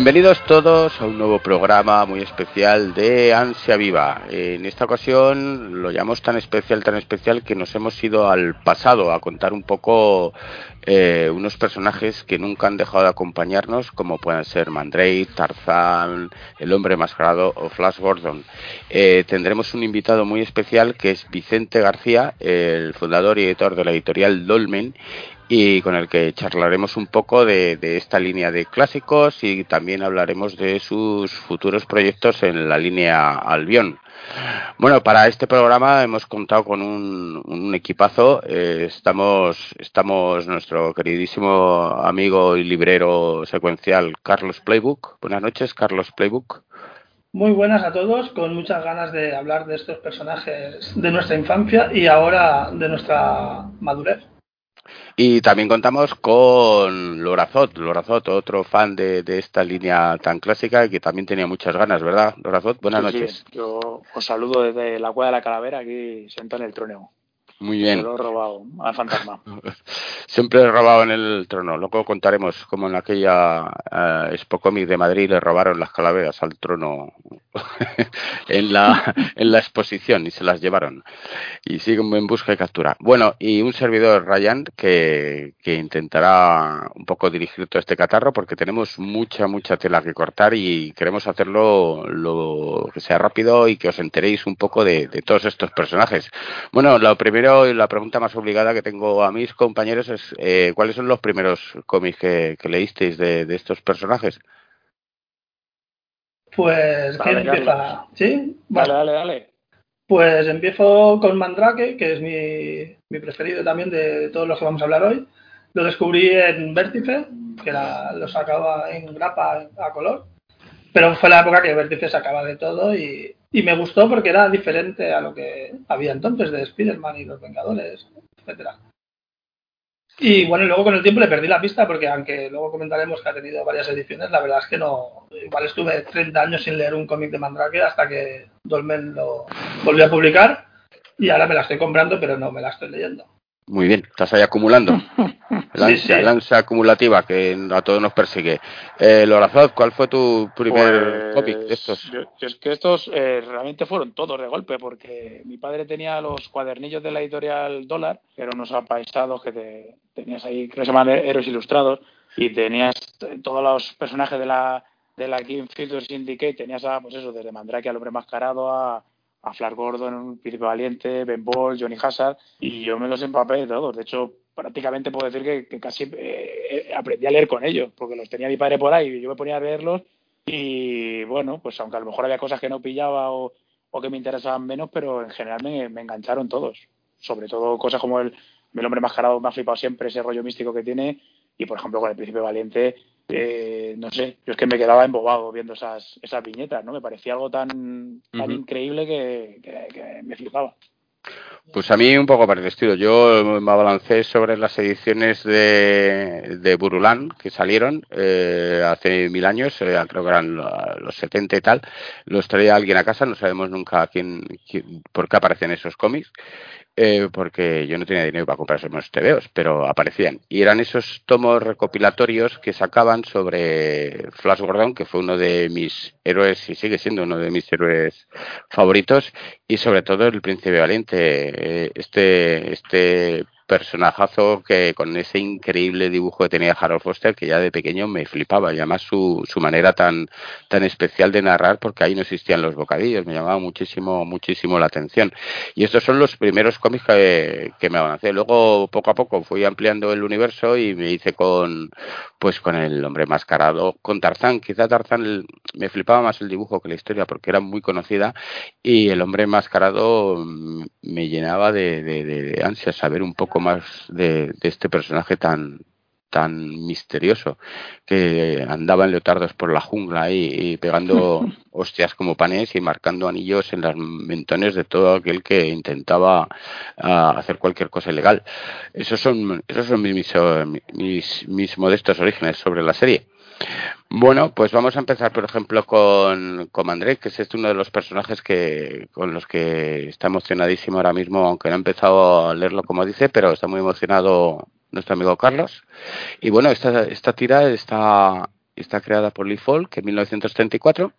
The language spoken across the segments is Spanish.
Bienvenidos todos a un nuevo programa muy especial de Ansia Viva. En esta ocasión lo llamamos tan especial, tan especial que nos hemos ido al pasado a contar un poco eh, unos personajes que nunca han dejado de acompañarnos, como pueden ser Mandrake, Tarzán, El Hombre Mascarado o Flash Gordon. Eh, tendremos un invitado muy especial que es Vicente García, el fundador y editor de la editorial Dolmen y con el que charlaremos un poco de, esta línea de clásicos y también hablaremos de sus futuros proyectos en la línea Albion. Bueno, para este programa hemos contado con un, equipazo. Eh, estamos, estamos nuestro queridísimo amigo y librero secuencial Carlos Playbook. Buenas noches, Carlos Playbook. Muy buenas a todos, con muchas ganas de hablar de estos personajes de nuestra infancia y ahora de nuestra madurez. Y también contamos con Lorazot, Lorazot, otro fan de, esta línea tan clásica y que también tenía muchas ganas, ¿verdad, Lorazot? Buenas noches. Yo os saludo desde la Cueva de la Calavera, aquí sentado en el troneo. Muy bien. lo he robado al fantasma. Siempre he robado en el trono. Luego contaremos cómo en aquella uh, Expo Comic de Madrid le robaron las calaveras al trono en, la, en la exposición y se las llevaron. Y siguen en busca y captura. Bueno, y un servidor, Ryan, que, que intentará un poco dirigir todo este catarro porque tenemos mucha, mucha tela que cortar y queremos hacerlo lo que sea rápido y que os enteréis un poco de, de todos estos personajes. Bueno, lo primero y la pregunta más obligada que tengo a mis compañeros es eh, ¿cuáles son los primeros cómics que, leísteis de, estos personajes? Pues, ¿quién empieza? ¿Sí? Vale. dale, dale, Pues empiezo con Mandrake, que es mi, mi, preferido también de todos los que vamos a hablar hoy. Lo descubrí en Vértice, que lo sacaba en grapa a color. Pero fue la época que Vértice sacaba de todo y, y me gustó porque era diferente a lo que había entonces de Spider-Man y los Vengadores, etcétera. Y bueno, luego con el tiempo le perdí la pista porque aunque luego comentaremos que ha tenido varias ediciones, la verdad es que no. Igual estuve 30 años sin leer un cómic de Mandrake hasta que Dolmen lo volvió a publicar y ahora me la estoy comprando, pero no me la estoy leyendo. Muy bien, estás ahí acumulando. El ansia, acumulativa que a todos nos persigue. Eh, Lorazot, ¿cuál fue tu primer pues, cómic de estos? es que estos eh, realmente fueron todos de golpe, porque mi padre tenía los cuadernillos de la editorial Dólar, que eran unos apaisados que te, tenías ahí, que se llaman Héroes Ilustrados, y tenías todos los personajes de la de la King Filter Syndicate, tenías a, pues eso, desde Mandrake al hombre mascarado a a Flash Gordon, Príncipe Valiente, Ben Ball, Johnny Hazard, y yo me los empapé de todos. De hecho, prácticamente puedo decir que, casi eh, eh, aprendí a leer con ellos, porque los tenía mi padre por ahí y yo me ponía a leerlos. Y bueno, pues aunque a lo mejor había cosas que no pillaba o, que me interesaban menos, pero en general me, engancharon todos. Sobre todo cosas como el, el hombre mascarado me ha flipado siempre ese rollo místico que tiene. Y por ejemplo, con el Príncipe Valiente, eh, no sé, yo es que me quedaba embobado viendo esas, esas viñetas, ¿no? Me parecía algo tan, tan increíble que, me flipaba. Pues a mí un poco parecido. Yo me abalancé sobre las ediciones de, de Burulán que salieron eh, hace mil años, eh, creo que eran los 70 y tal. Los traía alguien a casa, no sabemos nunca quién, quién por qué aparecen esos cómics. Eh, porque yo no tenía dinero para comprar esos TVOs, pero aparecían. Y eran esos tomos recopilatorios que sacaban sobre Flash Gordon, que fue uno de mis héroes y sigue siendo uno de mis héroes favoritos, y sobre todo el Príncipe Valiente, eh, este, este personajazo que con ese increíble dibujo que tenía Harold Foster que ya de pequeño me flipaba y además su, su manera tan tan especial de narrar porque ahí no existían los bocadillos me llamaba muchísimo muchísimo la atención. Y estos son los primeros cómics que, que me avancé. Luego poco a poco fui ampliando el universo y me hice con pues con el hombre mascarado con Tarzán. Quizá Tarzán me flipaba más el dibujo que la historia porque era muy conocida y el hombre mascarado me llenaba de, de, de, de ansia saber un poco más de, este personaje tan, tan misterioso que andaba en leotardos por la jungla y, pegando hostias como panes y marcando anillos en las mentones de todo aquel que intentaba ah, hacer cualquier cosa ilegal. Esos son, esos son mis, mis, mis modestos orígenes sobre la serie. Bueno, pues vamos a empezar, por ejemplo, con, con Mandrake, que es este uno de los personajes que con los que está emocionadísimo ahora mismo, aunque no ha empezado a leerlo como dice, pero está muy emocionado nuestro amigo Carlos. Y bueno, esta, esta tira está, está creada por Lee Falk en 1934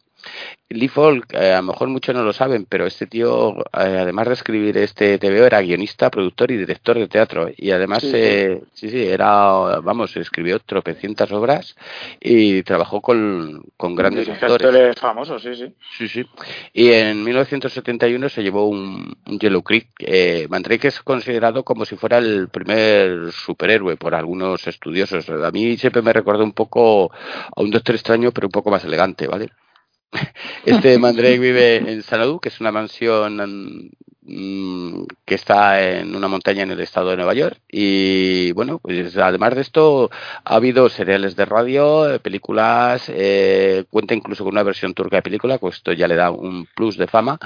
Lee Falk, eh, a lo mejor muchos no lo saben, pero este tío, eh, además de escribir este TVO, era guionista, productor y director de teatro. Y además, sí, eh, sí, sí era, vamos, escribió tropecientas obras y trabajó con, con grandes actores. famosos, sí, sí. Sí, sí. Y en 1971 se llevó un, Yellow Creek. Eh, Mandrake es considerado como si fuera el primer superhéroe por algunos estudiosos. A mí siempre me recordó un poco a un Doctor Extraño, pero un poco más elegante, ¿vale? Este Mandrake vive en Sanadu, que es una mansión mm, que está en una montaña en el estado de Nueva York. Y bueno, pues además de esto, ha habido seriales de radio, películas, eh, cuenta incluso con una versión turca de película, pues esto ya le da un plus de fama.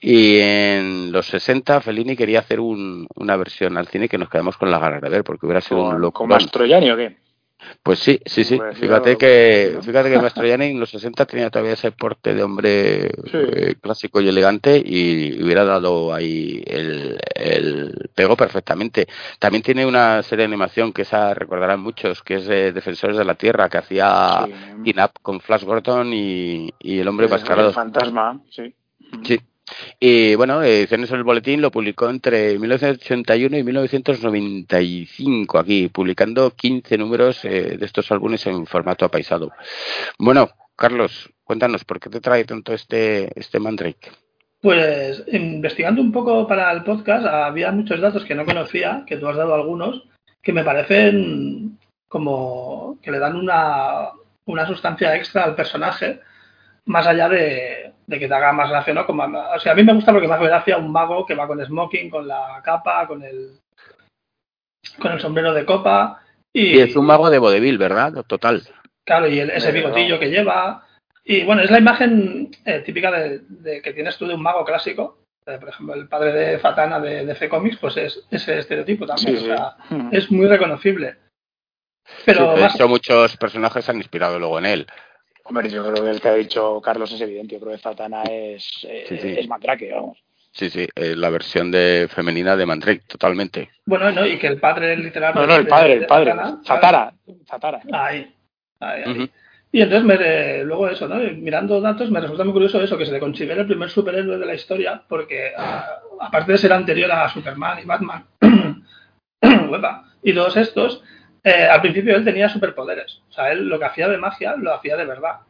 Y en los 60, Fellini quería hacer una versión al cine que nos quedamos con la ganas de ver, porque hubiera sido un loco. ¿Con Mastroianni o qué? Pues sí, sí, sí. fíjate que fíjate que Mastroianni en los 60 tenía todavía ese porte de hombre eh, clásico y elegante y hubiera dado ahí el, el, pego perfectamente. También tiene una serie de animación que esa recordarán muchos, que es de Defensores de la Tierra, que hacía sí. con Flash Gordon y, y el hombre mascarado. El fantasma, sí. Sí, y bueno, Ediciones el Boletín lo publicó entre 1981 y 1995 aquí, publicando 15 números eh, de estos álbumes en formato apaisado. Bueno, Carlos, cuéntanos, ¿por qué te trae tanto este, este Mandrake? Pues investigando un poco para el podcast, había muchos datos que no conocía, que tú has dado algunos, que me parecen como que le dan una, una sustancia extra al personaje, más allá de, de que te haga más gracia, ¿no? Como, o sea, a mí me gusta porque me hace gracia un mago que va con smoking, con la capa, con el con el sombrero de copa. Y, y es un mago de vodevil, ¿verdad? Total. Claro, y el, ese bigotillo que lleva. Y bueno, es la imagen eh, típica de, de, que tienes tú de un mago clásico. Eh, por ejemplo, el padre de Fatana de DC Comics, pues es ese estereotipo también. Sí, o sea, sí. es muy reconocible. Pero sí, de hecho, muchos personajes han inspirado luego en él. Hombre, yo creo que el que ha dicho Carlos es evidente. Yo creo que Zatanna es, eh, sí, sí. es Mandrake, vamos. Sí, sí, eh, la versión de femenina de Mandrake, totalmente. Bueno, no, y que el padre literal. No, no, el padre, el padre. Zatara, Zatara. Ahí, ahí, ahí. Uh -huh. Y entonces, me, luego eso, ¿no? Mirando datos, me resulta muy curioso eso, que se le considera el primer superhéroe de la historia, porque a, aparte de ser anterior a Superman y Batman, y todos estos, eh, al principio él tenía superpoderes. O sea, él lo que hacía de magia lo hacía de verdad.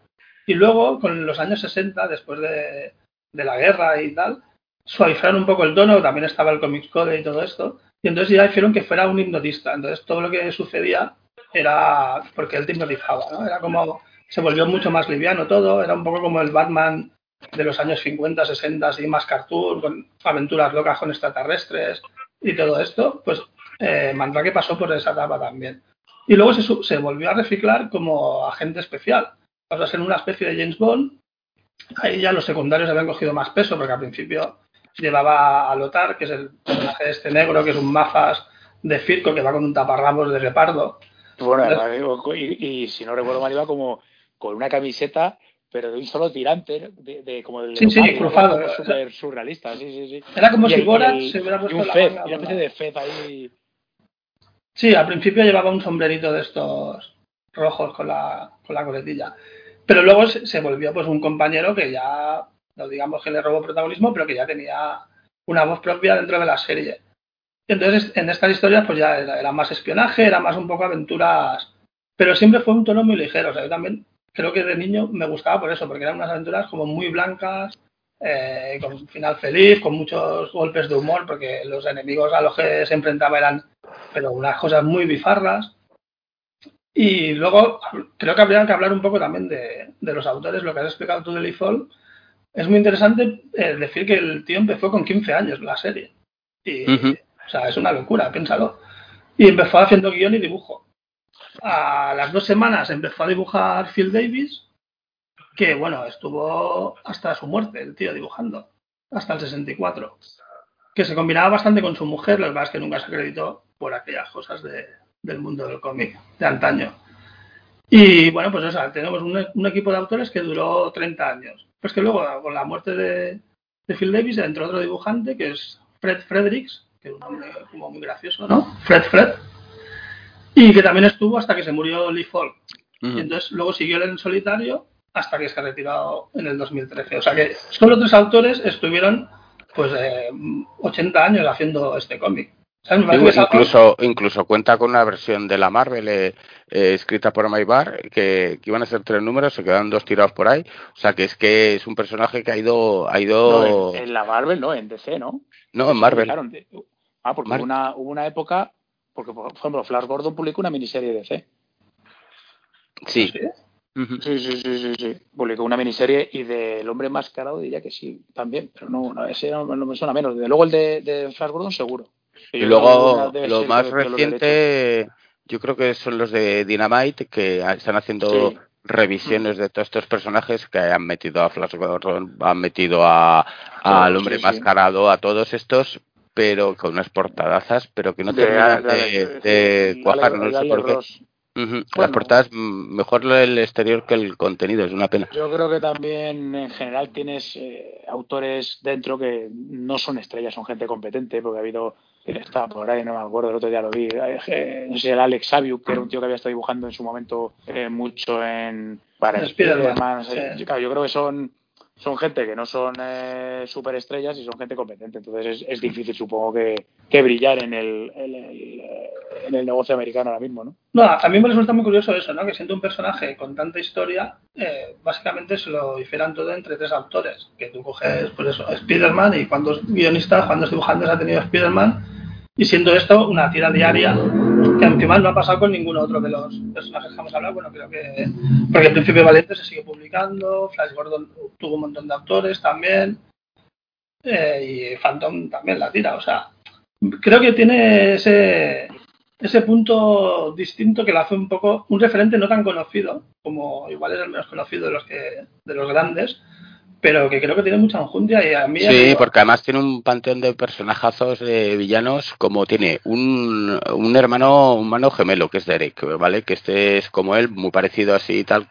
Y luego, con los años 60, después de, la guerra y tal, suavizaron un poco el tono, también estaba el Comics Code y todo esto, y entonces ya hicieron que fuera un hipnotista. Entonces todo lo que sucedía era porque él te hipnotizaba, ¿no? Era como, se volvió mucho más liviano todo, era un poco como el Batman de los años 50, 60, así más cartoon, con aventuras locas con extraterrestres y todo esto, pues eh, Mandrake pasó por esa etapa también. Y luego se, se, volvió a reciclar como agente especial. Pasó a ser una especie de James Bond. Ahí ya los secundarios habían cogido más peso, porque al principio llevaba a Lothar, que es el personaje este negro, que es un mafas de circo que va con un taparrabos de repardo. Bueno, y, y, si no recuerdo mal, iba como con una camiseta pero de un solo tirante, de, de como el sí, sí, cruzado, súper surrealista, sí, sí, sí. Era como y si Borat se hubiera puesto un la fez, una especie de fez ahí. Sí, al principio llevaba un sombrerito de estos rojos con la, con la coletilla. Pero luego se, volvió pues un compañero que ya, no digamos que le robó protagonismo, pero que ya tenía una voz propia dentro de la serie. Entonces, en estas historias, pues ya era, era, más espionaje, era más un poco aventuras, pero siempre fue un tono muy ligero. O sea, yo también creo que de niño me gustaba por eso, porque eran unas aventuras como muy blancas, eh, con un final feliz, con muchos golpes de humor, porque los enemigos a los que se enfrentaba eran, pero unas cosas muy bifarras. Y luego creo que habría que hablar un poco también de, de los autores, lo que has explicado tú de Lee Fall. Es muy interesante eh, decir que el tío empezó con 15 años la serie. Y, uh -huh. O sea, es una locura, piénsalo. Y empezó haciendo guion y dibujo. a las dos semanas empezó a dibujar Phil Davis, que bueno, estuvo hasta su muerte el tío dibujando, hasta el 64, que se combinaba bastante con su mujer, lo que pasa es que nunca se acreditó por aquellas cosas de, del mundo del cómic de antaño. Y bueno, pues eso, tenemos un, equipo de autores que duró 30 años. Pues que luego, con la muerte de, de Phil Davis, entró otro dibujante que es Fred Fredericks, que es un nombre como muy gracioso, ¿no? Fred Fred. Y que también estuvo hasta que se murió Lee Falk. Y entonces luego siguió él en solitario hasta que se ha retirado en el 2013. O sea que solo tres autores estuvieron pues 80 eh, años haciendo este cómic. incluso, incluso cuenta con una versión de la Marvel eh, eh, escrita por Maybar que, que, iban a ser tres números, se quedaron dos tirados por ahí. O sea que es que es un personaje que ha ido. Ha ido... en, la Marvel, no, en DC, ¿no? No, en Marvel. Ah, porque hubo, una, hubo una época. Porque, por ejemplo, Flash Gordon publicó una miniserie de DC. Sí. Sí, sí, sí, sí, sí. Publicó una miniserie y del hombre mascarado diría que sí, también, pero no, no ese no, me suena menos. De luego el de, de Flash Gordon seguro. Y, luego lo más reciente, yo creo que son los de Dynamite, que están haciendo revisiones de todos estos personajes que han metido a Flash Gordon, han metido a al hombre mascarado, a todos estos, pero con unas portadazas, pero que no terminan de, de, cuajar, no sé por qué. Las portadas, mm, mejor el exterior que el contenido, es una pena. Yo creo que también en general tienes eh, autores dentro que no son estrellas, son gente competente, porque ha habido, está por ahí, no me acuerdo, el otro día lo vi, eh, no sé, el Alex Saviu, que era un tío que había estado dibujando en su momento eh, mucho en para Spider-Man. yo creo que son son gente que no son eh, superestrellas y son gente competente. Entonces es, difícil, supongo, que, que brillar en el, en el, negocio americano ahora mismo, ¿no? No, a mí me resulta muy curioso eso, ¿no? Que siendo un personaje con tanta historia, eh, básicamente se lo hicieran todo entre tres autores. Que tú coges, pues eso, Spider-Man y cuántos guionistas, cuántos dibujantes ha tenido Spider-Man y siendo esto una tira diaria que encima no ha pasado con ninguno otro de los personajes que hemos hablado. Bueno, creo que. Porque el Príncipe Valiente se sigue publicando, Flash Gordon tuvo un montón de autores también, eh, y Phantom también la tira. O sea, creo que tiene ese, ese punto distinto que lo hace un poco un referente no tan conocido, como igual es el menos conocido de los, que, de los grandes, pero que creo que tiene mucha enjundia y a mí... Sí, porque además tiene un panteón de personajazos de villanos como tiene un, un hermano un hermano gemelo que es Derek, ¿vale? Que este es como él, muy parecido así tal,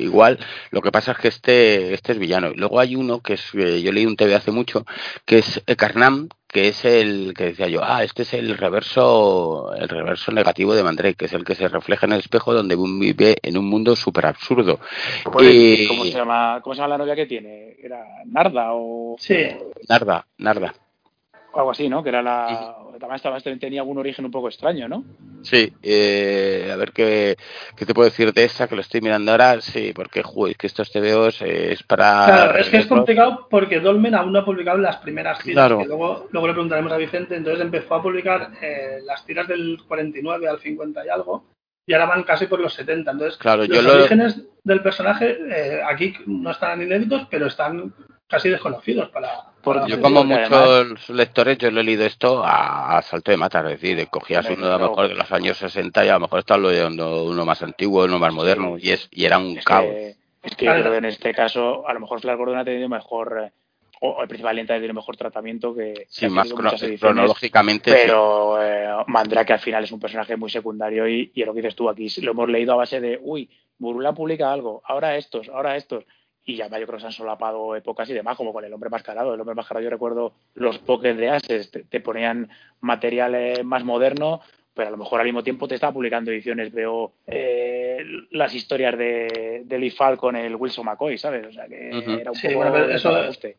igual. Lo que pasa es que este, este es villano. Luego hay uno que es, eh, yo leí un TV hace mucho, que es Ekarnam, que es el que decía yo, ah, este es el reverso, el reverso negativo de Mandrake, que es el que se refleja en el espejo donde vive en un mundo súper absurdo. y... ¿Cómo se, llama, ¿Cómo se llama la novia que tiene? ¿Era Narda o...? Sí. Narda, Narda algo así, ¿no? Que era la. También tenía algún origen un poco extraño, ¿no? Sí, eh, a ver qué, qué, te puedo decir de esa, que lo estoy mirando ahora. Sí, porque, es que estos TVOs es para. Claro, es que es complicado porque Dolmen aún no ha publicado las primeras tiras. Claro. luego, luego le preguntaremos a Vicente. Entonces empezó a publicar eh, las tiras del 49 al 50 y algo. Y ahora van casi por los 70. Entonces, claro, los orígenes del personaje eh, aquí no están inéditos, pero están casi desconocidos para, yo como muchos lectores, yo lo he leído esto a, salto de matar, es decir, cogías uno a lo mejor de los años 60 y a lo mejor estás leyendo uno más antiguo, uno más moderno y es y era un caos. es que en este caso a lo mejor Flash Gordon ha tenido mejor eh, o el principal ha tenido mejor tratamiento que, sí, más cronológicamente pero eh, Mandrake al final es un personaje muy secundario y, y lo que dices tú aquí lo hemos leído a base de uy Burula publica algo ahora estos ahora estos y ya yo creo que se han solapado épocas y demás, como con el hombre mascarado. El hombre mascarado, yo recuerdo los poques de Ases, te, ponían materiales más modernos, pero a lo mejor al mismo tiempo te estaba publicando ediciones. Veo eh, las historias de, de Lee con el Wilson McCoy, ¿sabes? O sea que era un poco. eso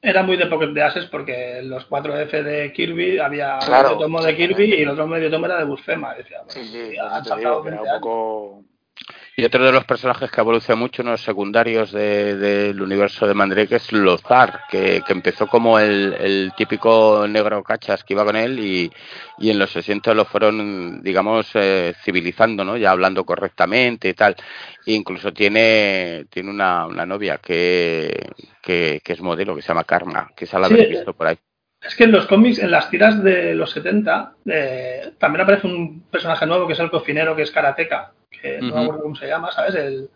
era muy de Pocket de Ases porque los 4F de Kirby había medio tomo de Kirby y el otro medio tomo era de Buscema. Decía, sí, sí, era un poco y otro de los personajes que evoluciona mucho en los secundarios del universo de Mandrake es Lozar, que, que empezó como el, típico negro cachas que iba con él y, y en los 60 lo fueron, digamos, eh, civilizando, ¿no? Ya hablando correctamente y tal. E incluso tiene, tiene una, una novia que, que, es modelo, que se llama Karma, que se la habréis visto por ahí. Es que en los cómics, en las tiras de los 70, eh, también aparece un personaje nuevo que es el cocinero, que es karateca que no me acuerdo cómo se llama, ¿sabes? El,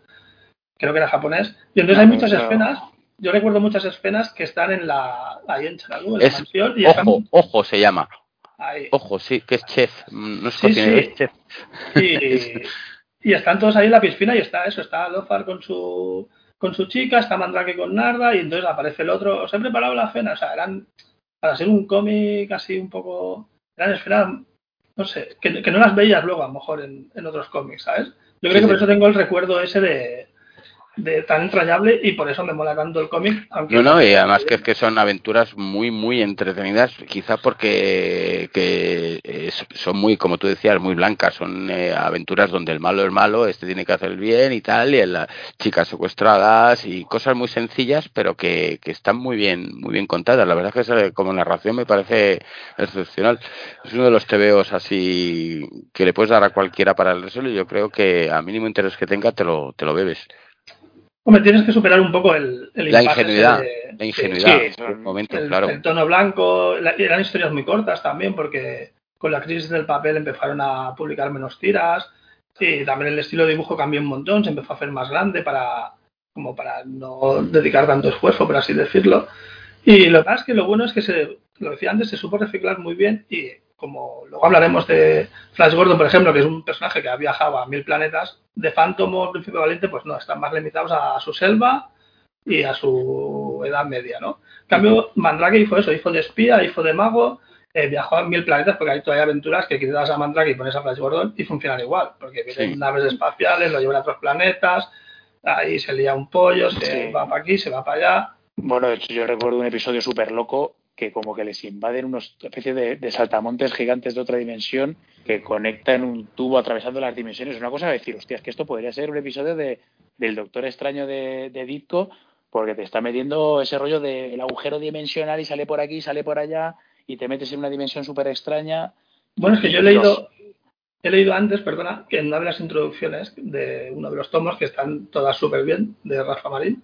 creo que era japonés. Y entonces hay muchas escenas, yo recuerdo muchas escenas que están en la, ahí en Charagu, en la mansión. Y ojo, ojo se llama. Ojo, sí, que es chef. No es es chef. Y, están todos ahí en la piscina y está eso, está Lofar con su con su chica, está Mandrake con Narda y entonces aparece el otro. Os he preparado la cena, o sea, eran para ser un cómic así un poco. Eran esferas, no sé, que, no las veías luego a lo mejor en, en otros cómics, ¿sabes? Yo creo que por eso tengo el recuerdo ese de, de tan entrañable y por eso me mola tanto el cómic. No, no, y además que que son aventuras muy, muy entretenidas, quizá porque que son muy, como tú decías, muy blancas, son eh, aventuras donde el malo es malo, este tiene que hacer el bien y tal, y las chicas secuestradas y cosas muy sencillas, pero que, que están muy bien, muy bien contadas. La verdad es que como narración me parece excepcional. Es uno de los tebeos así que le puedes dar a cualquiera para el resuelto y yo creo que a mínimo interés que tenga te lo, te lo bebes. Hombre, tienes que superar un poco el, el la ingenuidad. la ingenuidad, momento, el, claro. el, tono blanco, eran historias muy cortas también, porque con la crisis del papel empezaron a publicar menos tiras. Y también el estilo de dibujo cambió un montón, se empezó a hacer más grande para como para no dedicar tanto esfuerzo, por así decirlo. Y lo que pasa es que lo bueno es que se, lo decía antes, se supo reciclar muy bien y como luego hablaremos de Flash Gordon, por ejemplo, que es un personaje que ha viajado a mil planetas, de Phantom o Príncipe Valiente, pues no, están más limitados a su selva y a su edad media, ¿no? En cambio, Mandrake hizo eso, hizo de espía, hizo de mago, eh, viajó a mil planetas, porque hay todavía aventuras que quitas a Mandrake y pones a Flash Gordon y funcionan igual, porque vienen naves espaciales, lo llevan a otros planetas, ahí se lía un pollo, se va para aquí, se va para allá. Bueno, de hecho, yo recuerdo un episodio súper loco que como que les invaden unos especie de, saltamontes gigantes de otra dimensión que conectan un tubo atravesando las dimensiones. Una cosa de decir, hostia, es que esto podría ser un episodio de, del Doctor Extraño de, de Ditko, porque te está metiendo ese rollo del agujero dimensional y sale por aquí, sale por allá, y te metes en una dimensión súper extraña. Bueno, es que yo he leído, he leído antes, perdona, que en una de las introducciones de uno de los tomos, que están todas súper bien, de Rafa Marín,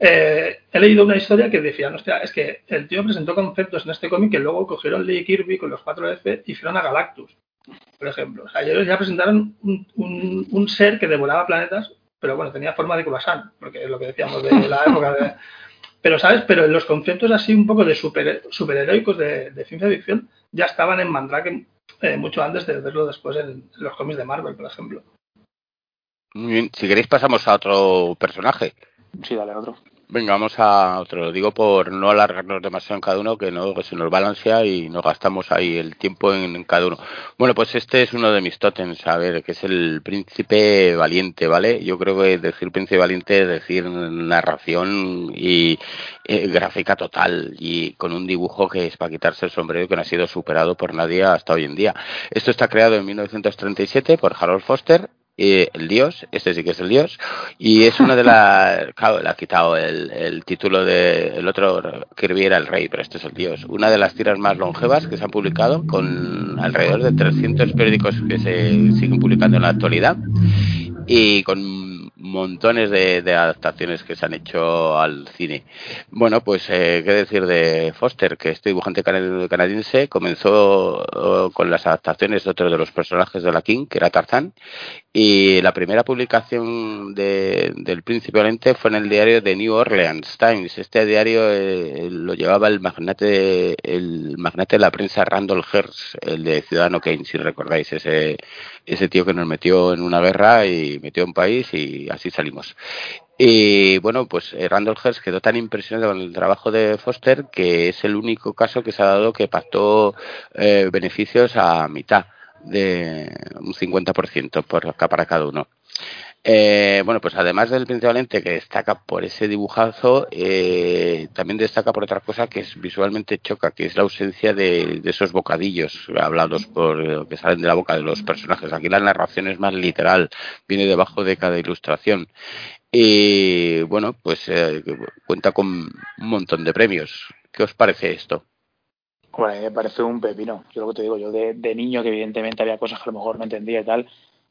eh, he leído una historia que decía, hostia, es que el tío presentó conceptos en este cómic que luego cogieron Lee Kirby con los 4F y hicieron a Galactus, por ejemplo. O sea, ellos ya presentaron un, ser que devoraba planetas, pero bueno, tenía forma de croissant, porque es lo que decíamos de la época de... Pero, ¿sabes? Pero los conceptos así un poco de super, superheroicos de, ciencia ficción ya estaban en Mandrake eh, mucho antes de verlo después en, los cómics de Marvel, por ejemplo. Muy bien. Si queréis pasamos a otro personaje. Sí, dale otro. Venga, vamos a otro. Lo digo por no alargarnos demasiado en cada uno, que no se nos balancea y nos gastamos ahí el tiempo en, cada uno. Bueno, pues este es uno de mis tótems, a ver, que es el príncipe valiente, ¿vale? Yo creo que decir príncipe valiente es decir narración y eh, gráfica total y con un dibujo que es para quitarse el sombrero que no ha sido superado por nadie hasta hoy en día. Esto está creado en 1937 por Harold Foster el dios, este sí que es el dios, y es una de las, claro, le ha quitado el, el título de, el otro Kirby era el rey, pero este es el dios, una de las tiras más longevas que se han publicado, con alrededor de 300 periódicos que se siguen publicando en la actualidad, y con montones de, adaptaciones que se han hecho al cine. Bueno, pues eh, qué decir de Foster, que este dibujante canadiense comenzó oh, con las adaptaciones de otro de los personajes de la King, que era Tarzán, y la primera publicación de, del Príncipe Valente fue en el diario de New Orleans Times. Este diario eh, lo llevaba el magnate, el magnate de la prensa Randall Hearst, el de Ciudadano Kane, si recordáis, ese, ese tío que nos metió en una guerra y metió un país y así salimos. Y bueno, pues eh, Randall Hearst quedó tan impresionado con el trabajo de Foster que es el único caso que se ha dado que pactó eh, beneficios a mitad de un 50% por, para cada uno. Eh, bueno, pues además del Príncipe que destaca por ese dibujazo, eh, también destaca por otra cosa que es visualmente choca, que es la ausencia de, esos bocadillos hablados por que salen de la boca de los personajes. Aquí la narración es más literal, viene debajo de cada ilustración. Y bueno, pues eh, cuenta con un montón de premios. ¿Qué os parece esto? Bueno, me parece un pepino. Yo lo que te digo, yo de, niño, que evidentemente había cosas que a lo mejor no entendía y tal,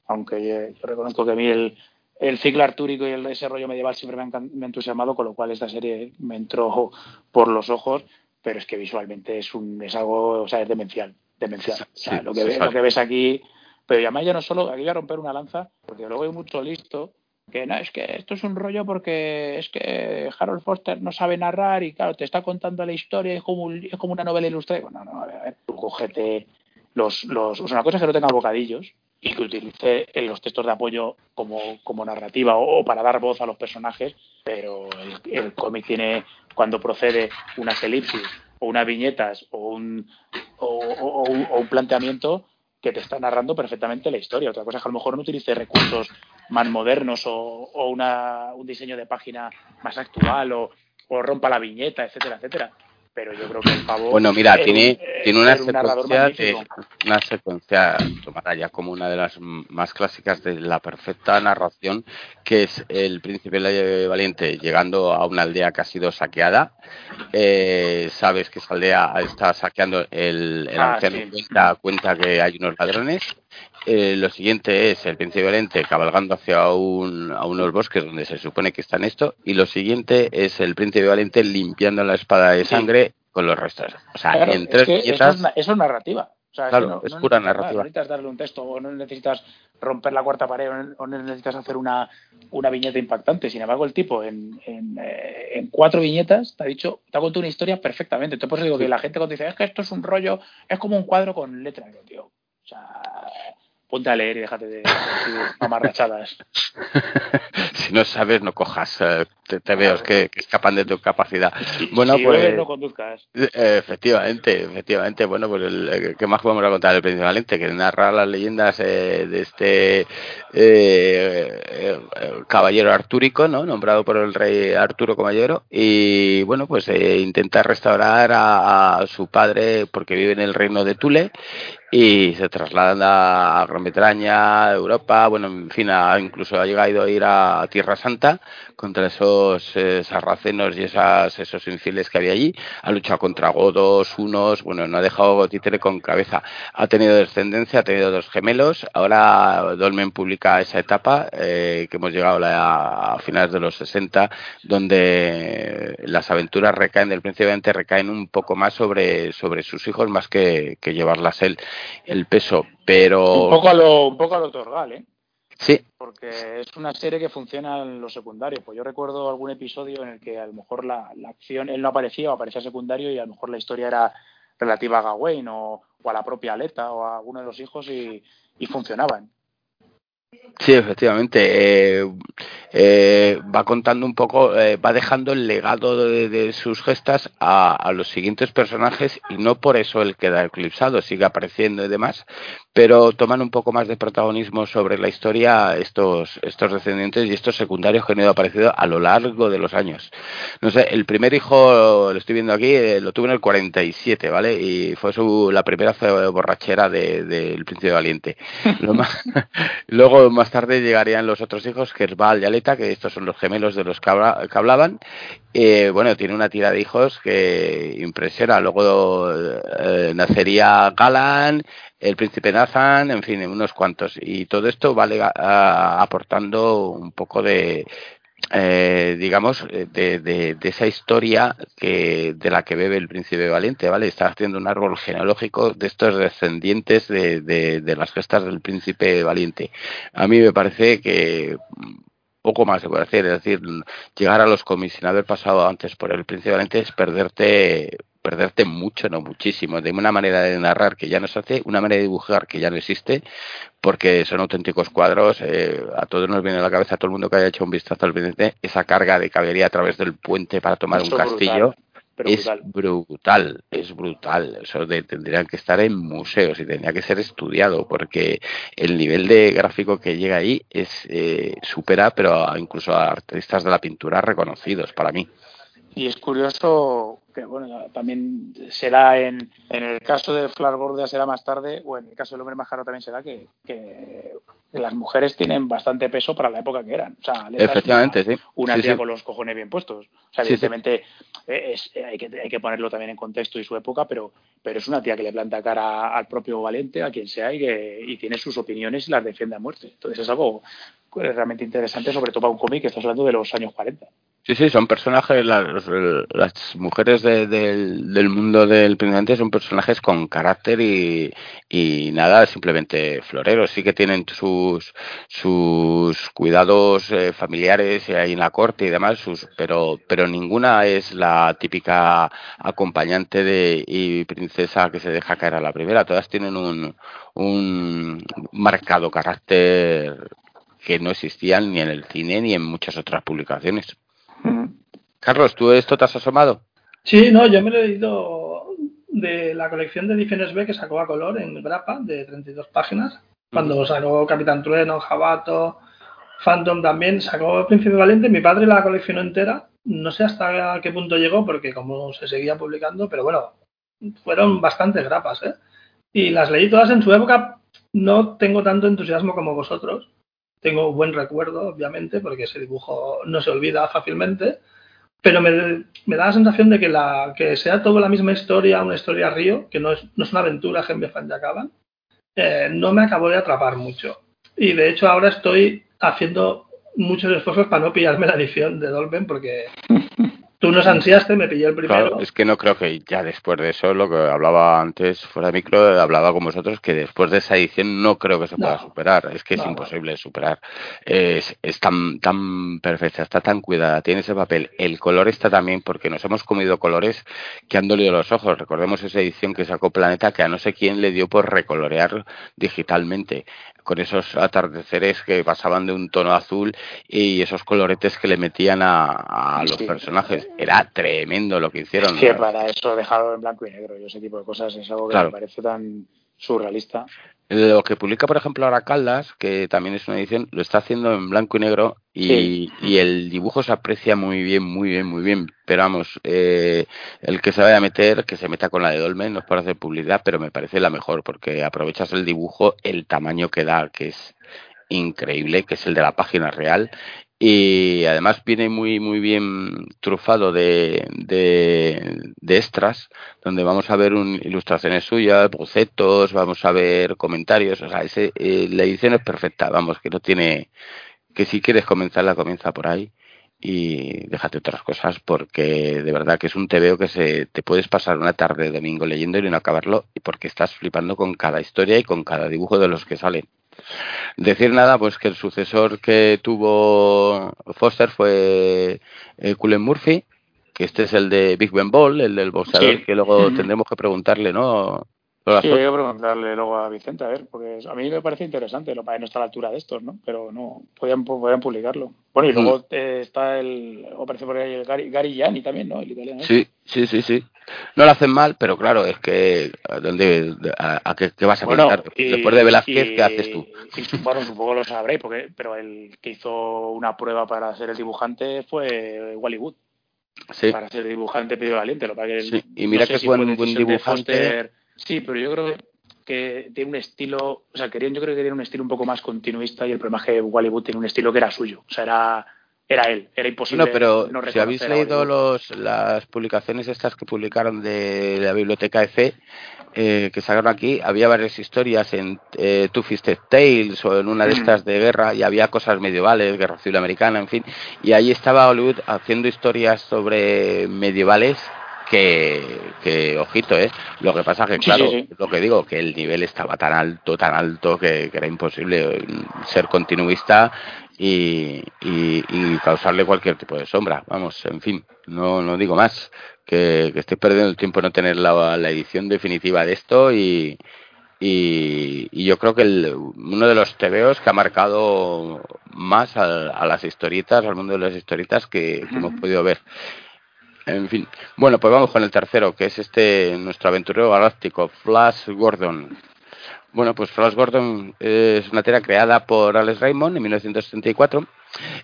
aunque yo, reconozco que a mí el, el ciclo artúrico y el desarrollo medieval siempre me han, entusiasmado, con lo cual esta serie me entró por los ojos, pero es que visualmente es un es algo, o sea, es demencial, demencial. o sea, lo, que, lo que ves aquí Pero además ya no solo, aquí voy a romper una lanza, porque luego hay mucho listo que no, es que esto es un rollo porque es que Harold Foster no sabe narrar y claro, te está contando la historia, es como, es como una novela ilustrada. Bueno, no, a ver, a ver, tú cógete los, los, o sea, una cosa es que no tenga bocadillos y que utilice los textos de apoyo como, como narrativa o, para dar voz a los personajes, pero el, el cómic tiene, cuando procede unas elipsis o unas viñetas o un, o, o, o un planteamiento, que te está narrando perfectamente la historia. Otra cosa es que a lo mejor no utilice recursos más modernos o, o una, un diseño de página más actual o, o rompa la viñeta, etcétera, etcétera pero yo creo que el pavo bueno mira tiene tiene una secuencia de, una secuencia tomada ya como una de las más clásicas de la perfecta narración que es el príncipe valiente llegando a una aldea que ha sido saqueada. Eh, sabes que esa aldea está saqueando el, el ah, anciano sí. cuenta, cuenta que hay unos ladrones eh, lo siguiente es el príncipe Valente cabalgando hacia un, a unos bosques donde se supone que están esto. Y lo siguiente es el príncipe Valente limpiando la espada de sangre sí. con los restos. O sea, claro, en tres es que eso, es, eso, es, narrativa. O sea, claro, es, no, es no pura narrativa. No necesitas darle un texto o no necesitas romper la cuarta pared o no necesitas hacer una, una viñeta impactante. Sin embargo, el tipo en, en, eh, en, cuatro viñetas te ha dicho, te ha contado una historia perfectamente. Entonces, por eso digo que la gente cuando dice, es que esto es un rollo, es como un cuadro con letras, tío. O sea, ponte a leer y déjate de, de amarrachadas. si no sabes, no cojas. Eh, te, te veo, es que, que, escapan de tu capacidad. Bueno, si pues. Bebes, no conduzcas. Eh, efectivamente, efectivamente. Bueno, pues, el, ¿qué más podemos contar del Príncipe Valente? Que narra las leyendas eh, de este eh, caballero artúrico, ¿no? Nombrado por el rey Arturo Caballero. Y bueno, pues intenta restaurar a, a su padre porque vive en el reino de Tule y se trasladan a Gran Bretaña, Europa, bueno, en fin, a, incluso ha llegado a ir a Tierra Santa contra esos eh, sarracenos y esas, esos infieles que había allí, ha luchado contra godos, unos, bueno, no ha dejado títere con cabeza, ha tenido descendencia, ha tenido dos gemelos, ahora Dolmen publica esa etapa eh, que hemos llegado a, a finales de los 60, donde las aventuras recaen del príncipe recaen un poco más sobre, sobre sus hijos más que llevarlas él el peso, pero... Un poco a lo, un poco a lo Torgal, ¿eh? Sí. Porque es una serie que funciona en lo secundario. Pues yo recuerdo algún episodio en el que a lo mejor la, la acción, él no aparecía o aparecía secundario y a lo mejor la historia era relativa a Gawain o, o a la propia Aleta o a alguno de los hijos y, y funcionaban. Sí, efectivamente. Eh, eh, va contando un poco, eh, va dejando el legado de, de sus gestas a, a, los siguientes personajes y no por eso él queda eclipsado, sigue apareciendo y demás, pero toman un poco más de protagonismo sobre la historia estos, estos descendientes y estos secundarios que han ido apareciendo a lo largo de los años. No sé, el primer hijo, lo estoy viendo aquí, lo tuvo en el 47, ¿vale? Y fue su, la primera borrachera del de, de Príncipe Valiente. más, más tarde, llegarían los otros hijos, Val y Aleta, que estos son los gemelos de los que, habla, que hablaban. Eh, bueno, tiene una tira de hijos que impresiona. Luego eh, nacería Galan, el príncipe Nathan, en fin, unos cuantos. Y todo esto vale a, aportando un poco de, eh, digamos, de, de, de, esa historia que, de la que bebe el príncipe valiente, ¿vale? Está haciendo un árbol genealógico de estos descendientes de, de, de las gestas del príncipe valiente. A mí me parece que poco más se puede hacer, es decir, llegar a los cómics sin haber pasado antes por el príncipe valiente es perderte perderte mucho, no muchísimo, de una manera de narrar que ya no se hace, una manera de dibujar que ya no existe, porque son auténticos cuadros, eh, a todos nos viene a la cabeza, a todo el mundo que haya hecho un vistazo al pendiente, esa carga de caballería a través del puente para tomar un castillo. Brutal es brutal. brutal, es brutal. Eso de, tendrían que estar en museos y tendría que ser estudiado porque el nivel de gráfico que llega ahí es eh, supera, pero incluso a artistas de la pintura reconocidos para mí. Y es curioso que, bueno, también será en, en el caso de Flash será más tarde, o en el caso del hombre más caro también será que, que, las mujeres tienen bastante peso para la época que eran. O sea, Efectivamente, una, sí. Una sí, tía sí. con los cojones bien puestos. O sea, evidentemente sí, es, hay, que, hay que ponerlo también en contexto y su época, pero, pero es una tía que le planta cara al propio Valente, a quien sea, y que y tiene sus opiniones y las defiende a muerte. Entonces es algo realmente interesante, sobre todo para un cómic que estás hablando de los años 40. Sí, sí, son personajes, las, mujeres del mundo del Príncipe son personajes con carácter y, y, nada, simplemente floreros. Sí que tienen sus, sus cuidados eh, familiares ahí en la corte y demás, sus, pero, pero ninguna es la típica acompañante de y princesa que se deja caer a la primera. Todas tienen un, un marcado carácter que no existían ni en el cine ni en muchas otras publicaciones. Carlos, ¿tú esto te has asomado? Sí, no, yo me lo he leído de la colección de ediciones B que sacó a color en Grapa, de 32 páginas. Cuando sacó Capitán Trueno, Jabato, Phantom también, sacó Príncipe Valiente. Mi padre la coleccionó entera. No sé hasta qué punto llegó, porque como se seguía publicando, pero bueno, fueron bastantes grapas, ¿eh? Y las leí todas en su época. No tengo tanto entusiasmo como vosotros, tengo buen recuerdo, obviamente, porque ese dibujo no se olvida fácilmente, pero me, da la sensación de que, la, que sea toda la misma historia, una historia río, que no es, no es una aventura Genve Fan acaban, eh, no me acabó de atrapar mucho. Y de hecho ahora estoy haciendo muchos esfuerzos para no pillarme la edición de Dolben porque Tú nos ansiaste, me pillé el primero. Claro, es que no creo que ya después de eso, lo que hablaba antes fuera de micro, hablaba con vosotros, que después de esa edición no creo que se pueda superar. Es que es imposible superar. Es, es tan, tan perfecta, está tan cuidada, tiene ese papel. El color está también, porque nos hemos comido colores que han dolido los ojos. Recordemos esa edición que sacó Planeta, que a no sé quién le dio por recolorear digitalmente con esos atardeceres que pasaban de un tono azul y esos coloretes que le metían a, los personajes. Era tremendo lo que hicieron. Sí, para eso dejarlo en blanco y negro y ese tipo de cosas es algo que me parece tan surrealista. Lo que publica, por ejemplo, ahora Caldas, que también es una edición, lo está haciendo en blanco y negro y, el dibujo se aprecia muy bien, muy bien, muy bien. Pero vamos, eh, el que se vaya a meter, que se meta con la de Dolmen, no es para hacer publicidad, pero me parece la mejor porque aprovechas el dibujo, el tamaño que da, que es increíble, que es el de la página real y además viene muy muy bien trufado de, de, extras donde vamos a ver un, ilustraciones suyas bocetos vamos a ver comentarios o sea ese, eh, la edición es perfecta vamos que no tiene que si quieres comenzarla comienza por ahí y déjate otras cosas porque de verdad que es un TVO que se te puedes pasar una tarde de domingo leyendo y no acabarlo porque estás flipando con cada historia y con cada dibujo de los que salen Decir nada, pues que el sucesor que tuvo Foster fue eh, Cullen Murphy, que este es el de Big Ben Ball, el del boxeador, que luego tendremos que preguntarle, ¿no? Sí, hay que preguntarle luego a Vicente, a ver, porque a mí me parece interesante, lo para no está a la altura de estos, ¿no? Pero no, podían, podían publicarlo. Bueno, y luego mm. eh, está el, o parece por ahí el Gary, Gary Gianni también, ¿no? El italiano. Sí, sí, sí, sí. No lo hacen mal, pero claro, es que, ¿dónde, a, qué, vas a bueno, Después de Velázquez, ¿qué haces tú? bueno, supongo lo sabréis, porque, pero el que hizo una prueba para ser el dibujante fue Wally Wood. Sí. Para ser dibujante Pedro Valiente, lo que sí. Y mira que es buen, buen dibujante. Sí, pero yo creo que tiene un estilo, o sea, querían, yo creo que tiene un estilo un poco más continuista y el problema es que tiene un estilo que era suyo, o sea, era, era él, era imposible. No, pero si habéis leído los, las publicaciones estas que publicaron de la biblioteca EFE, eh, que sacaron aquí, había varias historias en eh, Two Fisted Tales o en una de mm. estas de guerra y había cosas medievales, guerra civil americana, en fin, y ahí estaba Hollywood haciendo historias sobre medievales que, ojito, ¿eh? Lo que pasa que, claro, lo que digo, que el nivel estaba tan alto, tan alto, que, era imposible ser continuista y, y, causarle cualquier tipo de sombra. Vamos, en fin, no, no digo más, que, que estoy perdiendo el tiempo en no tener la, edición definitiva de esto y, y, yo creo que uno de los tebeos que ha marcado más a, las historietas, al mundo de las historietas que hemos podido ver. En fin. Bueno, pues vamos con el tercero, que es este nuestro aventurero galáctico, Flash Gordon. Bueno, pues Flash Gordon es una tira creada por Alex Raymond en 1974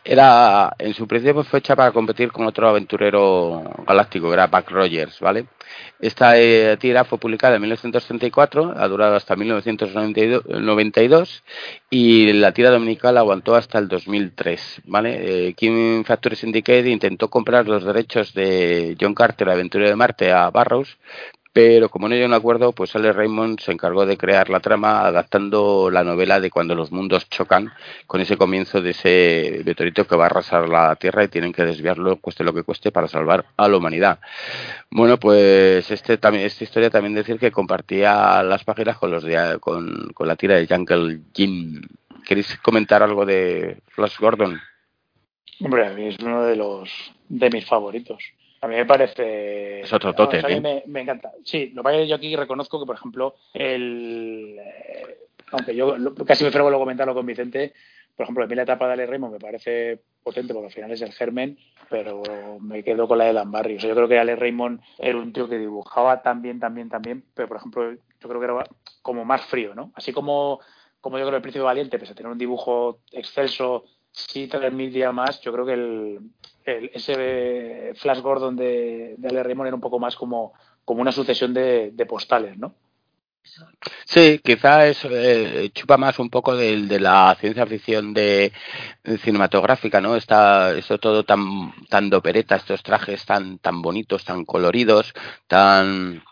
era, en su principio fue hecha para competir con otro aventurero galáctico, que era Buck Rogers, ¿vale? Esta eh, tira fue publicada en 1934, ha durado hasta 1992 y la tira dominical aguantó hasta el 2003, ¿vale? Eh, King Factory Syndicate intentó comprar los derechos de John Carter, aventurero de Marte, a Barrows, pero como no hay un acuerdo, pues L. Raymond se encargó de crear la trama adaptando la novela de cuando los mundos chocan con ese comienzo de ese meteorito que va a arrasar la Tierra y tienen que desviarlo, cueste lo que cueste, para salvar a la humanidad. Bueno, pues este también esta historia también decir que compartía las páginas con los con, la tira de Jungle Jim. ¿Queréis comentar algo de Flash Gordon? Hombre, a es uno de los de mis favoritos. A mí me parece. Es otro tote, ¿eh? me, encanta. Sí, lo que yo aquí reconozco que, por ejemplo, el. Eh, aunque yo casi me frego luego comentarlo con Vicente, por ejemplo, a mí la etapa de Ale Raymond me parece potente porque al final es el germen, pero me quedo con la de Dan Barry. O sea, yo creo que Ale Raymond era un tío que dibujaba bien, tan bien, pero por ejemplo, yo creo que era como más frío, ¿no? Así como, como yo creo que el Príncipe Valiente, pese a tener un dibujo excelso, sí días más, yo creo que el, ese Flash Gordon de, de Ale Raymond era un poco más como, como una sucesión de, postales, ¿no? Sí, quizá es, eh, chupa más un poco de, de, la ciencia ficción de, cinematográfica, ¿no? Está esto todo tan tan dopereta, estos trajes tan tan bonitos, tan coloridos, tan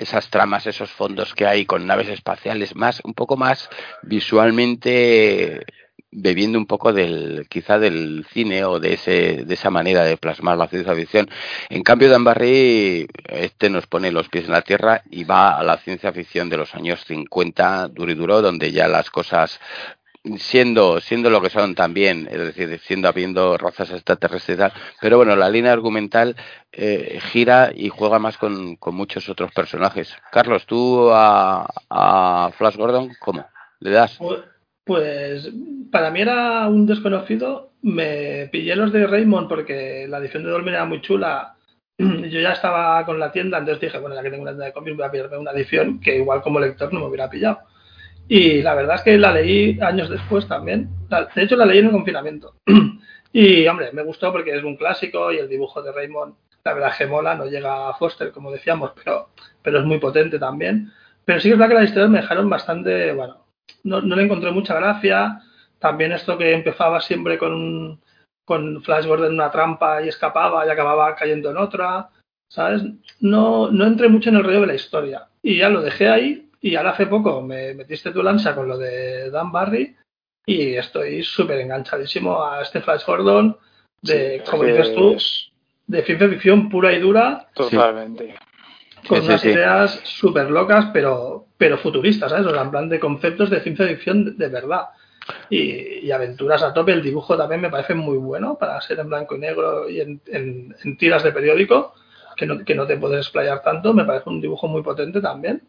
esas tramas, esos fondos que hay con naves espaciales, más un poco más visualmente bebiendo un poco del quizá del cine o de ese de esa manera de plasmar la ciencia ficción. En cambio, Dan Barry este nos pone los pies en la tierra y va a la ciencia ficción de los años 50 duro y duro, donde ya las cosas siendo siendo lo que son también, es decir, siendo habiendo razas extraterrestres y tal, pero bueno, la línea argumental eh, gira y juega más con, con, muchos otros personajes. Carlos, tú a, a Flash Gordon, ¿cómo? ¿Le das? Pues, para mí era un desconocido. Me pillé los de Raymond porque la edición de Dolmen era muy chula. Yo ya estaba con la tienda, entonces dije, bueno, ya que tengo una tienda de cómics, voy a pillarme una edición que igual como lector no me hubiera pillado. Y la verdad es que la leí años después también. De hecho, la leí en el confinamiento. Y, hombre, me gustó porque es un clásico y el dibujo de Raymond, la verdad que mola, no llega a Foster, como decíamos, pero, pero es muy potente también. Pero sí que es verdad que las historias me dejaron bastante, bueno, no, le encontré mucha gracia. También esto que empezaba siempre con, con Flash Gordon en una trampa y escapaba y acababa cayendo en otra, ¿sabes? No, no entré mucho en el rollo de la historia. Y ya lo dejé ahí y ahora hace poco me metiste tu lanza con lo de Dan Barry y estoy súper enganchadísimo a este Flash Gordon de, como dices tú, de ciencia ficción pura y dura. Totalmente con unas ideas súper locas, pero, pero futuristas, ¿sabes? O sea, en plan de conceptos de ciencia ficción de, verdad. Y, aventuras a tope. El dibujo también me parece muy bueno para ser en blanco y negro y en, en, tiras de periódico, que no, que no te puedes explayar tanto. Me parece un dibujo muy potente también.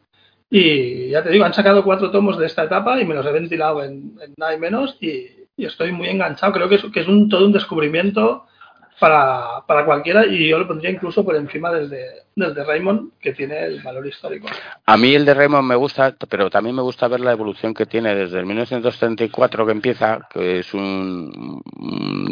Y ya te digo, han sacado cuatro tomos de esta etapa y me los he ventilado en, nada y menos y, estoy muy enganchado. Creo que es, que es un, todo un descubrimiento para, para cualquiera y yo lo pondría incluso por encima del de, del de Raymond, que tiene el valor histórico. A mí el de Raymond me gusta, pero también me gusta ver la evolución que tiene desde el 1934 que empieza, que es un,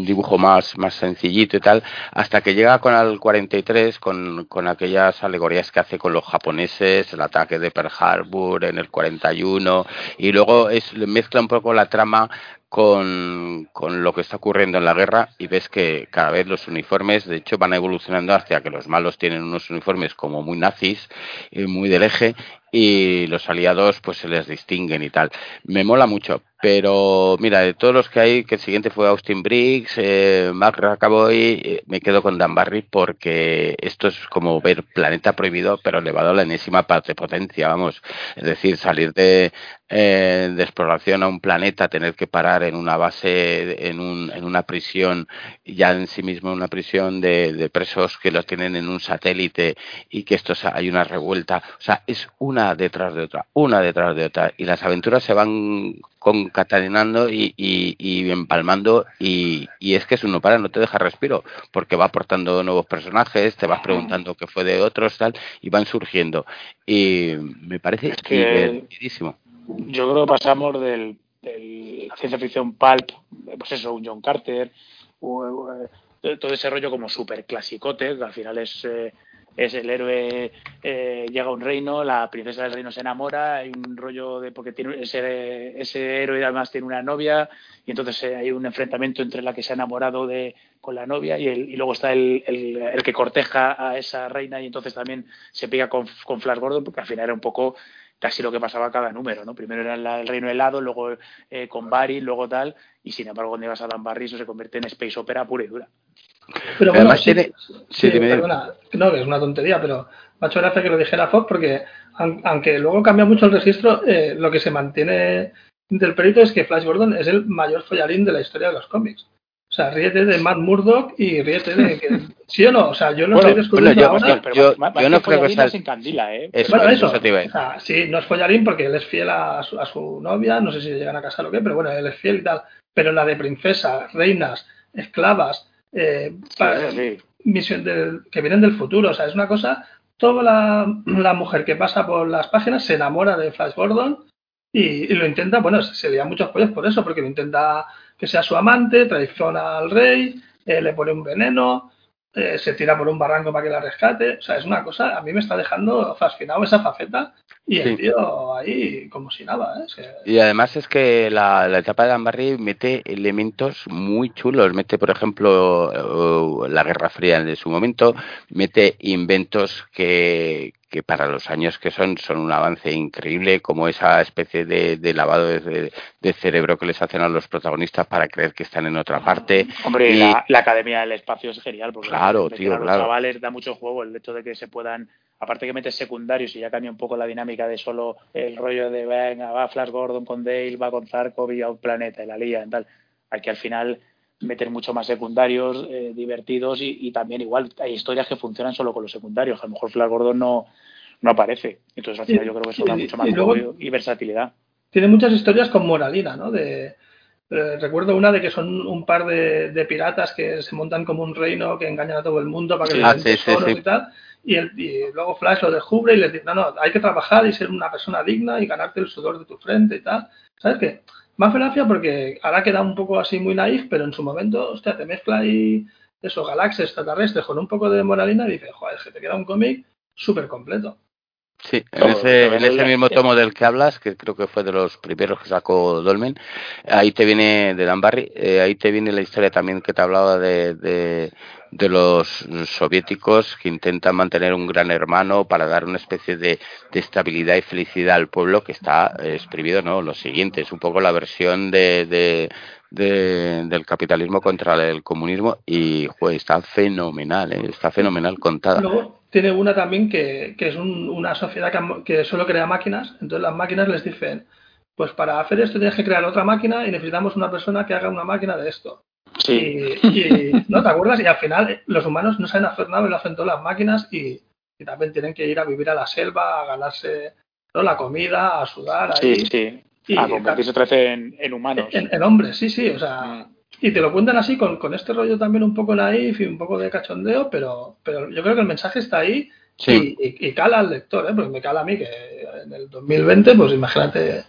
dibujo más, más sencillito y tal, hasta que llega con el 43, con, con aquellas alegorías que hace con los japoneses, el ataque de Pearl Harbor en el 41, y luego es, mezcla un poco la trama con, con, lo que está ocurriendo en la guerra y ves que cada vez los uniformes, de hecho, van evolucionando hacia que los malos tienen unos uniformes como muy nazis, y muy del eje, y los aliados pues se les distinguen y tal. Me mola mucho, pero mira, de todos los que hay, que el siguiente fue Austin Briggs, eh, Mark Rackaboy, eh, me quedo con Dan Barry porque esto es como ver Planeta Prohibido, pero elevado a la enésima parte potencia, vamos. Es decir, salir de, eh, de exploración a un planeta, tener que parar en una base, en, un, en una prisión, ya en sí mismo una prisión de, de presos que los tienen en un satélite y que esto hay una revuelta. O sea, es una detrás de otra, una detrás de otra. Y las aventuras se van concatenando y, y, empalmando y, y, es que es uno para, no te deja respiro, porque va aportando nuevos personajes, te vas preguntando qué fue de otros, tal, y van surgiendo. Y me parece divertidísimo. Yo creo que pasamos del, del ciencia ficción pulp, pues eso, un John Carter, todo ese rollo como súper clasicote, que al final es... Eh, es el héroe eh, llega a un reino, la princesa del reino se enamora, hay un rollo de porque tiene ese, héroe además tiene una novia y entonces eh, hay un enfrentamiento entre la que se ha enamorado de con la novia y, el, y luego está el, el, que corteja a esa reina y entonces también se pega con, con Flash Gordon porque al final era un poco casi lo que pasaba cada número, ¿no? Primero era el reino helado, luego eh, con Barry, luego tal, y sin embargo cuando ibas a Dan Barry eso se convierte en space opera pura y dura. Pero bueno, sí, sí, perdona, no, que es una tontería, pero me ha hecho gracia que lo dijera Fox porque aunque luego cambia mucho el registro, eh, lo que se mantiene del perito es que Flash Gordon es el mayor follarín de la historia de los cómics. O sea, ríete de Matt Murdock y ríete de que... ¿Sí o no? O sea, yo lo estoy descubriendo yo, ahora. Yo, yo, no creo que sea... sin candila, ¿eh? Eso, bueno, eso. o sea, sí, no es follarín porque él es fiel a su, a su novia, no sé si llegan a casar o qué, pero bueno, él es fiel y tal. Pero la de princesas, reinas, esclavas, eh, Misión que vienen del futuro. O sea, es una cosa. Toda la, la, mujer que pasa por las páginas se enamora de Flash Gordon y, lo intenta. Bueno, se, le da muchos pollos por eso, porque lo intenta que sea su amante, traiciona al rey, eh, le pone un veneno, eh, se tira por un barranco para que la rescate. O sea, es una cosa, a mí me está dejando fascinado esa faceta y el tío ahí como si nada. ¿eh? Y además es que la, etapa de Lambarri mete elementos muy chulos. Mete, por ejemplo, la Guerra Fría en su momento, mete inventos que, que para los años que son son un avance increíble, como esa especie de, lavado de, cerebro que les hacen a los protagonistas para creer que están en otra parte. Hombre, la, Academia del Espacio es genial, porque claro, tío, los chavales da mucho juego el hecho de que se puedan aparte que metes secundarios y ya cambia un poco la dinámica de solo el rollo de venga, va Flash Gordon con Dale, va con Zarkov y a un planeta y la lía y tal. Aquí al final meter mucho más secundarios eh, divertidos y, también igual hay historias que funcionan solo con los secundarios. A lo mejor Flash Gordon no, no aparece. Entonces al final yo creo que eso da mucho más y, versatilidad. Tiene muchas historias con moralina, ¿no? De, eh, recuerdo una de que son un par de, piratas que se montan como un reino que engañan a todo el mundo para que les den tesoros y tal. Y, el, y, luego Flash lo descubre y les dice, no, no, hay que trabajar y ser una persona digna y ganarte el sudor de tu frente y tal. ¿Sabes qué? Más gracia porque ahora queda un poco así muy naif, pero en su momento, hostia, te mezcla ahí eso, galaxias extraterrestres con un poco de moralina y dice, joder, es que te queda un cómic súper completo. Sí, en ese, en ese mismo tomo del que hablas, que creo que fue de los primeros que sacó Dolmen, ahí te viene, de Dan Barry, eh, ahí te viene la historia también que te hablaba de, de, de, los soviéticos que intentan mantener un gran hermano para dar una especie de, de estabilidad y felicidad al pueblo que está escribido, ¿no? Lo siguiente, es un poco la versión de, de del capitalismo contra el comunismo y pues está fenomenal, ¿eh? está fenomenal contada tiene una también que, que es una sociedad que, solo crea máquinas, entonces las máquinas les dicen, pues para hacer esto tienes que crear otra máquina y necesitamos una persona que haga una máquina de esto. Sí. Y, ¿no te acuerdas? Y al final los humanos no saben hacer nada lo hacen todas las máquinas y, también tienen que ir a vivir a la selva, a ganarse la comida, a sudar ahí. Sí, sí. Y, a convertirse otra vez en, humanos. En, hombres, sí, sí. O sea, mm. Y te lo cuentan así, con, con este rollo también un poco naif y un poco de cachondeo, pero, pero yo creo que el mensaje está ahí y, cala al lector, ¿eh? porque me cala a mí que en el 2020, pues imagínate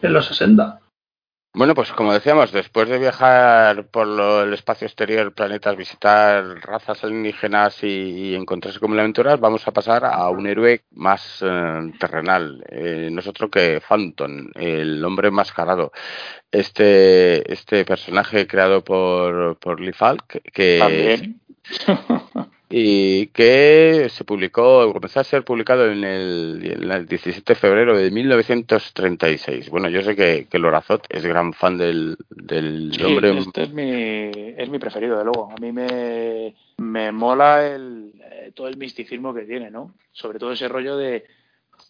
en los 60. Bueno, pues como decíamos, después de viajar por el espacio exterior, planetas, visitar razas alienígenas y, encontrarse con aventuras, vamos a pasar a un héroe más eh, terrenal, eh, nosotros que Phantom, el hombre enmascarado. Este, este personaje creado por, por Lee Falk, que, ¿También? y que se publicó, comenzó a ser publicado en el, 17 de febrero de 1936. Bueno, yo sé que, que Lorazot es gran fan del, del hombre. Este es mi, es mi preferido, de luego. A mí me, me mola el, eh, todo el misticismo que tiene, ¿no? Sobre todo ese rollo de,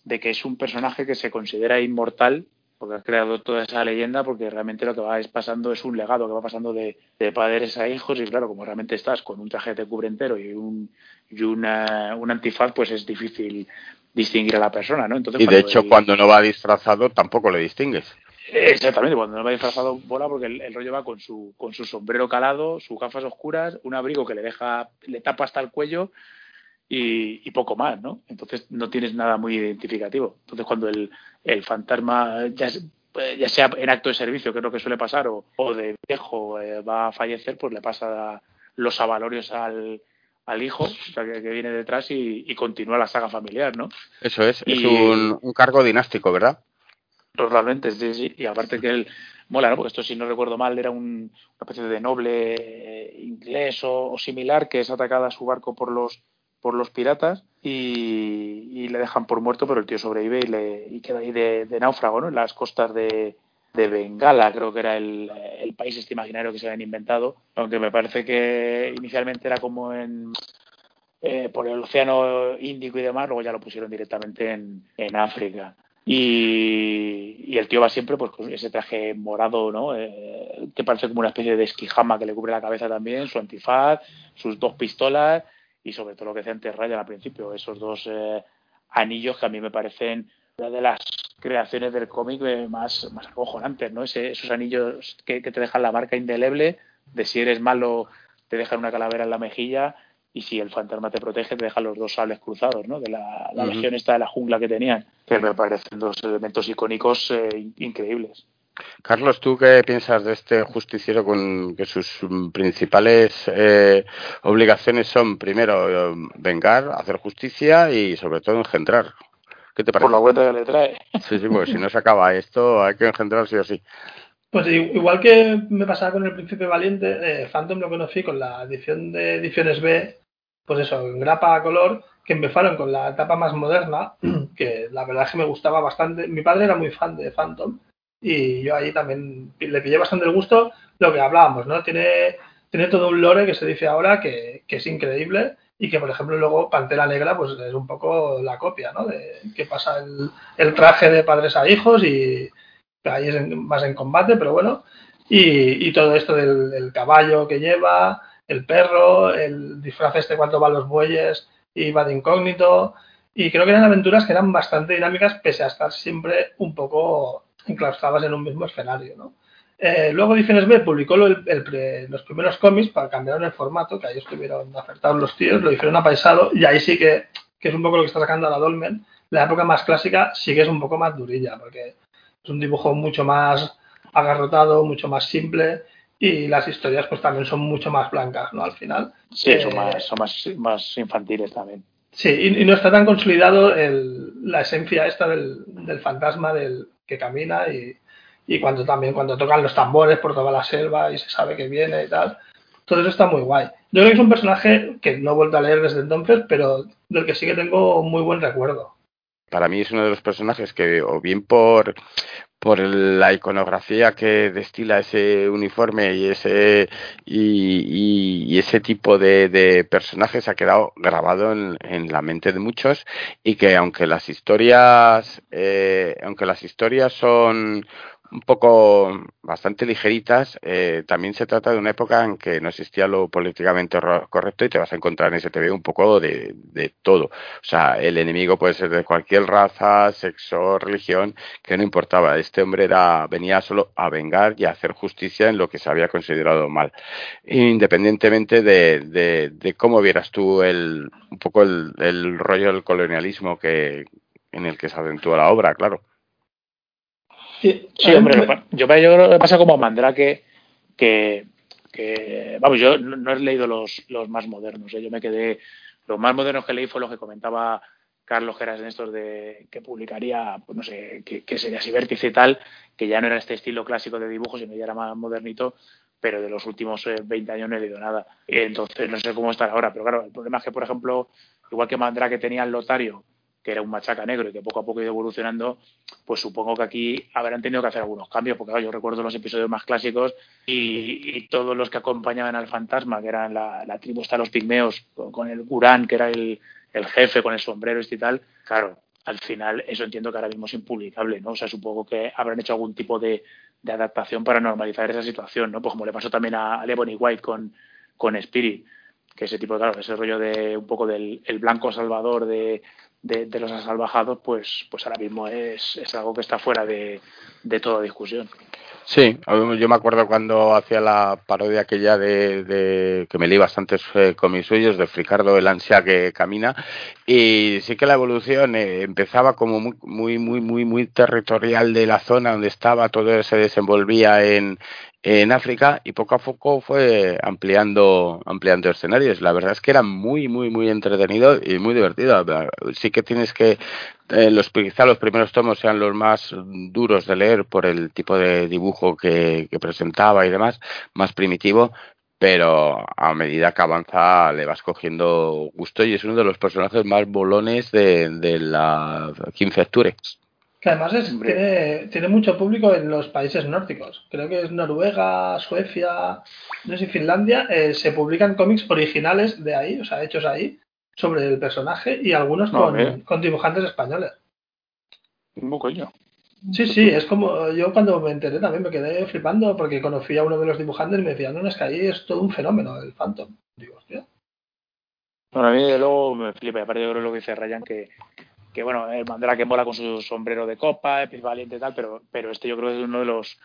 de que es un personaje que se considera inmortal porque has creado toda esa leyenda, porque realmente lo que va es pasando es un legado que va pasando de, padres a hijos, y claro, como realmente estás con un traje te cubre entero y un, y una, un antifaz, pues es difícil distinguir a la persona, ¿no? Entonces, y de hecho, cuando no va disfrazado, tampoco le distingues. Exactamente, cuando no va disfrazado bola porque el, rollo va con su, con su sombrero calado, sus gafas oscuras, un abrigo que le deja, le tapa hasta el cuello y, poco más, ¿no? Entonces no tienes nada muy identificativo. Entonces cuando el, el fantasma, ya, pues, ya sea en acto de servicio, que es lo que suele pasar, o, o de viejo eh, va a fallecer, pues le pasa los avalorios al, al hijo, o sea, que, viene detrás y, continúa la saga familiar, ¿no? Eso es, es un, cargo dinástico, ¿verdad? Totalmente, sí, sí. Y aparte que él mola, ¿no? Porque esto, si no recuerdo mal, era un, una especie de noble eh, inglés o, similar que es atacada a su barco por los por los piratas y, le dejan por muerto, pero el tío sobrevive y, le, queda ahí de, náufrago, ¿no? En las costas de, de Bengala, creo que era el, país este imaginario que se habían inventado, aunque me parece que inicialmente era como en eh, por el océano Índico y demás, luego ya lo pusieron directamente en, en África. Y, el tío va siempre pues con ese traje morado, ¿no? Eh, que parece como una especie de esquijama que le cubre la cabeza también, su antifaz, sus dos pistolas y sobre todo lo que decía antes Ryan al principio, esos dos eh, anillos que a mí me parecen una de las creaciones del cómic eh, más, más acojonantes, ¿no? esos anillos que, te dejan la marca indeleble de si eres malo te dejan una calavera en la mejilla y si el fantasma te protege te dejan los dos sables cruzados, ¿no? De la, legión esta de la jungla que tenían, que me parecen dos elementos icónicos eh, increíbles. Carlos, ¿tú qué piensas de este justiciero con que sus principales eh, obligaciones son, primero, vengar, hacer justicia y, sobre todo, engendrar? ¿Qué te parece? Por la vuelta que le trae. Sí, sí, porque si no se acaba esto, hay que engendrar sí o sí. Pues igual que me pasaba con el Príncipe Valiente, eh, Phantom lo conocí con la edición de ediciones B, pues eso, en grapa a color, que empezaron con la etapa más moderna, que la verdad es que me gustaba bastante. Mi padre era muy fan de Phantom y yo ahí también le pillé bastante el gusto lo que hablábamos, ¿no? Tiene, tiene todo un lore que se dice ahora que, es increíble y que, por ejemplo, luego Pantera Negra pues es un poco la copia, ¿no? De que pasa el, traje de padres a hijos y ahí es más en combate, pero bueno. Y, y todo esto del, caballo que lleva, el perro, el disfraz este cuando va a los bueyes y va de incógnito. Y creo que eran aventuras que eran bastante dinámicas, pese a estar siempre un poco enclaustradas en un mismo escenario, ¿no? Eh, luego Ediciones B publicó el, los primeros cómics para cambiar el formato, que ahí estuvieron acertados los tíos, lo hicieron apaisado y ahí sí que, que es un poco lo que está sacando a la Dolmen. La época más clásica sí que es un poco más durilla, porque es un dibujo mucho más agarrotado, mucho más simple y las historias pues también son mucho más blancas, ¿no? Al final. Sí, son, eh, más, son más, más infantiles también. Sí, y, no está tan consolidado el, la esencia esta del, fantasma del que camina y, y, cuando también cuando tocan los tambores por toda la selva y se sabe que viene y tal. Todo eso está muy guay. Yo creo que es un personaje que no he vuelto a leer desde entonces, pero del que sí que tengo muy buen recuerdo para mí es uno de los personajes que, o bien por, por la iconografía que destila ese uniforme y ese y, ese tipo de, personajes ha quedado grabado en, la mente de muchos y que aunque las historias eh, aunque las historias son un poco bastante ligeritas, eh, también se trata de una época en que no existía lo políticamente correcto y te vas a encontrar en ese TV un poco de, de, todo. O sea, el enemigo puede ser de cualquier raza, sexo, religión, que no importaba. Este hombre era, venía solo a vengar y a hacer justicia en lo que se había considerado mal. Independientemente de, de, cómo vieras tú el, un poco el, el rollo del colonialismo que, en el que se acentúa la obra, claro. Sí, hombre, yo, creo que pasa como Mandrake, que, que vamos, yo no, he leído los, los más modernos, ¿eh? yo me quedé, los más modernos que leí fue los que comentaba Carlos Geras en estos de que publicaría, pues no sé, que, sería así vértice y tal, que ya no era este estilo clásico de dibujo, sino ya era más modernito, pero de los últimos 20 eh, años no he leído nada. Entonces no sé cómo estar ahora, pero claro, el problema es que, por ejemplo, igual que Mandrake tenía el lotario, que era un machaca negro y que poco a poco ha ido evolucionando, pues supongo que aquí habrán tenido que hacer algunos cambios, porque yo recuerdo los episodios más clásicos y, todos los que acompañaban al fantasma, que eran la, tribu hasta los pigmeos, con, el Gurán, que era el, jefe con el sombrero este y tal, claro, al final eso entiendo que ahora mismo es impublicable, ¿no? O sea, supongo que habrán hecho algún tipo de, adaptación para normalizar esa situación, ¿no? Pues como le pasó también a, Lebony White con, con Spirit, que ese tipo, claro, ese rollo de un poco del el blanco salvador de, de, los salvajados, pues, pues ahora mismo es, es algo que está fuera de, de toda discusión. Sí, yo me acuerdo cuando hacía la parodia aquella de, de que me leí bastantes eh, con mis suyos de Fricardo el ansia que camina y sí que la evolución eh, empezaba como muy muy muy muy muy territorial de la zona donde estaba todo se desenvolvía en en África y poco a poco fue ampliando ampliando escenarios. La verdad es que era muy muy muy entretenido y muy divertido. Sí que tienes que eh, los quizá los primeros tomos sean los más duros de leer por el tipo de dibujo que, que presentaba y demás, más primitivo, pero a medida que avanza le vas cogiendo gusto y es uno de los personajes más bolones de, la 15 octubre. Que además es, tiene, tiene, mucho público en los países nórdicos. Creo que es Noruega, Suecia, no sé si Finlandia. Eh, se publican cómics originales de ahí, o sea, hechos ahí, sobre el personaje y algunos con, con, dibujantes españoles. Un coño. Sí, sí, es como yo cuando me enteré también me quedé flipando porque conocí a uno de los dibujantes y me decía, no, es que ahí es todo un fenómeno el Phantom. Digo, hostia. Bueno, a mí de luego me flipa, aparte yo creo lo que dice Ryan, que, que bueno, el que mola con su sombrero de copa, el valiente y tal, pero, pero este yo creo que es uno de los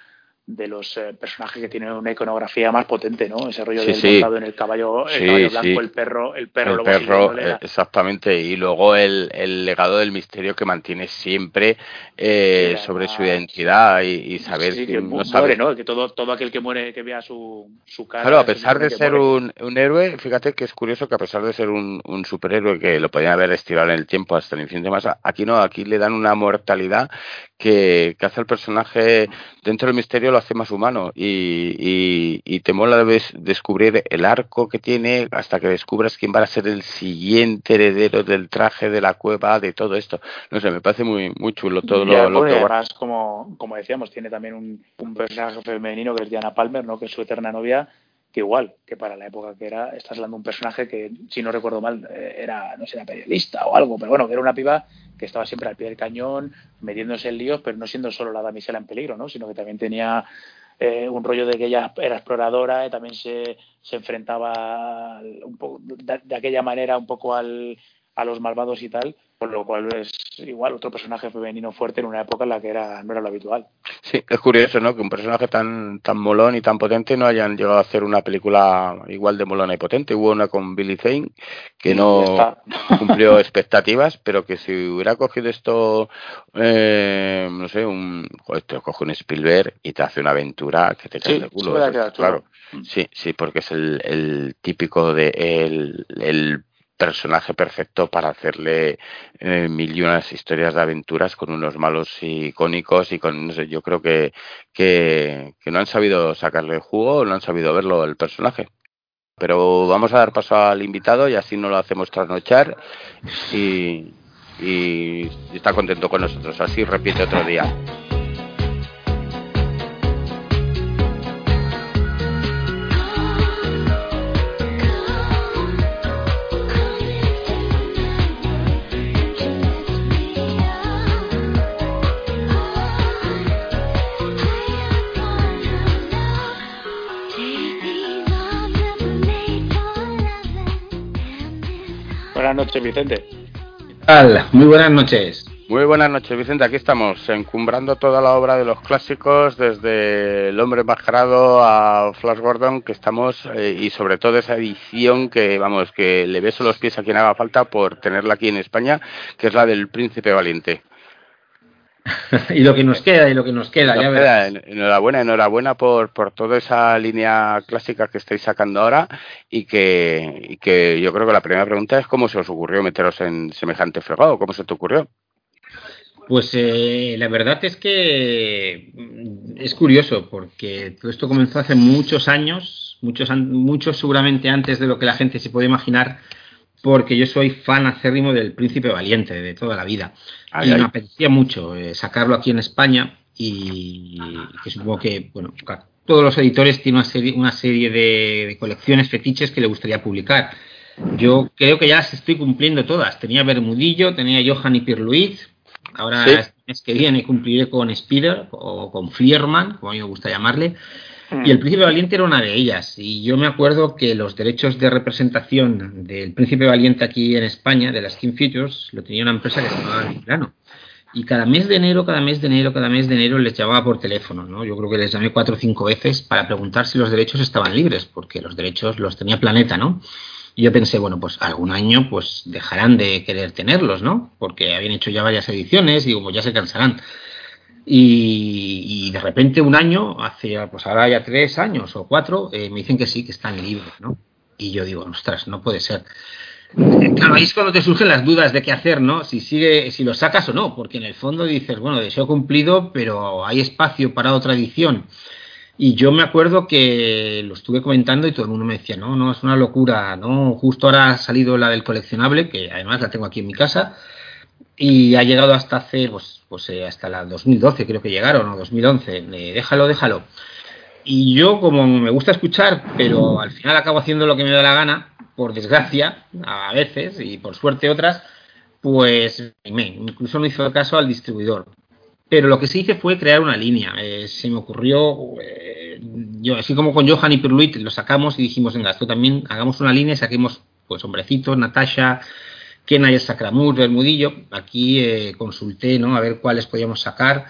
de los eh, personajes que tienen una iconografía más potente, ¿no? Ese rollo del montado en el caballo, el caballo blanco, el perro, el perro, el perro eh, exactamente, y luego el, el, legado del misterio que mantiene siempre eh, sobre su identidad y, saber que no sabe. ¿no? Que todo, todo aquel que muere, que vea su, su cara. Claro, a pesar de ser un, un, héroe, fíjate que es curioso que a pesar de ser un, un superhéroe que lo podían haber estirado en el tiempo hasta el infinito más, aquí no, aquí le dan una mortalidad que, que hace el personaje dentro del misterio hace más humano y, y, te mola descubrir el arco que tiene hasta que descubras quién va a ser el siguiente heredero del traje de la cueva de todo esto. No sé me parece muy muy chulo todo lo, lo, que además como, como decíamos tiene también un, un personaje femenino que es Diana Palmer no que es su eterna novia igual que para la época que era, estás hablando de un personaje que, si no recuerdo mal, eh, era, no sé, era periodista o algo, pero bueno, que era una piba que estaba siempre al pie del cañón, metiéndose en líos, pero no siendo solo la damisela en peligro, ¿no? Sino que también tenía eh, un rollo de que ella era exploradora y también se, se enfrentaba un poco, de, aquella manera un poco al, a los malvados y tal, con lo cual es igual otro personaje femenino fuerte en una época en la que era no era lo habitual. Sí, es curioso, ¿no? Que un personaje tan tan molón y tan potente no hayan llegado a hacer una película igual de molona y potente. Hubo una con Billy Zane que no cumplió expectativas, pero que si hubiera cogido esto, eh, no sé, un, te coge un Spielberg y te hace una aventura que te cae de culo. claro. Sí, sí, porque es el, el típico de el, el personaje perfecto para hacerle eh, mil y unas historias de aventuras con unos malos icónicos y con, no sé, yo creo que, que, que no han sabido sacarle el jugo, no han sabido verlo el personaje. Pero vamos a dar paso al invitado y así no lo hacemos trasnochar y, y está contento con nosotros. Así repite otro día. Noches, Vicente. ¿Qué tal? Muy buenas noches. Muy buenas noches, Vicente. Aquí estamos, encumbrando toda la obra de los clásicos, desde El hombre mascarado a Flash Gordon, que estamos, eh, y sobre todo esa edición que, vamos, que le beso los pies a quien haga falta por tenerla aquí en España, que es la del Príncipe Valiente. y lo que nos queda, y lo que nos queda. ya enhorabuena, enhorabuena por, por toda esa línea clásica que estáis sacando ahora y que, y que yo creo que la primera pregunta es cómo se os ocurrió meteros en semejante fregado, cómo se te ocurrió. Pues eh, la verdad es que mm, es curioso porque todo esto comenzó hace muchos años, muchos, muchos seguramente antes de lo que la gente se puede imaginar porque yo soy fan acérrimo del Príncipe Valiente de toda la vida. y me apetecía mucho eh, sacarlo aquí en España y que supongo que, bueno, todos los editores tienen una serie, una serie de, colecciones fetiches que le gustaría publicar. Yo creo que ya las estoy cumpliendo todas. Tenía Bermudillo, tenía Johan y Pierluiz. Ahora, ¿Sí? este mes que viene, cumpliré con Spider o con Flierman, como a mí me gusta llamarle. Y el Príncipe Valiente era una de ellas. Y yo me acuerdo que los derechos de representación del Príncipe Valiente aquí en España, de las Skin Features, lo tenía una empresa que se llamaba Plano. Y cada mes de enero, cada mes de enero, cada mes de enero les llamaba por teléfono, ¿no? Yo creo que les llamé cuatro o cinco veces para preguntar si los derechos estaban libres, porque los derechos los tenía Planeta, ¿no? Y yo pensé, bueno, pues algún año pues dejarán de querer tenerlos, ¿no? Porque habían hecho ya varias ediciones y como ya se cansarán. Y, de repente un año, hace pues ahora ya tres años o cuatro, eh, me dicen que sí, que están libres, ¿no? Y yo digo, ostras, no puede ser. Claro, ahí es cuando te surgen las dudas de qué hacer, ¿no? Si sigue, si lo sacas o no, porque en el fondo dices, bueno, deseo cumplido, pero hay espacio para otra edición. Y yo me acuerdo que lo estuve comentando y todo el mundo me decía, no, no, es una locura, no, justo ahora ha salido la del coleccionable, que además la tengo aquí en mi casa, y ha llegado hasta hace, pues, pues eh, hasta la 2012 creo que llegaron, o 2011, eh, déjalo, déjalo. Y yo, como me gusta escuchar, pero al final acabo haciendo lo que me da la gana, por desgracia, a veces, y por suerte otras, pues me, incluso no hizo caso al distribuidor. Pero lo que se hice fue crear una línea. Eh, se me ocurrió, yo así como con Johan y Perluit, lo sacamos y dijimos, venga, esto también hagamos una línea saquemos, pues, hombrecitos, Natasha, Kenaya Sacramur, Bermudillo. Aquí eh, consulté, ¿no? A ver cuáles podíamos sacar.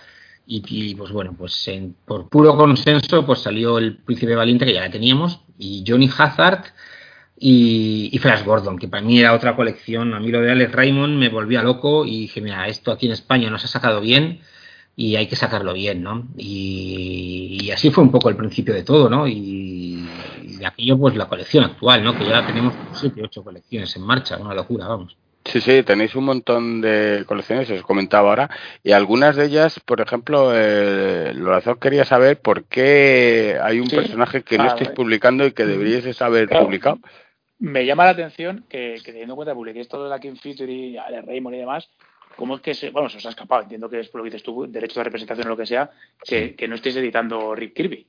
Y, pues bueno, pues por puro consenso, pues salió el Príncipe Valiente, que ya la teníamos, y Johnny Hazard y, Flash Gordon, que para mí era otra colección. A mí lo de Alex Raymond me volvía loco y dije, mira, esto aquí en España no se ha sacado bien y hay que sacarlo bien, ¿no? Y, así fue un poco el principio de todo, ¿no? Y, de aquello, pues la colección actual, ¿no? Que ya tenemos siete, ocho colecciones en marcha, una locura, vamos. Sí, sí, tenéis un montón de colecciones, os comentaba ahora, y algunas de ellas, por ejemplo, eh, Lorazón quería saber por qué hay un personaje que no estáis publicando y que deberíais haber publicado. Me llama la atención que, teniendo en cuenta que publiquéis todo de la King Future y de Raymond y demás, ¿cómo es que se, bueno, se os ha escapado? Entiendo que es por lo que dices tú, derecho de representación o lo que sea, que, que no estéis editando Rick Kirby.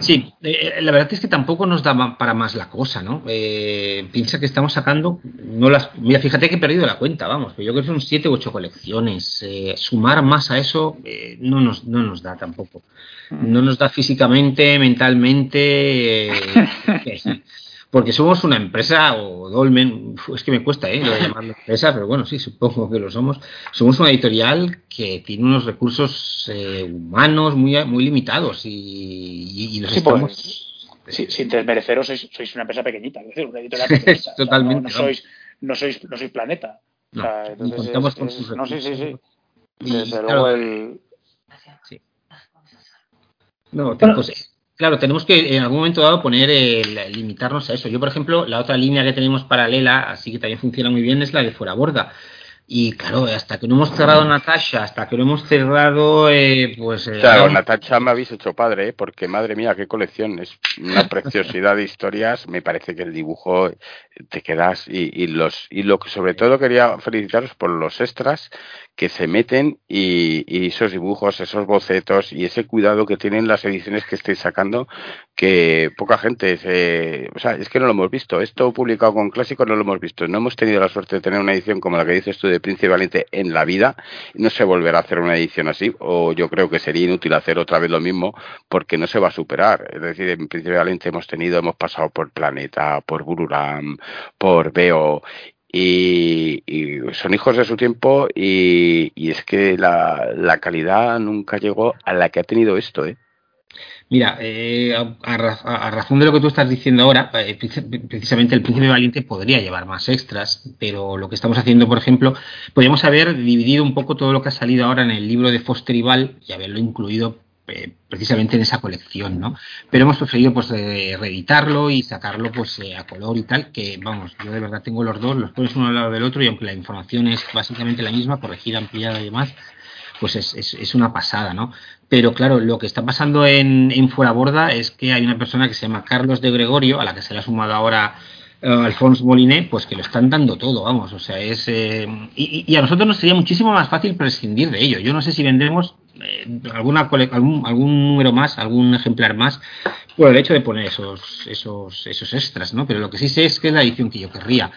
Sí, eh, eh, la verdad es que tampoco nos da para más la cosa, ¿no? Eh, piensa que estamos sacando, no las, mira, fíjate que he perdido la cuenta, vamos, pero yo creo que son siete u ocho colecciones. sumar más a eso no, nos, no nos da tampoco. Mm. No nos da físicamente, mentalmente. porque somos una empresa, o Dolmen, es que me cuesta ¿eh? lo de llamarlo empresa, pero bueno, sí, supongo que lo somos. Somos una editorial que tiene unos recursos eh, humanos muy, muy limitados y, y los estamos. Pues, sin desmereceros, sois, sois, una empresa pequeñita, es decir, una editorial pequeñita. Totalmente. no, sois, no, sois, no sois planeta. No, o sea, entonces contamos con sus No, sí, sí, sí. Desde luego el. Sí. No, pues, Claro, tenemos que en algún momento dado poner, el, limitarnos a eso. Yo, por ejemplo, la otra línea que tenemos paralela, así que también funciona muy bien, es la de fuera borda. Y claro, hasta que no hemos cerrado Natasha, hasta que no hemos cerrado, eh, pues... Eh, claro, Natasha me habéis hecho padre, ¿eh? porque madre mía, qué colección, es una preciosidad de historias, me parece que el dibujo te quedas y, y, los y lo que sobre todo quería felicitaros por los extras que se meten y, esos dibujos, esos bocetos y ese cuidado que tienen las ediciones que estáis sacando que poca gente se, o sea, es que no lo hemos visto, esto publicado con clásicos no lo hemos visto, no hemos tenido la suerte de tener una edición como la que dices tú de Príncipe Valiente en la vida, no se volverá a hacer una edición así o yo creo que sería inútil hacer otra vez lo mismo porque no se va a superar, es decir, en Príncipe Valiente hemos tenido, hemos pasado por Planeta, por Bururam, por Veo y, son hijos de su tiempo y, es que la, calidad nunca llegó a la que ha tenido esto. ¿eh? Mira, eh, a, razón de lo que tú estás diciendo ahora, eh, precisamente el Príncipe Valiente podría llevar más extras, pero lo que estamos haciendo, por ejemplo, podríamos haber dividido un poco todo lo que ha salido ahora en el libro de Foster y Val y haberlo incluido eh, precisamente en esa colección, ¿no? Pero hemos preferido pues reeditarlo y sacarlo pues eh, a color y tal, que vamos, yo de verdad tengo los dos, los pones uno al lado del otro y aunque la información es básicamente la misma, corregida, ampliada y demás, pues es, una pasada, ¿no? Pero claro, lo que está pasando en, en Fuera Borda es que hay una persona que se llama Carlos de Gregorio, a la que se le ha sumado ahora uh, Alphonse Moliné, pues que lo están dando todo, vamos, o sea, es... y, y, a nosotros nos sería muchísimo más fácil prescindir de ello. Yo no sé si vendremos eh, alguna algún, algún número más, algún ejemplar más, por el hecho de poner esos, esos, esos extras, ¿no? Pero lo que sí sé es que es la edición que yo querría.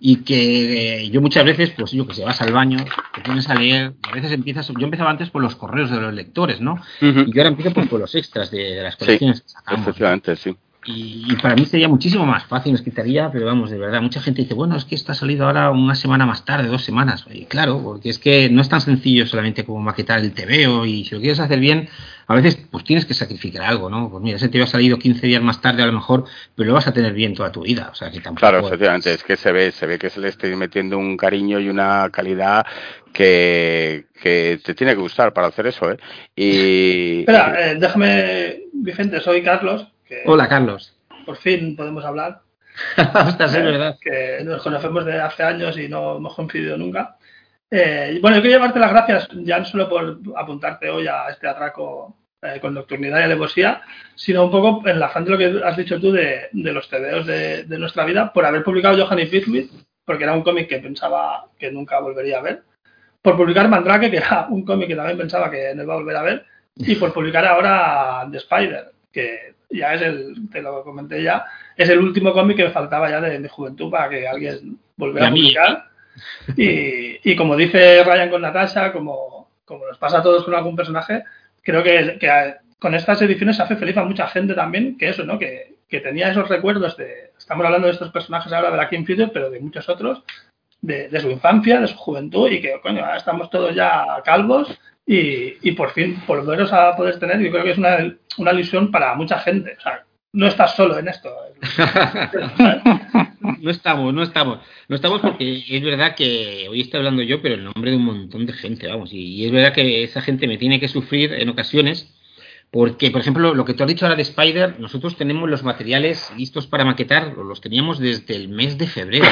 Y que eh, yo muchas veces, pues yo que sé, vas al baño, te pones a leer, y a veces empiezas, yo empezaba antes por los correos de los lectores, ¿no? Y yo ahora empiezo pues, por los extras de, las colecciones que sacamos. Efectivamente, sí. Y, para mí sería muchísimo más fácil, nos quitaría, pero vamos, de verdad, mucha gente dice, bueno, es que esto ha salido ahora una semana más tarde, dos semanas. Y claro, porque es que no es tan sencillo solamente como maquetar el TVO y si lo quieres hacer bien, a veces pues tienes que sacrificar algo, ¿no? Pues mira, ese TVO ha salido 15 días más tarde a lo mejor, pero lo vas a tener bien toda tu vida. O sea, que tampoco... Claro, efectivamente, es que se ve, se ve que se le esté metiendo un cariño y una calidad que, que te tiene que gustar para hacer eso, ¿eh? Y... Espera, eh, déjame, Vicente, soy Carlos Hola, Carlos. Por fin podemos hablar. Ostras, es verdad. Que nos conocemos de hace años y no hemos coincidido nunca. Eh, bueno, yo quería darte las gracias ya no solo por apuntarte hoy a este atraco eh, con nocturnidad y alevosía, sino un poco en la frente de lo que has dicho tú de, los TVOs de, nuestra vida, por haber publicado Johanny y porque era un cómic que pensaba que nunca volvería a ver, por publicar Mandrake, que era un cómic que también pensaba que no iba a volver a ver, y por publicar ahora The Spider, que ya es el, te lo comenté ya, es el último cómic que me faltaba ya de mi juventud para que alguien volviera a publicar. Y, y, como dice Ryan con Natasha, como, como nos pasa a todos con algún personaje, creo que, que, con estas ediciones se hace feliz a mucha gente también, que eso, ¿no? Que, que tenía esos recuerdos de, estamos hablando de estos personajes ahora de la King Future, pero de muchos otros, de, de, su infancia, de su juventud, y que, coño, ahora estamos todos ya calvos y, por fin volveros a poder tener, yo creo que es una, una ilusión para mucha gente. O sea, no estás solo en esto. no estamos, no estamos. No estamos porque es verdad que hoy estoy hablando yo, pero en nombre de un montón de gente, vamos. Y, es verdad que esa gente me tiene que sufrir en ocasiones. Porque, por ejemplo, lo que tú has dicho ahora de Spider, nosotros tenemos los materiales listos para maquetar, los teníamos desde el mes de febrero.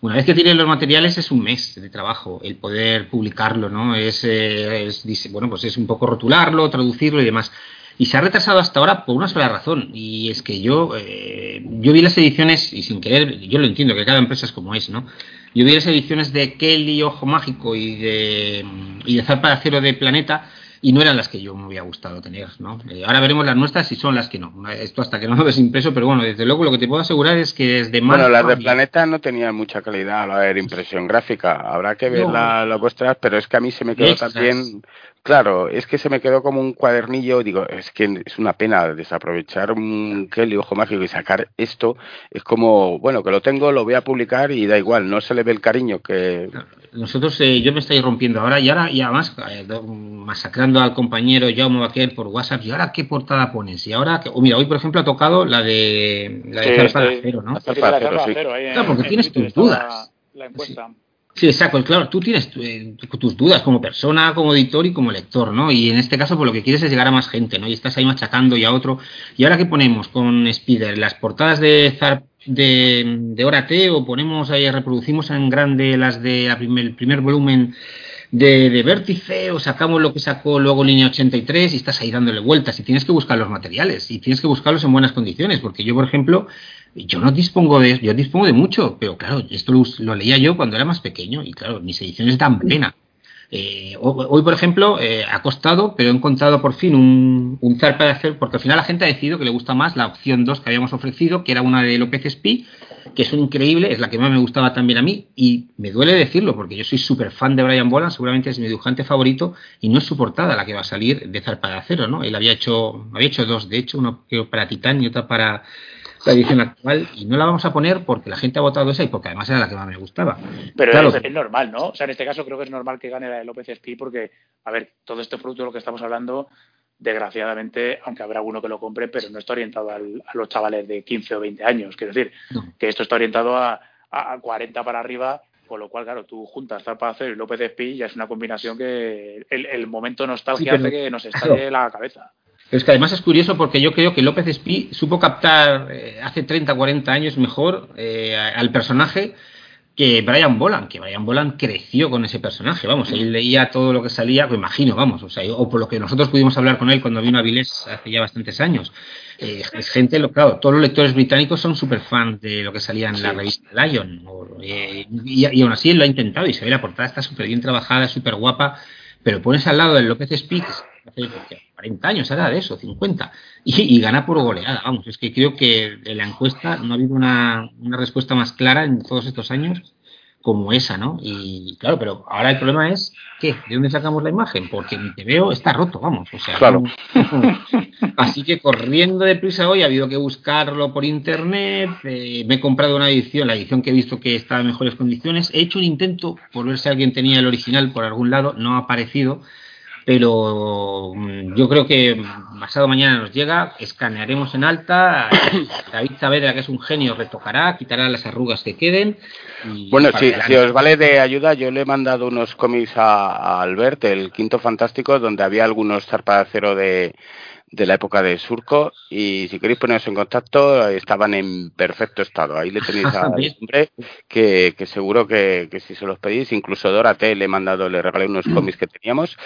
Una vez que tienes los materiales es un mes de trabajo el poder publicarlo, ¿no? Es, eh, es, bueno, pues es un poco rotularlo, traducirlo y demás. Y se ha retrasado hasta ahora por una sola razón, y es que yo, eh, yo vi las ediciones, y sin querer, yo lo entiendo, que cada empresa es como es, ¿no? Yo vi las ediciones de Kelly, Ojo Mágico y de, y de Zarpa de de Planeta, y no eran las que yo me había gustado tener, ¿no? Eh, ahora veremos las nuestras si son las que no. Esto hasta que no lo ves impreso, pero bueno, desde luego lo que te puedo asegurar es que desde marzo... Bueno, las de Planeta no tenían mucha calidad a la impresión gráfica. Habrá que ver las vuestras, pero es que a mí se me quedó también Claro, es que se me quedó como un cuadernillo, digo, es que es una pena desaprovechar un Kelly Ojo Mágico y sacar esto, es como, bueno, que lo tengo, lo voy a publicar y da igual, no se le ve el cariño que... Nosotros, eh, yo me estoy rompiendo ahora y ahora, y además, eh, masacrando al compañero Jaume Baquer por WhatsApp, ¿y ahora qué portada pones? Y ahora, que, oh, mira, hoy por ejemplo ha tocado la de la de Acero, ¿no? claro, porque tienes tus dudas. La encuesta. Sí, exacto. Claro, tú tienes eh, tus dudas como persona, como editor y como lector, ¿no? Y en este caso, por pues, lo que quieres es llegar a más gente, ¿no? Y estás ahí machacando y a otro. ¿Y ahora qué ponemos con Spider? ¿Las portadas de Zar de, de o ponemos ahí, reproducimos en grande las de el primer volumen de, de Vértice o sacamos lo que sacó luego Línea 83 y estás ahí dándole vueltas y tienes que buscar los materiales y tienes que buscarlos en buenas condiciones porque yo, por ejemplo, yo no dispongo de, yo dispongo de mucho, pero claro, esto lo, leía yo cuando era más pequeño y claro, mis ediciones dan pena. Eh, hoy, por ejemplo, eh, ha costado, pero he encontrado por fin un, un zarpa de hacer, porque al final la gente ha decidido que le gusta más la opción 2 que habíamos ofrecido, que era una de López Espí, que es un increíble, es la que más me gustaba también a mí, y me duele decirlo, porque yo soy súper fan de Brian Boland, seguramente es mi dibujante favorito, y no es su portada la que va a salir de zarpa de acero, ¿no? Él había hecho, había hecho dos, de hecho, uno para Titán y otra para la edición actual y no la vamos a poner porque la gente ha votado esa y porque además era la que más me gustaba. Pero es, normal, ¿no? O sea, en este caso creo que es normal que gane la de López Espí porque, a ver, todo este producto de lo que estamos hablando, desgraciadamente, aunque habrá alguno que lo compre, pero no está orientado a los chavales de 15 o 20 años. Quiero decir, que esto está orientado a, a 40 para arriba con lo cual, claro, tú juntas Zarpa Hacer y López Espí ya es una combinación que el, momento nostalgia hace que nos estalle la cabeza. Pero es que además es curioso porque yo creo que López Espí supo captar eh, hace 30, 40 años mejor eh, al personaje que Brian Boland, que Brian Boland creció con ese personaje, vamos, él leía todo lo que salía, me imagino, vamos, o sea, o por lo que nosotros pudimos hablar con él cuando vino a Vilés hace ya bastantes años. Eh, es gente, lo, claro, todos los lectores británicos son súper fans de lo que salía en la revista Lion, y, y, aún así él lo ha intentado y se ve la portada, está súper bien trabajada, súper guapa, pero pones al lado del López Speaks, hace 40 años era de eso, 50, y, gana por goleada. Vamos, es que creo que en la encuesta no ha habido una, respuesta más clara en todos estos años como esa, ¿no? Y claro, pero ahora el problema es ¿qué? ¿De dónde sacamos la imagen? Porque mi veo está roto, vamos. O sea, claro. así que corriendo deprisa hoy ha habido que buscarlo por internet. Eh, me he comprado una edición, la edición que he visto que está en mejores condiciones. He hecho un intento por ver si alguien tenía el original por algún lado, no ha aparecido pero mm, yo creo que pasado mañana nos llega, escanearemos en alta, David Saavedra, que es un genio, retocará, quitará las arrugas que queden. bueno, si, si, os vale de ayuda, yo le he mandado unos cómics a, Albert, el quinto fantástico, donde había algunos zarpa de de, la época de Surco y si queréis poneros en contacto estaban en perfecto estado. Ahí le tenéis a hombre que, que seguro que, que, si se los pedís, incluso Dora T le he mandado, le regalé unos cómics que teníamos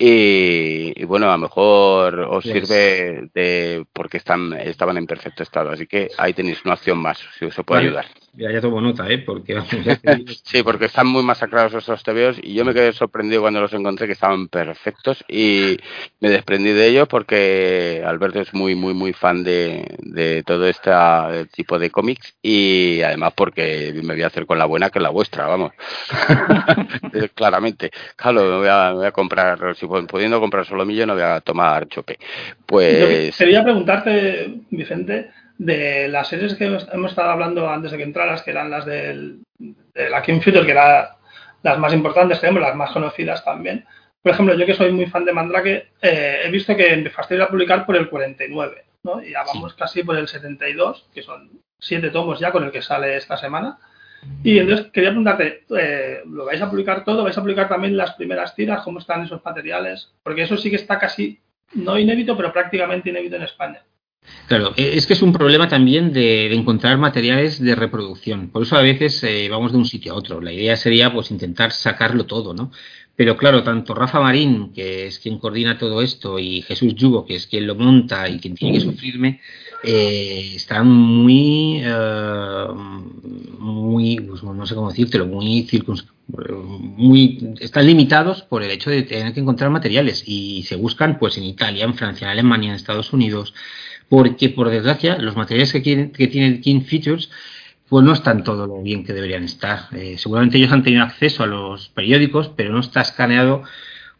y, bueno, a lo mejor os sirve de porque están estaban en perfecto estado. Así que ahí tenéis una opción más, si os puede ayudar. Ya, ya tomo nota, ¿eh? Porque, sí, porque están muy masacrados esos TVOs y yo me quedé sorprendido cuando los encontré que estaban perfectos y me desprendí de ellos porque Alberto es muy, muy, muy fan de, de todo este tipo de cómics y además porque me voy a hacer con la buena que la vuestra, vamos. Claramente. Claro, me voy a, me voy a comprar, pudiendo comprar solo millo, no voy a tomar chope. Pues. Quería preguntarte, Vicente, de las series que hemos estado hablando antes de que entraras, que eran las del, de la King Future, que eran las más importantes, tenemos las más conocidas también. Por ejemplo, yo que soy muy fan de Mandrake, eh, he visto que empezaste a publicar por el 49, ¿no? Y ya vamos casi por el 72, que son siete tomos ya con el que sale esta semana. Y entonces quería preguntarte, eh, ¿lo vais a publicar todo? ¿Vais a publicar también las primeras tiras? ¿Cómo están esos materiales? Porque eso sí que está casi, no inédito, pero prácticamente inédito en España. Claro, e, es que es un problema también de, encontrar materiales de reproducción. Por eso a veces eh, vamos de un sitio a otro. La idea sería pues intentar sacarlo todo, ¿no? Pero claro, tanto Rafa Marín, que es quien coordina todo esto, y Jesús Yugo, que es quien lo monta y quien tiene que sufrirme, eh, están muy, eh, muy, pues, no sé cómo decírtelo, muy muy están limitados por el hecho de tener que encontrar materiales y se buscan pues en Italia, en Francia, en Alemania, en Estados Unidos, porque por desgracia los materiales que, que tiene King Features pues no están todo lo bien que deberían estar. Eh, seguramente ellos han tenido acceso a los periódicos, pero no está escaneado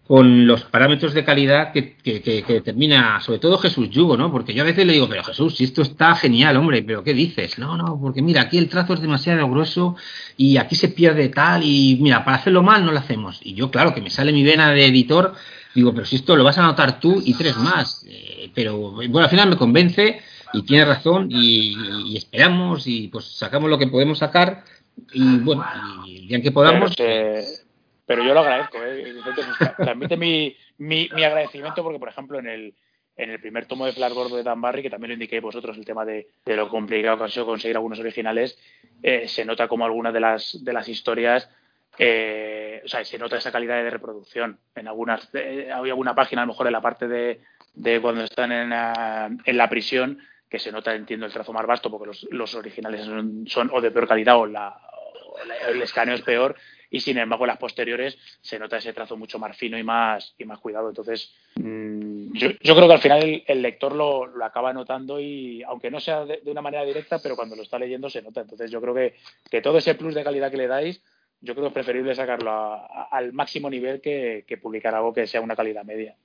con los parámetros de calidad que, que, que, determina, sobre todo Jesús Yugo, ¿no? Porque yo a veces le digo, pero Jesús, si esto está genial, hombre, pero ¿qué dices? No, no, porque mira, aquí el trazo es demasiado grueso y aquí se pierde tal y mira, para hacerlo mal no lo hacemos. Y yo, claro, que me sale mi vena de editor, digo, pero si esto lo vas a notar tú y tres más. Eh, pero bueno, al final me convence y tiene razón y, esperamos y pues sacamos lo que podemos sacar y bueno, y el día que podamos... Pero, yo lo agradezco, ¿eh? transmite mi, mi, mi, agradecimiento porque, por ejemplo, en el, en el primer tomo de Flash Gordo de Dan Barry, que también lo indiqué vosotros, el tema de, de lo complicado que ha sido conseguir algunos originales, eh, se nota como algunas de las, de las historias eh, o sea, se nota esa calidad de reproducción. En algunas, eh, hay alguna página, a lo mejor en la parte de, de cuando están en la, en la prisión, que se nota, entiendo, el trazo más vasto porque los, los originales son, o de peor calidad o, la, el escaneo es peor y sin embargo en las posteriores se nota ese trazo mucho más fino y más y más cuidado. Entonces mm, yo, yo, creo que al final el, lector lo, lo, acaba notando y aunque no sea de, una manera directa pero cuando lo está leyendo se nota. Entonces yo creo que, que todo ese plus de calidad que le dais yo creo que es preferible sacarlo al máximo nivel que, que publicar algo que sea una calidad media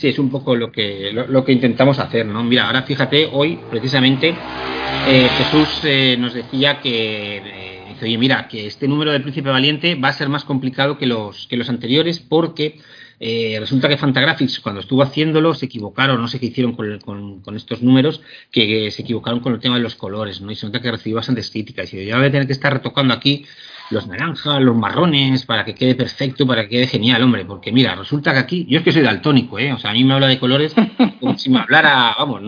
Sí, es un poco lo que, lo, que intentamos hacer, ¿no? Mira, ahora fíjate, hoy precisamente eh, Jesús eh, nos decía que, eh, dice, oye, mira, que este número del Príncipe Valiente va a ser más complicado que los, que los anteriores porque resulta que Fantagraphics cuando estuvo haciéndolo se equivocaron, no sé qué hicieron con, con, estos números, que se equivocaron con el tema de los colores, ¿no? Y se nota que recibió bastantes críticas. Y yo voy a tener que estar retocando aquí los naranjas, los marrones, para que quede perfecto, para que quede genial, hombre. Porque mira, resulta que aquí, yo es que soy daltónico, ¿eh? O sea, a mí me habla de colores como si me hablara, vamos,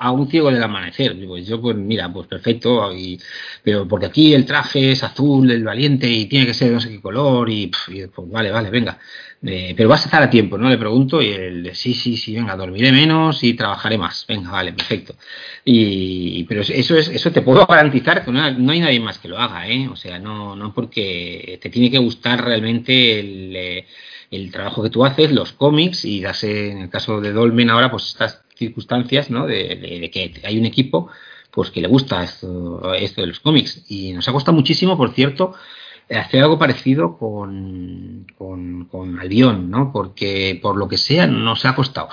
a, un ciego del amanecer. Pues yo, pues mira, pues perfecto. Y, pero porque aquí el traje es azul, el valiente, y tiene que ser de no sé qué color, y, pues vale, vale, venga. Eh, pero vas a estar a tiempo, ¿no? Le pregunto, y él, sí, sí, sí, venga, dormiré menos y trabajaré más. Venga, vale, perfecto. Y, pero eso es, eso te puedo garantizar que no, hay nadie más que lo haga, ¿eh? O sea, no, no porque te tiene que gustar realmente el, eh, el trabajo que tú haces, los cómics, y darse, en el caso de Dolmen ahora, pues estas circunstancias, ¿no? De, de, que hay un equipo, pues que le gusta esto, esto de los cómics. Y nos ha costado muchísimo, por cierto, hacer algo parecido con, con, con Albion, ¿no? Porque por lo que sea nos ha costado.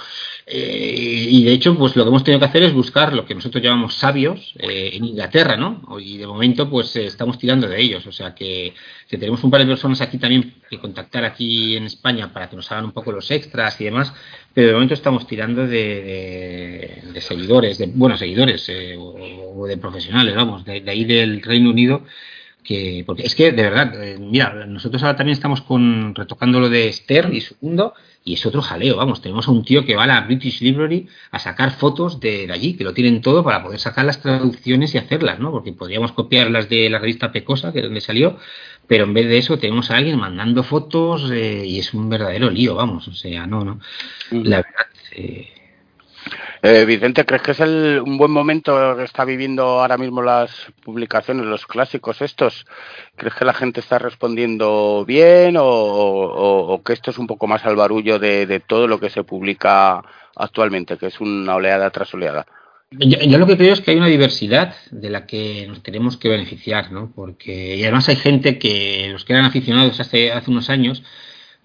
Eh, y de hecho, pues lo que hemos tenido que hacer es buscar lo que nosotros llamamos sabios eh, en Inglaterra, ¿no? Y de momento, pues eh, estamos tirando de ellos. O sea que, tenemos un par de personas aquí también que contactar aquí en España para que nos hagan un poco los extras y demás. Pero de momento estamos tirando de, seguidores, de buenos seguidores o, de profesionales, vamos, de ahí del Reino Unido que porque es que de verdad eh, mira nosotros ahora también estamos con retocando lo de Esther y segundo y es otro jaleo vamos tenemos a un tío que va a la British Library a sacar fotos de, allí que lo tienen todo para poder sacar las traducciones y hacerlas no porque podríamos copiar las de la revista Pecosa que es donde salió pero en vez de eso tenemos a alguien mandando fotos eh, y es un verdadero lío vamos o sea no no. La verdad eh, eh, Vicente, ¿crees que es un buen momento que está viviendo ahora mismo las publicaciones, los clásicos estos? ¿Crees que la gente está respondiendo bien o, que esto es un poco más al barullo de, todo lo que se publica actualmente, que es una oleada tras oleada? Yo, lo que creo es que hay una diversidad de la que nos tenemos que beneficiar, ¿no? Porque y además hay gente que los que eran aficionados hace, hace unos años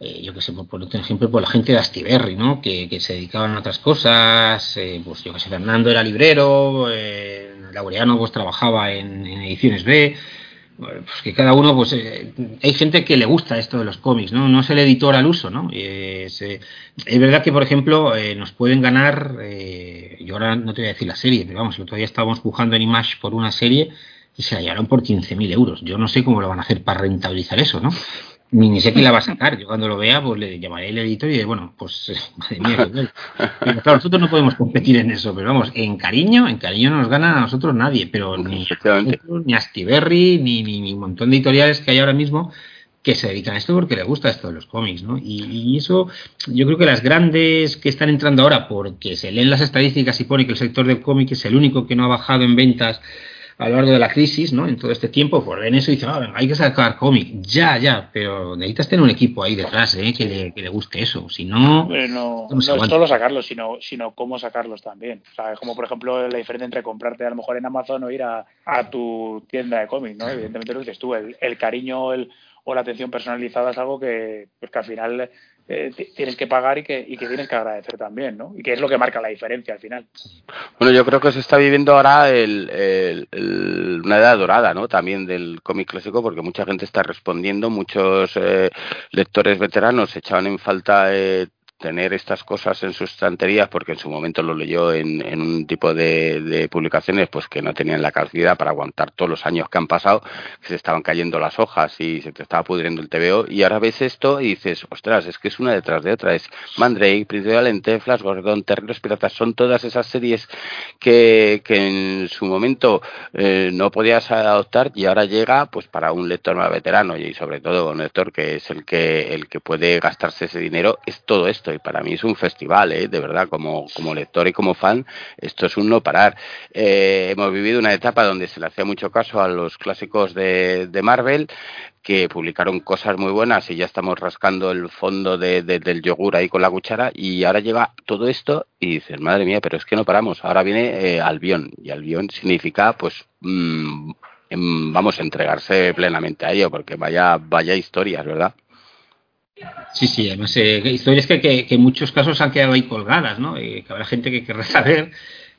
eh, yo que sé, por, ejemplo, por la gente de Astiberri, ¿no? Que, se dedicaban a otras cosas, eh, pues yo que sé, Fernando era librero, eh, Laureano pues trabajaba en, ediciones B, pues que cada uno, pues eh, hay gente que le gusta esto de los cómics, ¿no? No es el editor al uso, ¿no? Es, es, verdad que, por ejemplo, nos pueden ganar, yo ahora no te voy a decir la serie, pero vamos, el otro día estábamos pujando en Image por una serie y se la llevaron por 15.000 euros. Yo no sé cómo lo van a hacer para rentabilizar eso, ¿no? Ni, sé quién la va a sacar. Yo cuando lo vea, pues le llamaré al editor y diré, bueno, pues madre mía. claro, nosotros no podemos competir en eso, pero vamos, en cariño, en cariño no nos gana a nosotros nadie, pero ni, ni Astiberri, ni, ni, un montón de editoriales que hay ahora mismo que se dedican a esto porque les gusta esto de los cómics, ¿no? Y, y, eso, yo creo que las grandes que están entrando ahora, porque se leen las estadísticas y pone que el sector del cómic es el único que no ha bajado en ventas a lo largo de la crisis, ¿no? En todo este tiempo, pues ven eso y dicen, ah, hay que sacar cómic. Ya, ya, pero necesitas tener un equipo ahí detrás, ¿eh? Que le, que le guste eso. Si no. no, no, es solo sacarlos, sino, sino cómo sacarlos también. O sea, como por ejemplo la diferencia entre comprarte a lo mejor en Amazon o ir a, a tu tienda de cómics, ¿no? Evidentemente lo dices tú, el, el cariño el, o la atención personalizada es algo que, pues que al final eh, tienes que pagar y que, y que tienes que agradecer también, ¿no? Y que es lo que marca la diferencia al final. Bueno, yo creo que se está viviendo ahora el, una edad dorada, ¿no? También del cómic clásico, porque mucha gente está respondiendo, muchos eh, lectores veteranos echaban en falta eh, tener estas cosas en sus estanterías, porque en su momento lo leyó en, en un tipo de, publicaciones pues que no tenían la capacidad para aguantar todos los años que han pasado, que se estaban cayendo las hojas y se te estaba pudriendo el TVO, y ahora ves esto y dices, ostras, es que es una detrás de otra, es Mandrake, Príncipe Valente, Flash Gordon, Terribles Piratas, son todas esas series que, que en su momento eh, no podías adoptar y ahora llega pues para un lector más veterano y sobre todo un lector que es el que, el que puede gastarse ese dinero, es todo esto y para mí es un festival, ¿eh? de verdad, como, como lector y como fan, esto es un no parar. Eh, hemos vivido una etapa donde se le hacía mucho caso a los clásicos de, de Marvel, que publicaron cosas muy buenas y ya estamos rascando el fondo de, del yogur ahí con la cuchara y ahora llega todo esto y dices, madre mía, pero es que no paramos. Ahora viene eh, Albión y Albión significa pues mm, em, vamos a entregarse plenamente a ello porque vaya, vaya historias, ¿verdad? Sí, sí, además eh, historias que, que, en muchos casos han quedado ahí colgadas, ¿no? Eh, que habrá gente que querrá saber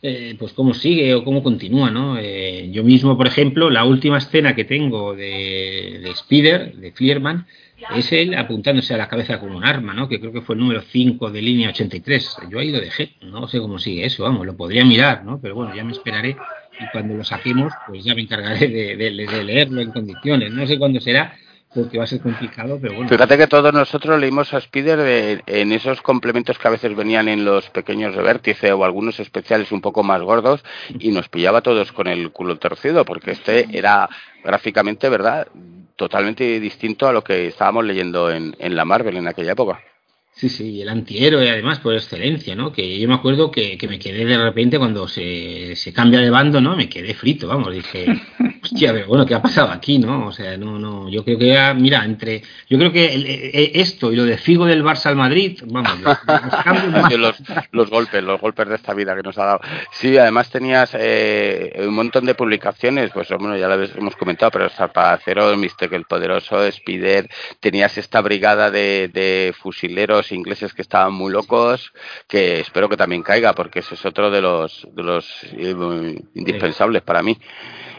eh, pues cómo sigue o cómo continúa, ¿no? Eh, yo mismo, por ejemplo, la última escena que tengo de, de Spider, de Flierman, es él apuntándose a la cabeza con un arma, ¿no? Que creo que fue el número 5 de línea 83. Yo ahí lo dejé, no sé cómo sigue eso, vamos, lo podría mirar, ¿no? Pero bueno, ya me esperaré y cuando lo saquemos, pues ya me encargaré de, leerlo en condiciones. No sé cuándo será, porque va a ser complicado, pero bueno. Fíjate que todos nosotros leímos a Spider en esos complementos que a veces venían en los pequeños de vértice o algunos especiales un poco más gordos y nos pillaba todos con el culo torcido porque este era gráficamente, ¿verdad? Totalmente distinto a lo que estábamos leyendo en, en la Marvel en aquella época. Sí, sí, el antihéroe además por excelencia, ¿no? Que yo me acuerdo que, que me quedé de repente cuando se, se, cambia de bando, ¿no? Me quedé frito, vamos, dije, hostia, pero bueno, ¿qué ha pasado aquí, no? O sea, no, no, yo creo que, mira, entre, yo creo que eh, esto y lo de Figo del Barça al Madrid, vamos, los, golpes, los golpes de esta vida que nos ha dado. Sí, además tenías eh, un montón de publicaciones, pues bueno, ya lo hemos comentado, pero Zarpacero, Mister el Poderoso, Spider, tenías esta brigada de, de fusileros ingleses que estaban muy locos, que espero que también caiga, porque ese es otro de los, de los eh, indispensables para mí.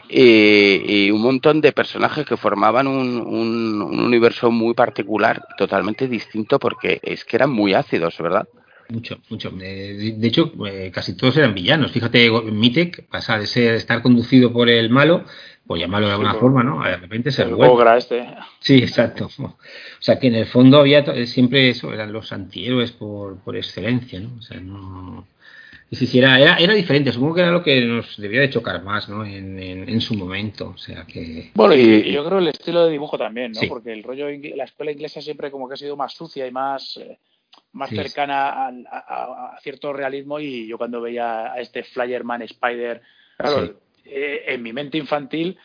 Y, un montón de personajes que formaban un, un, universo muy particular, totalmente distinto, porque es que eran muy ácidos, ¿verdad? Mucho, mucho. Eh, de hecho, eh, casi todos eran villanos. Fíjate, Mitek pasa de ser estar conducido por el malo, pues llamarlo de alguna forma, ¿no? De repente ser el este. Sí, exacto. O sea, que en el fondo había siempre eso, eran los antihéroes por, por excelencia, ¿no? O sea, no y si era, era, diferente, supongo que era lo que nos debía de chocar más ¿no? en, en, su momento. O sea que... Bueno, y, yo creo el estilo de dibujo también, ¿no? Porque el rollo, la escuela inglesa siempre como que ha sido más sucia y más, eh, más cercana a, cierto realismo y yo cuando veía a este Flyerman Spider, claro, eh, en mi mente infantil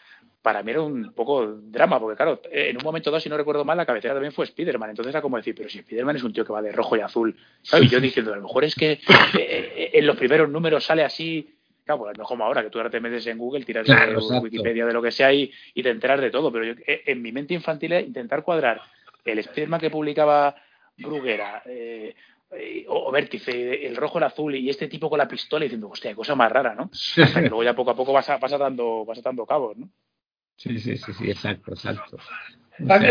para mí era un poco drama, porque claro, en un momento dado, si no recuerdo mal, la cabecera también fue Spiderman. Entonces era como decir, pero si Spiderman es un tío que va de rojo y azul. Y yo diciendo, a lo mejor es que eh, eh, en los primeros números sale así. Claro, pues no como ahora, que tú ahora te metes en Google, tiras de Wikipedia, de lo que sea y, y te enteras de todo. Pero yo, en mi mente infantil es intentar cuadrar el Spiderman que publicaba Bruguera, o, Vértice, el rojo, el azul y este tipo con la pistola diciendo, hostia, cosa más rara, ¿no? Hasta que luego ya poco a poco vas, vas, dando, vas dando cabos, ¿no? Sí, sí, sí, sí, exacto, exacto.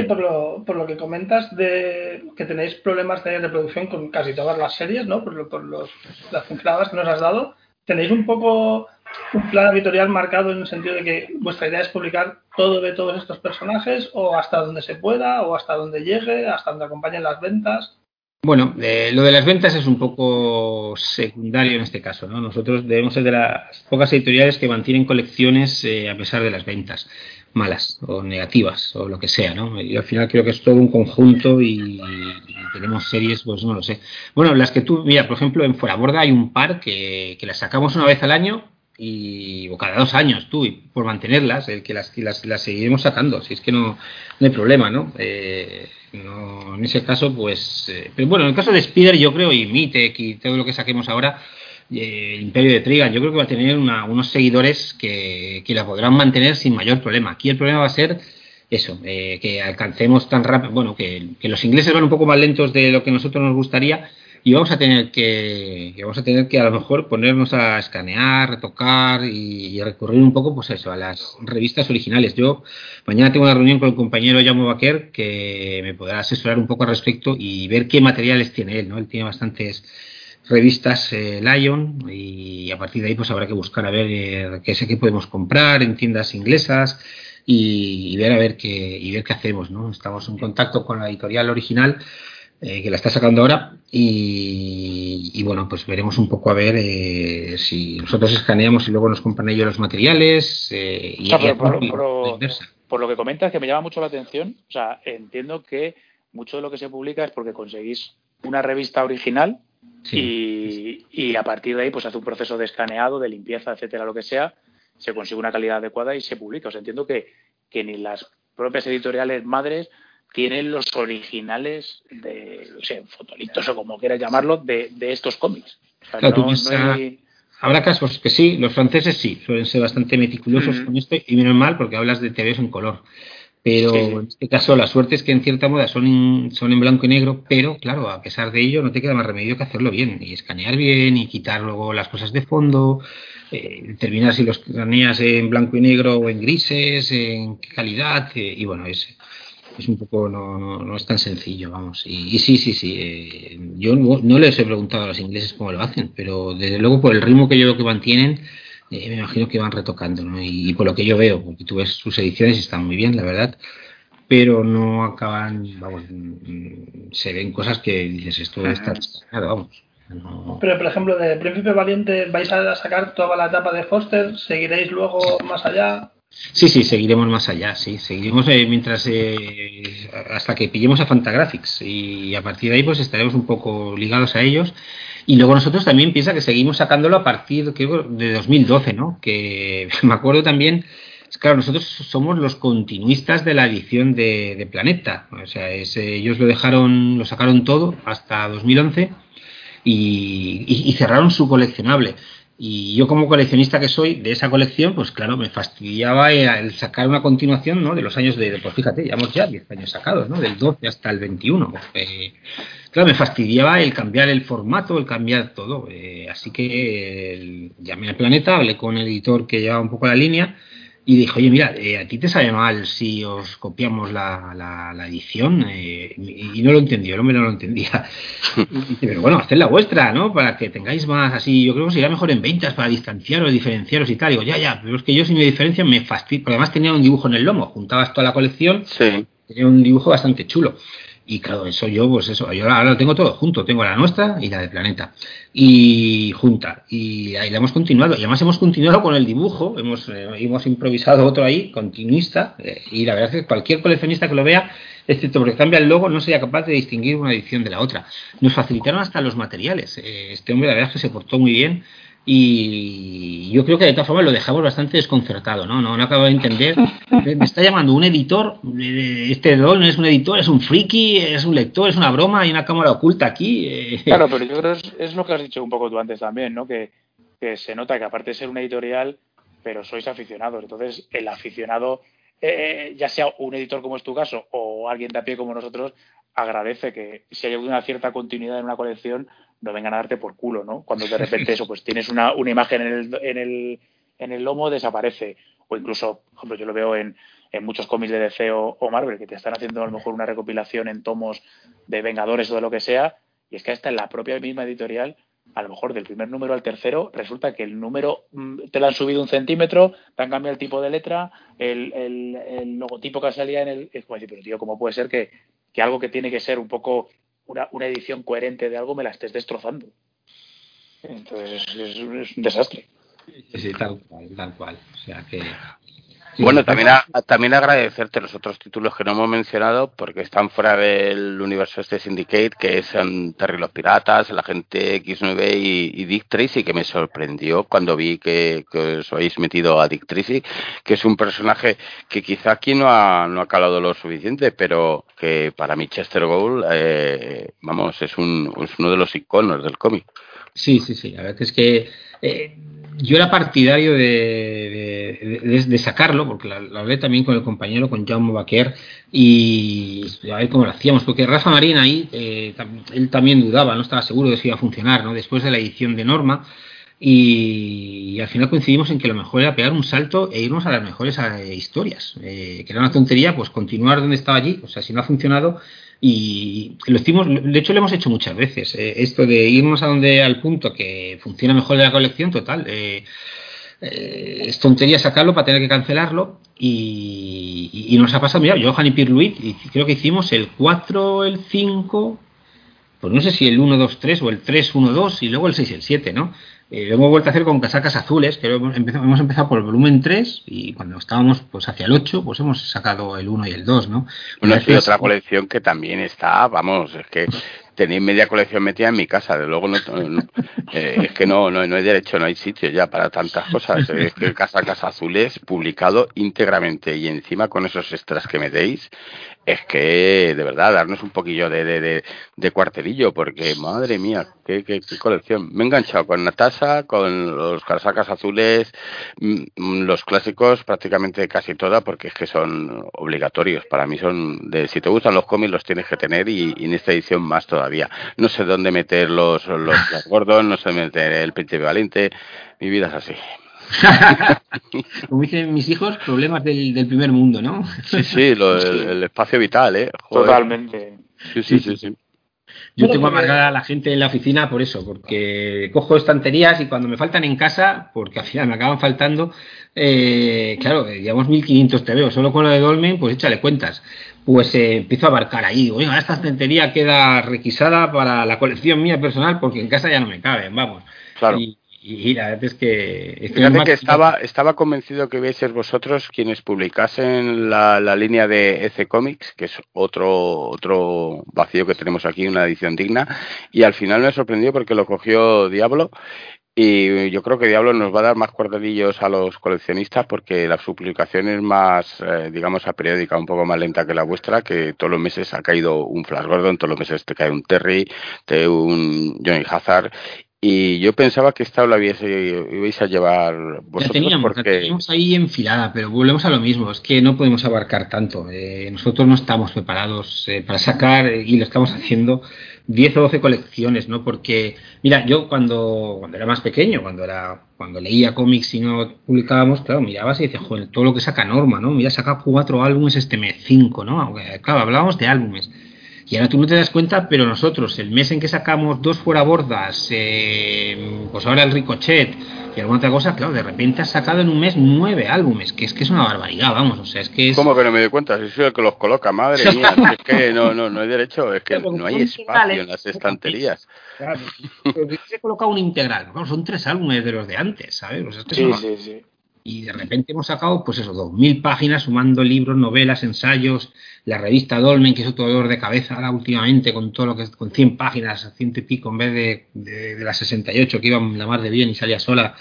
por, lo, por lo que comentas de que tenéis problemas de reproducción con casi todas las series, ¿no? Por, por los, las pinceladas que nos has dado, ¿tenéis un poco un plan editorial marcado en el sentido de que vuestra idea es publicar todo de todos estos personajes o hasta donde se pueda o hasta donde llegue, hasta donde acompañen las ventas? Bueno, eh, lo de las ventas es un poco secundario en este caso. ¿no? Nosotros debemos ser de las pocas editoriales que mantienen colecciones eh, a pesar de las ventas malas o negativas o lo que sea, ¿no? Y al final creo que es todo un conjunto y, tenemos series, pues no lo sé. Bueno, las que tú, mira, por ejemplo, en Fuera Borda hay un par que, que las sacamos una vez al año y o cada dos años tú y por mantenerlas el que las, las, las seguiremos sacando si es que no, no hay problema ¿no? Eh, no en ese caso pues eh, pero bueno en el caso de Spider yo creo y Mitek y todo lo que saquemos ahora el Imperio de Trigan. Yo creo que va a tener unos seguidores que, la podrán mantener sin mayor problema. Aquí el problema va a ser eso, eh, que alcancemos tan rápido, bueno, que, los ingleses van un poco más lentos de lo que nosotros nos gustaría y vamos a tener que, vamos a tener que a lo mejor ponernos a escanear, retocar y, recurrir un poco pues eso, a las revistas originales. Yo mañana tengo una reunión con el compañero Jaume Baquer que me podrá asesorar un poco al respecto y ver qué materiales tiene él, ¿no? Él tiene bastantes revistas eh, Lion y a partir de ahí pues habrá que buscar a ver eh, qué sé qué podemos comprar en tiendas inglesas y, ver a ver qué y ver qué hacemos no estamos en contacto con la editorial original eh, que la está sacando ahora y, bueno pues veremos un poco a ver si nosotros escaneamos y luego nos compran ellos los materiales y, por, lo que comentas que me llama mucho la atención o sea entiendo que mucho de lo que se publica es porque conseguís una revista original y, a partir de ahí, pues hace un proceso de escaneado, de limpieza, etcétera, lo que sea, se consigue una calidad adecuada y se publica. O sea, entiendo que, que ni las propias editoriales madres tienen los originales de, o sea, fotolitos o como quieras llamarlo, de, estos cómics. Habrá casos que sí, los franceses sí, suelen ser bastante meticulosos con esto y menos mal porque hablas de TVs en color. Pero en este caso la suerte es que en cierta moda son en, son en blanco y negro, pero claro, a pesar de ello no te queda más remedio que hacerlo bien y escanear bien y quitar luego las cosas de fondo, eh, determinar si los escaneas en blanco y negro o en grises, en qué calidad eh, y bueno, es, es un poco, no, no, es tan sencillo, vamos. Y, sí, sí, sí, eh, yo no, no, les he preguntado a los ingleses cómo lo hacen, pero desde luego por el ritmo que yo veo que mantienen, eh, me imagino que van retocando, ¿no? Y, por lo que yo veo, porque tú ves sus ediciones y están muy bien, la verdad, pero no acaban, vamos, mm, se ven cosas que dices, esto está vamos. Pero, por ejemplo, de Príncipe Valiente, ¿vais a sacar toda la etapa de Foster? ¿Seguiréis luego más allá? Sí, sí, seguiremos más allá, sí, seguiremos eh, mientras eh, hasta que pillemos a Fantagraphics y a partir de ahí pues estaremos un poco ligados a ellos y luego nosotros también piensa que seguimos sacándolo a partir creo, de 2012, ¿no? Que me acuerdo también claro, nosotros somos los continuistas de la edición de, Planeta. O sea, ellos lo dejaron, lo sacaron todo hasta 2011 y cerraron su coleccionable. Y yo como coleccionista que soy de esa colección, pues claro, me fastidiaba el sacar una continuación ¿no? de los años de, pues fíjate, llevamos ya 10 años sacados, ¿no? Del 12 hasta el 21. Pues, claro, me fastidiaba el cambiar el formato, el cambiar todo. Eh, así que llamé al Planeta, hablé con el editor que llevaba un poco la línea y dijo, oye, mira, eh, a ti te sabe mal si os copiamos la, la, edición. Eh, y, no lo entendió, el hombre no lo entendía. pero bueno, haced la vuestra, ¿no? Para que tengáis más así. Yo creo que sería mejor en ventas para distanciaros, diferenciaros y tal. Digo, ya, ya, pero es que yo si me diferencia me fastidio. Porque además tenía un dibujo en el lomo, juntabas toda la colección. Sí. Tenía un dibujo bastante chulo. Y claro, eso yo, pues eso, yo ahora lo tengo todo junto, tengo la nuestra y la del planeta. Y junta. Y ahí la hemos continuado. Y además hemos continuado con el dibujo, hemos, eh, hemos improvisado otro ahí, continuista, eh, y la verdad es que cualquier coleccionista que lo vea, excepto porque cambia el logo, no sería capaz de distinguir una edición de la otra. Nos facilitaron hasta los materiales. Eh, este hombre, la verdad es que se portó muy bien y yo creo que de todas formas lo dejamos bastante desconcertado, ¿no? No, no acabo de entender. Me está llamando un editor, este don es un editor, es un friki, es un lector, es una broma, hay una cámara oculta aquí. Eh. Claro, pero yo creo que es, lo que has dicho un poco tú antes también, ¿no? Que, se nota que aparte de ser una editorial, pero sois aficionados. Entonces, el aficionado, eh, ya sea un editor como es tu caso o alguien de a pie como nosotros, agradece que si hay una cierta continuidad en una colección, no vengan a darte por culo, ¿no? Cuando de repente eso, pues tienes una, una imagen en el, en, el, en el lomo, desaparece. O incluso, por ejemplo, yo lo veo en, en muchos cómics de DC o, Marvel, que te están haciendo a lo mejor una recopilación en tomos de Vengadores o de lo que sea, y es que hasta en la propia misma editorial, a lo mejor del primer número al tercero, resulta que el número mm, te lo han subido un centímetro, te han cambiado el tipo de letra, el, el, el logotipo que salía en el... Es como decir, pero tío, ¿cómo puede ser que, que algo que tiene que ser un poco una, una edición coherente de algo me la estés destrozando. Entonces es, un desastre. Sí, tal cual, tal cual. O sea que bueno, también, también agradecerte los otros títulos que no hemos mencionado porque están fuera del universo este Syndicate, que son Terry los Piratas, la gente X9 y, Dick Tracy, que me sorprendió cuando vi que, os habéis metido a Dick Tracy, que es un personaje que quizá aquí no ha, no ha calado lo suficiente, pero que para mí Chester Gould, eh, vamos, es, un, es uno de los iconos del cómic. Sí, sí, sí. La verdad es que eh, yo era partidario de, sacarlo, porque lo hablé también con el compañero, con Jaume Baquer, y a ver cómo lo hacíamos, porque Rafa Marín ahí, eh, él también dudaba, no estaba seguro de si iba a funcionar, ¿no? Después de la edición de Norma, y, al final coincidimos en que lo mejor era pegar un salto e irnos a las mejores eh, historias, que era una tontería, pues continuar donde estaba allí, o sea, si no ha funcionado, y lo hicimos, de hecho lo hemos hecho muchas veces, eh, esto de irnos a donde al punto que funciona mejor de la colección, total, eh, eh, es tontería sacarlo para tener que cancelarlo y, nos ha pasado, mira, Johan y Pierre Louis, y creo que hicimos el 4, el 5, pues no sé si el 1, 2, 3 o el 3, 1, 2 y luego el 6 y el 7, ¿no? Eh, lo hemos vuelto a hacer con casacas azules, que hemos empezado, hemos empezado por el volumen 3 y cuando estábamos pues hacia el 8, pues hemos sacado el 1 y el 2, ¿no? Bueno, es otra colección que también está, vamos, es que tenéis media colección metida en mi casa, de luego no, eh, es que no, no, no hay derecho, no hay sitio ya para tantas cosas. Es que Casacas Azules publicado íntegramente y encima con esos extras que metéis, es que de verdad darnos un poquillo de, de, de, cuartelillo, porque madre mía, qué, qué, colección. Me he enganchado con Natasha, con los casacas azules, mm, los clásicos prácticamente casi todas, porque es que son obligatorios. Para mí son de si te gustan los cómics los tienes que tener y, en esta edición más todavía. No sé dónde meter los, los, Gordon, no sé meter el Príncipe Valiente. Mi vida es así. Como dicen mis hijos, problemas del, del primer mundo, ¿no? sí, sí, el, espacio vital, ¿eh? Totalmente. Sí, sí, sí, sí. Yo tengo amargada a la gente en la oficina por eso, porque cojo estanterías y cuando me faltan en casa, porque al final me acaban faltando, eh, claro, eh, llevamos 1500 veo solo con lo de Dolmen, pues échale cuentas. Pues eh, empiezo a abarcar ahí, digo, esta estantería queda requisada para la colección mía personal porque en casa ya no me caben, vamos. Claro. Y la verdad es que... Fíjate que estaba, estaba convencido que ser vosotros quienes publicasen la, la, línea de EC Comics, que es otro, otro vacío que tenemos aquí, una edición digna, y al final me sorprendió porque lo cogió Diablo. Y yo creo que Diablo nos va a dar más cuartelillos a los coleccionistas porque la, publicación es más, eh, digamos, a periódica, un poco más lenta que la vuestra, que todos los meses ha caído un Flash Gordon, todos los meses te cae un Terry, te un Johnny Hazard y yo pensaba que esta la ibais a llevar vosotros la teníamos, porque... la teníamos ahí enfilada, pero volvemos a lo mismo, es que no podemos abarcar tanto. Eh, nosotros no estamos preparados eh, para sacar, y lo estamos haciendo, 10 o 12 colecciones, ¿no? Porque, mira, yo cuando, cuando era más pequeño, cuando era cuando leía cómics y no publicábamos, claro, mirabas y decías, joder, todo lo que saca Norma, ¿no? Mira, saca cuatro álbumes este mes, cinco, ¿no? Claro, hablábamos de álbumes y ahora tú no te das cuenta, pero nosotros, el mes en que sacamos dos fuera bordas, eh, pues ahora el Ricochet y alguna otra cosa, claro, de repente has sacado en un mes nueve álbumes, que es que es una barbaridad, vamos, o sea, es que es... ¿Cómo que no me doy cuenta? Si soy el que los coloca, madre mía, es que no, no, no hay derecho, es que no hay espacio en las estanterías. Claro, se coloca un integral, son tres álbumes de los de antes, ¿sabes? sí, sí, sí y de repente hemos sacado, pues eso, dos mil páginas sumando libros, novelas, ensayos, la revista Dolmen, que es otro dolor de cabeza ahora últimamente, con todo lo que con 100 páginas, ciento y pico, en vez de, de, las 68 que iban la más de bien y salía sola,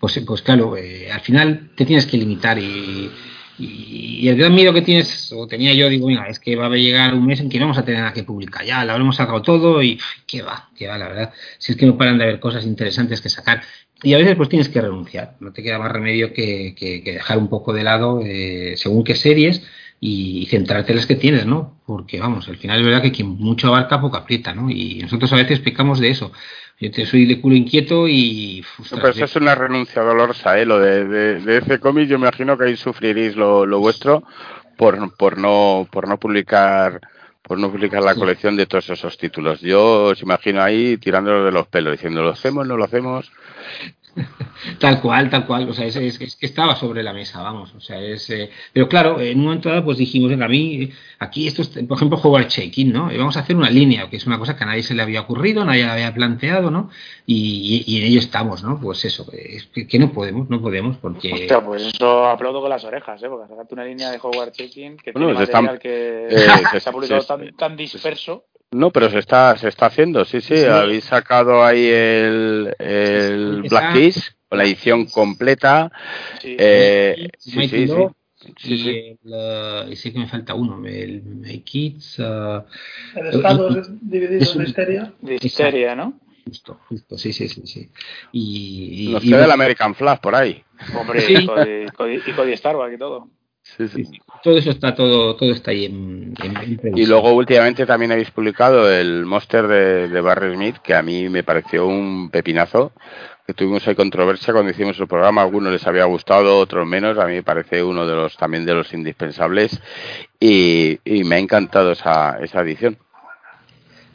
pues, pues claro, eh, al final te tienes que limitar y, y, el gran miedo que tienes, o tenía yo, digo, mira, es que va a llegar un mes en que no vamos a tener nada que publicar. Ya, lo habremos sacado todo y qué va, qué va, la verdad. Si es que no paran de haber cosas interesantes que sacar y a veces pues tienes que renunciar, no te queda más remedio que, dejar un poco de lado eh, según qué series y, centrarte en las que tienes, ¿no? Porque vamos, al final es verdad que quien mucho abarca poco aprieta, ¿no? Y nosotros a veces pecamos de eso. Yo te soy de culo inquieto y... pero eso es una renuncia dolorosa, ¿eh? Lo de, de, ese cómic yo me imagino que ahí sufriréis lo, lo vuestro por, por, no, por no publicar por no publicar la colección de todos esos títulos. Yo os imagino ahí tirándolo de los pelos, diciendo, ¿lo hacemos, no lo hacemos? tal cual, tal cual. O sea, es, que estaba sobre la mesa, vamos. O sea, es. Eh, pero claro, en un momento dado, pues dijimos, venga, a mí, aquí esto, es, por ejemplo, juego al check-in, ¿no? Y vamos a hacer una línea, que es una cosa que a nadie se le había ocurrido, nadie la había planteado, ¿no? Y, en ello estamos, ¿no? Pues eso, es que, no podemos, no podemos, porque. Hostia, pues eso aplaudo con las orejas, ¿eh? Porque sacarte una línea de Hogwarts Check-in que tiene material que eh, se, ha publicado tan, tan disperso. No, pero se está, se está haciendo, sí, sí. Habéis sacado ahí el, el Black Keys, la edición completa. Sí, eh, sí, sí, sí. Y, sí que me falta uno, el Make Kids. Uh, el estado dividido de histeria. De histeria, ¿no? Justo, justo, sí, sí, sí. sí. Y, y Nos queda el American Flag por ahí. Hombre, y Cody, y Cody Starbuck y todo. Todo eso está todo, todo está ahí en, Y luego últimamente también habéis publicado el Monster de, de, Barry Smith, que a mí me pareció un pepinazo, que tuvimos ahí controversia cuando hicimos el programa, a algunos les había gustado, otros menos, a mí me parece uno de los también de los indispensables y, y me ha encantado esa, esa edición.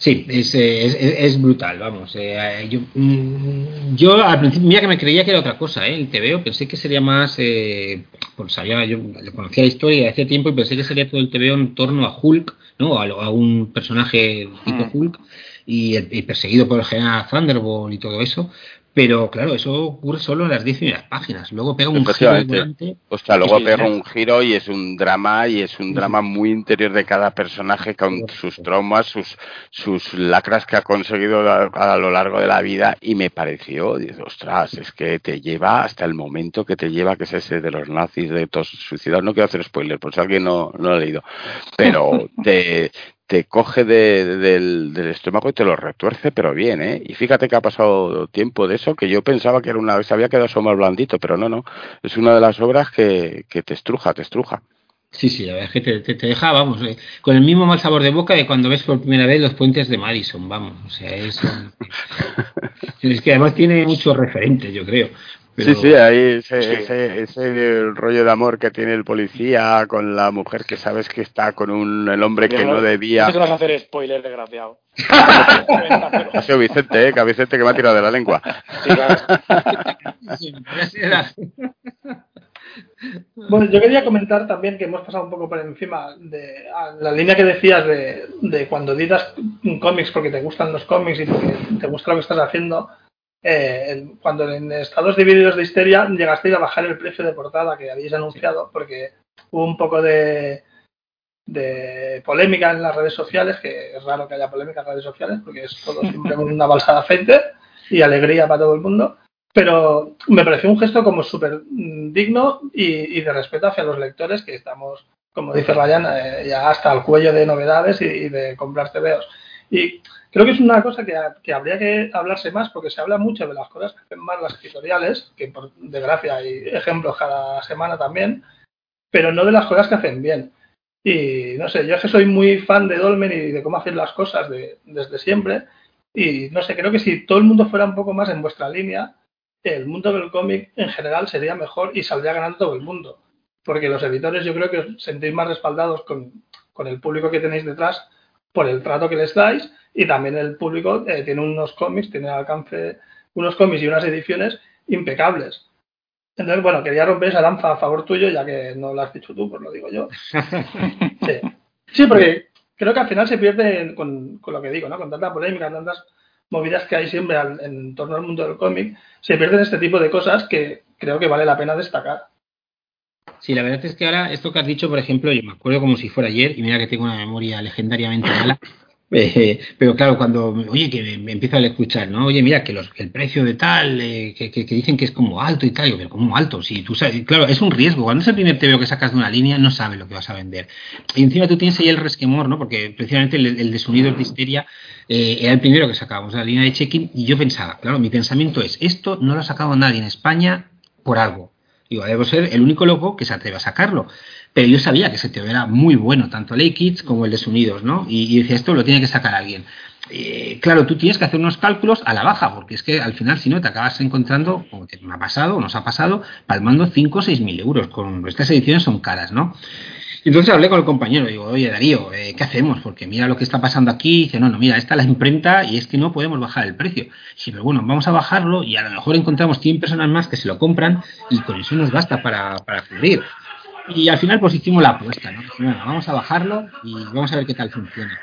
Sí, es, es, es, brutal, vamos. Eh, yo, mm, yo, al principio, mira que me creía que era otra cosa, ¿eh? el TVO, pensé que sería más, eh, pues sabía, yo conocía la historia de hace tiempo y pensé que sería todo el TVO en torno a Hulk, ¿no? A, a un personaje tipo mm. Hulk y, y, perseguido por el general Thunderbolt y todo eso, pero claro, eso ocurre solo en las 10 primeras páginas. Luego pega un giro durante. sea, luego pega un giro y es un drama y es un drama muy interior de cada personaje con sus traumas, sus, sus lacras que ha conseguido a, lo largo de la vida. Y me pareció, ostras, es que te lleva hasta el momento que te lleva, que es ese de los nazis, de todos suicidados. No quiero hacer spoiler, por si alguien no, no lo ha leído. Pero te, te coge del, estómago y te lo retuerce, pero bien, ¿eh? Y fíjate que ha pasado tiempo de eso, que yo pensaba que era una vez había quedado eso más blandito, pero no, no. Es una de las obras que, te estruja, te estruja. Sí, sí, la verdad es que te, deja, vamos, eh, con el mismo mal sabor de boca de cuando ves por primera vez los puentes de Madison, vamos. O sea, es, es que además tiene muchos referentes, yo creo. Sí, sí, ahí ese, ese, rollo de amor que tiene el policía con la mujer que sabes que está con un, el hombre que no, debía. No te vas a hacer spoiler, desgraciado. ha sido Vicente, ¿eh? que a Vicente que me ha tirado de la lengua. bueno, yo quería comentar también que hemos pasado un poco por encima de la línea que decías de, de cuando editas cómics porque te gustan los cómics y porque te gusta lo que estás haciendo eh, cuando en estados divididos de histeria llegasteis a bajar el precio de portada que habéis anunciado, porque hubo un poco de, de polémica en las redes sociales, que es raro que haya polémica en las redes sociales, porque es todo siempre una balsa de aceite y alegría para todo el mundo. pero me pareció un gesto como súper digno y, de respeto hacia los lectores que estamos, como dice Ryan, eh, ya hasta el cuello de novedades y, de comprar TVOs. Y creo que es una cosa que, habría que hablarse más porque se habla mucho de las cosas que hacen mal las editoriales, que por desgracia hay ejemplos cada semana también, pero no de las cosas que hacen bien. Y no sé, yo es que soy muy fan de Dolmen y de cómo hacer las cosas desde siempre. Y no sé, creo que si todo el mundo fuera un poco más en vuestra línea, el mundo del cómic en general sería mejor y saldría ganando todo el mundo. Porque los editores yo creo que os sentís más respaldados con, el público que tenéis detrás por el trato que les dais y también el público eh, tiene unos cómics, tiene al alcance unos cómics y unas ediciones impecables. Entonces, bueno, quería romper esa lanza a favor tuyo, ya que no lo has dicho tú, pues lo digo yo. Sí, sí porque creo que al final se pierde con, con lo que digo, ¿no? Con tanta polémica, tantas movidas que hay siempre en torno al mundo del cómic, se pierden este tipo de cosas que creo que vale la pena destacar. Sí, la verdad es que ahora esto que has dicho, por ejemplo, yo me acuerdo como si fuera ayer, y mira que tengo una memoria legendariamente mala, eh, pero claro, cuando, oye, que me, empiezo a escuchar, ¿no? Oye, mira, que, los, el precio de tal, eh, que, dicen que es como alto y tal, yo, pero como alto, si tú sabes, claro, es un riesgo. Cuando es el primer TVO que sacas de una línea, no sabes lo que vas a vender. Y encima tú tienes ahí el resquemor, ¿no? Porque precisamente el, el de de histeria eh, era el primero que sacábamos de la línea de check-in y yo pensaba, claro, mi pensamiento es, esto no lo ha sacado nadie en España por algo. Digo, debo ser el único loco que se atreve a sacarlo. Pero yo sabía que ese tío era muy bueno, tanto el A-Kids como el de Sonidos, ¿no? Y, decía, esto lo tiene que sacar alguien. Eh, claro, tú tienes que hacer unos cálculos a la baja, porque es que al final, si no, te acabas encontrando, como te me ha pasado, o nos ha pasado, palmando 5 o 6 mil euros. Con, estas ediciones son caras, ¿no? Entonces hablé con el compañero, digo, oye Darío, eh, ¿qué hacemos? Porque mira lo que está pasando aquí. Y dice, no, no, mira, esta es la imprenta y es que no podemos bajar el precio. Sí, pero bueno, vamos a bajarlo y a lo mejor encontramos 100 personas más que se lo compran y con eso nos basta para, para cubrir. Y al final pues hicimos la apuesta, ¿no? Bueno, vamos a bajarlo y vamos a ver qué tal funciona.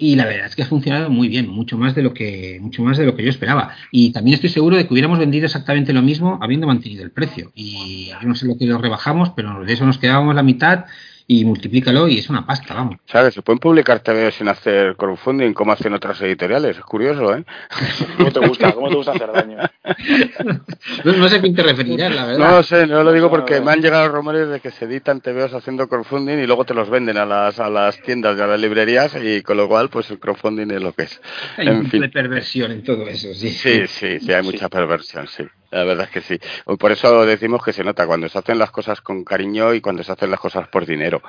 Y la verdad es que ha funcionado muy bien, mucho más de lo que, mucho más de lo que yo esperaba. Y también estoy seguro de que hubiéramos vendido exactamente lo mismo habiendo mantenido el precio. Y yo no sé lo que lo rebajamos, pero de eso nos quedábamos la mitad y multiplícalo y es una pasta, vamos. ¿Sabes? Se pueden publicar también sin hacer crowdfunding como hacen otras editoriales. Es curioso, ¿eh? ¿Cómo te gusta? ¿Cómo te gusta hacer daño? no, sé a quién te referirás, la verdad. No lo sé, no lo digo porque me han llegado rumores de que se editan TVOs haciendo crowdfunding y luego te los venden a las, a las tiendas y a las librerías y con lo cual pues el crowdfunding es lo que es. Hay en fin. de perversión en todo eso, sí. Sí, sí, sí, hay mucha perversión, sí. La verdad es que sí. Por eso decimos que se nota cuando se hacen las cosas con cariño y cuando se hacen las cosas por dinero.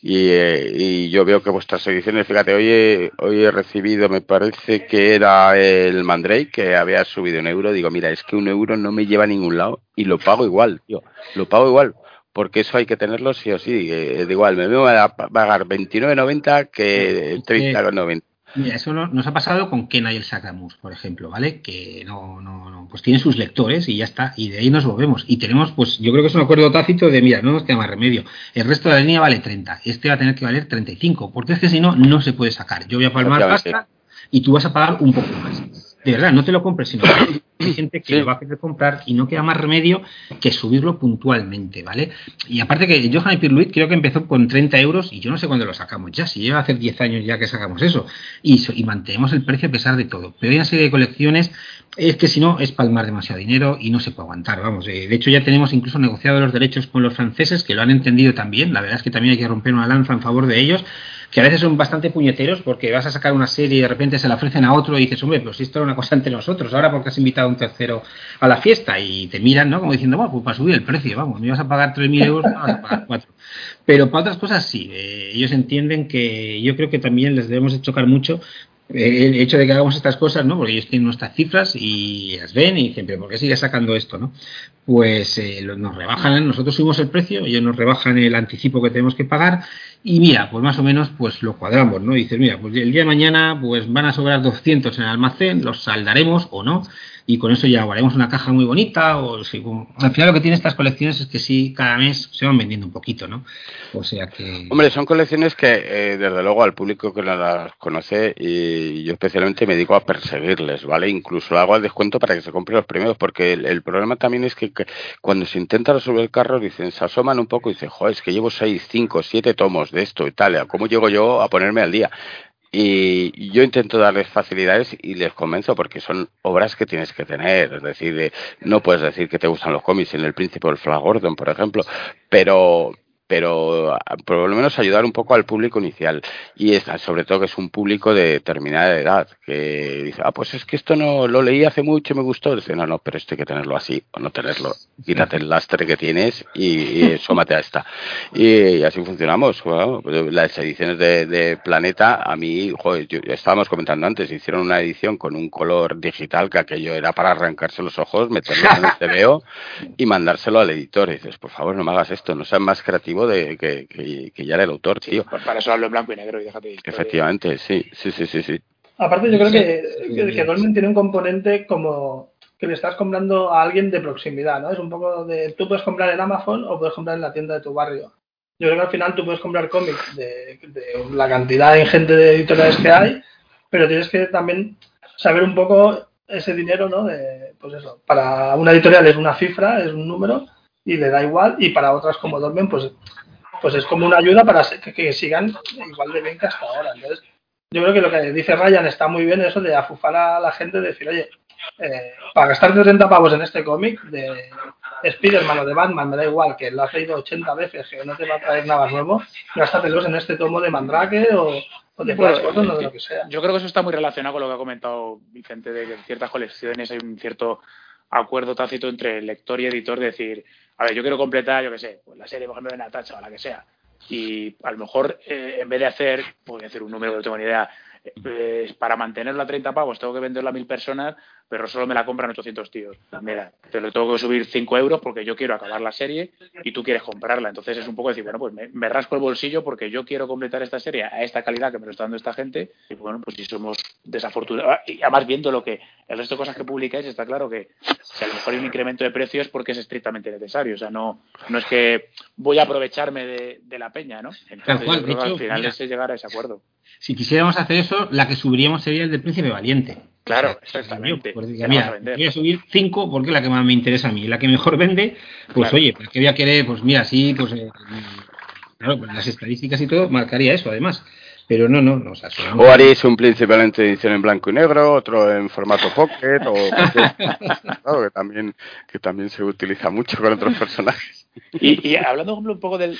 Y, eh, y yo veo que vuestras ediciones, fíjate, hoy he, hoy he recibido, me parece que era el Mandrake, que había subido un euro. Digo, mira, es que un euro no me lleva a ningún lado y lo pago igual, tío. Lo pago igual porque eso hay que tenerlo sí o sí. Eh, de igual, me voy a pagar 29.90 que 30.90. Mira, eso nos ha pasado con Kenai el Sacramus, por ejemplo, ¿vale? Que no, no, no, pues tiene sus lectores y ya está, y de ahí nos volvemos. Y tenemos, pues yo creo que es un acuerdo tácito de, mira, no nos queda más remedio. El resto de la línea vale 30, este va a tener que valer 35, porque es que si no, no se puede sacar. Yo voy a palmar pasta y tú vas a pagar un poco más de verdad, no te lo compres, sino que hay gente que lo va a querer comprar y no queda más remedio que subirlo puntualmente, ¿vale? Y aparte que Johan Pirluit creo que empezó con 30 euros y yo no sé cuándo lo sacamos ya, si lleva a hacer 10 años ya que sacamos eso y, y mantenemos el precio a pesar de todo. Pero hay una serie de colecciones, es que si no es palmar demasiado dinero y no se puede aguantar, vamos. Eh, de hecho ya tenemos incluso negociado los derechos con los franceses que lo han entendido también, la verdad es que también hay que romper una lanza en favor de ellos que a veces son bastante puñeteros porque vas a sacar una serie y de repente se la ofrecen a otro y dices, hombre, si esto era una cosa entre nosotros, ahora porque has invitado a un tercero a la fiesta y te miran, ¿no? Como diciendo, bueno, pues para subir el precio, vamos, me vas a pagar 3.000 euros, no vas a pagar 4. Pero para otras cosas sí, eh, ellos entienden que yo creo que también les debemos de chocar mucho el hecho de que hagamos estas cosas, ¿no? Porque ellos tienen nuestras cifras y las ven y dicen, pero ¿por qué sigue sacando esto, no? Pues eh, nos rebajan, nosotros subimos el precio, ellos nos rebajan el anticipo que tenemos que pagar y mira, pues más o menos pues lo cuadramos, ¿no? dices, mira, pues el día de mañana pues van a sobrar 200 en el almacén, los saldaremos o no y con eso ya haremos una caja muy bonita o al final lo que tiene estas colecciones es que sí cada mes se van vendiendo un poquito no o sea que hombre son colecciones que eh, desde luego al público que las conoce y yo especialmente me dedico a perseguirles vale incluso hago el descuento para que se compren los primeros porque el, problema también es que, cuando se intenta resolver el carro dicen se asoman un poco y dicen joder es que llevo 6, 5, 7 tomos de esto y tal cómo llego yo a ponerme al día Y yo intento darles facilidades y les convenzo porque son obras que tienes que tener. Es decir, no puedes decir que te gustan los cómics en El Príncipe del Flash Gordon, por ejemplo, pero pero ah, por lo menos ayudar un poco al público inicial. Y es, sobre todo que es un público de determinada edad que dice ah pues es que esto no lo leí hace mucho y me gustó dice no no pero esto hay que tenerlo así o no tenerlo. Quítate el lastre que tienes y, y sómate a esta y, así funcionamos. Las ediciones de, Planeta a mí joder, yo, estábamos comentando antes hicieron una edición con un color digital que aquello era para arrancarse los ojos meterlo en el TVO y mandárselo al editor. Y dices por favor no me hagas esto no seas más creativo de que, ya era el autor, tío. para eso hablo en blanco y negro y déjate Efectivamente, sí, sí, sí, sí, sí. Aparte yo creo que, que, Dolmen tiene un componente como que le estás comprando a alguien de proximidad, ¿no? Es un poco de, tú puedes comprar en Amazon o puedes comprar en la tienda de tu barrio. Yo creo que al final tú puedes comprar cómics de, la cantidad ingente de editoriales que hay, pero tienes que también saber un poco ese dinero, ¿no? De, pues eso, para una editorial es una cifra, es un número, y le da igual y para otras como duermen pues pues es como una ayuda para que, sigan igual de bien que hasta ahora. Entonces yo creo que lo que dice Ryan está muy bien eso de afufar a la gente de decir oye eh, para gastar 30 pavos en este cómic de Spider-Man o de Batman me da igual que lo has leído 80 veces que no te va a traer nada nuevo gástatelos en este tomo de Mandrake o, de Flash o de lo que sea yo creo que eso está muy relacionado con lo que ha comentado Vicente de que en ciertas colecciones hay un cierto acuerdo tácito entre lector y editor de decir, a ver, yo quiero completar, yo qué sé, pues la serie, por ejemplo, de Natacha o la que sea. Y a lo mejor, eh, en vez de hacer, voy a hacer un número que no tengo ni idea, pues, para mantenerla a 30 pavos tengo que venderla a mil personas, pero solo me la compran 800 tíos. Mira, te lo tengo que subir 5 euros porque yo quiero acabar la serie y tú quieres comprarla. Entonces es un poco decir, bueno, pues me, rasco el bolsillo porque yo quiero completar esta serie a esta calidad que me lo está dando esta gente. Y bueno, pues si somos desafortunados, ah, y además viendo lo que el resto de cosas que publicáis, está claro que si a lo mejor hay un incremento de precios es porque es estrictamente necesario. O sea, no, no es que voy a aprovecharme de, la peña, ¿no? Entonces, al final es llegar a ese acuerdo. Si quisiéramos hacer eso, la que subiríamos sería el del Príncipe Valiente. Claro, exactamente. Pues, mira, voy a subir 5 porque es la que más me interesa a mí. La que mejor vende, pues oye, pues que voy a querer, pues mira, sí, pues eh, claro, pues las estadísticas y todo marcaría eso además. Pero no, no, no. O, haréis un Príncipe Valiente edición en blanco y negro, otro en formato pocket, o claro, que también, que también se utiliza mucho con otros personajes. Y, hablando un poco del,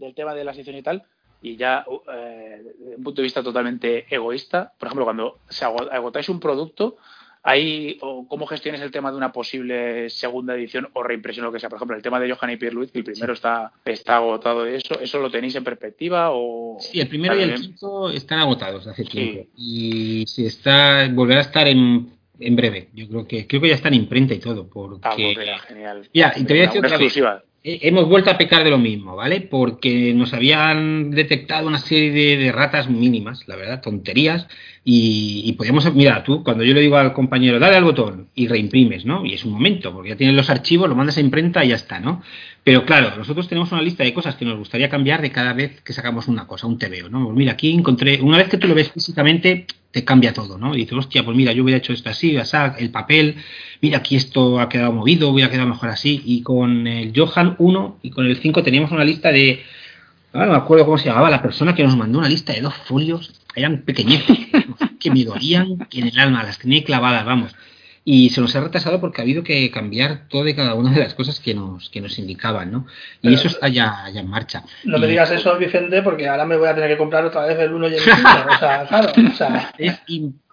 del tema de la edición y tal, y ya eh, desde un punto de vista totalmente egoísta, por ejemplo, cuando se agotáis un producto, hay, o ¿cómo gestiones el tema de una posible segunda edición o reimpresión, lo que sea? Por ejemplo, el tema de Johan y Pierre Louis, que el primero está, está agotado de eso, ¿eso lo tenéis en perspectiva? o Sí, el primero y el quinto están agotados hace tiempo. Y si está, volverá a estar en, en breve. Yo creo que creo que ya está en imprenta y todo. Porque... Ah, genial. Ya, y te voy a decir otra exclusiva. Hemos vuelto a pecar de lo mismo, ¿vale? Porque nos habían detectado una serie de, ratas mínimas, la verdad, tonterías, y, y, podíamos, mira, tú, cuando yo le digo al compañero, dale al botón y reimprimes, ¿no? Y es un momento, porque ya tienes los archivos, lo mandas a imprenta y ya está, ¿no? Pero claro, nosotros tenemos una lista de cosas que nos gustaría cambiar de cada vez que sacamos una cosa, un TVO, ¿no? Pues mira, aquí encontré, una vez que tú lo ves físicamente, te cambia todo, ¿no? Y dices, hostia, pues mira, yo hubiera hecho esto así, el papel, mira, aquí esto ha quedado movido, hubiera quedado mejor así. Y con el Johan 1 y con el 5 teníamos una lista de, no me acuerdo cómo se llamaba, la persona que nos mandó una lista de dos folios, eran pequeñitos, que me dolían en el alma, las tenía clavadas, vamos y se nos ha retrasado porque ha habido que cambiar todo y cada una de las cosas que nos, que nos indicaban, ¿no? Y eso está ya, ya en marcha. No me digas eso, Vicente, porque ahora me voy a tener que comprar otra vez el 1 y el 5. o sea, claro, o sea... Es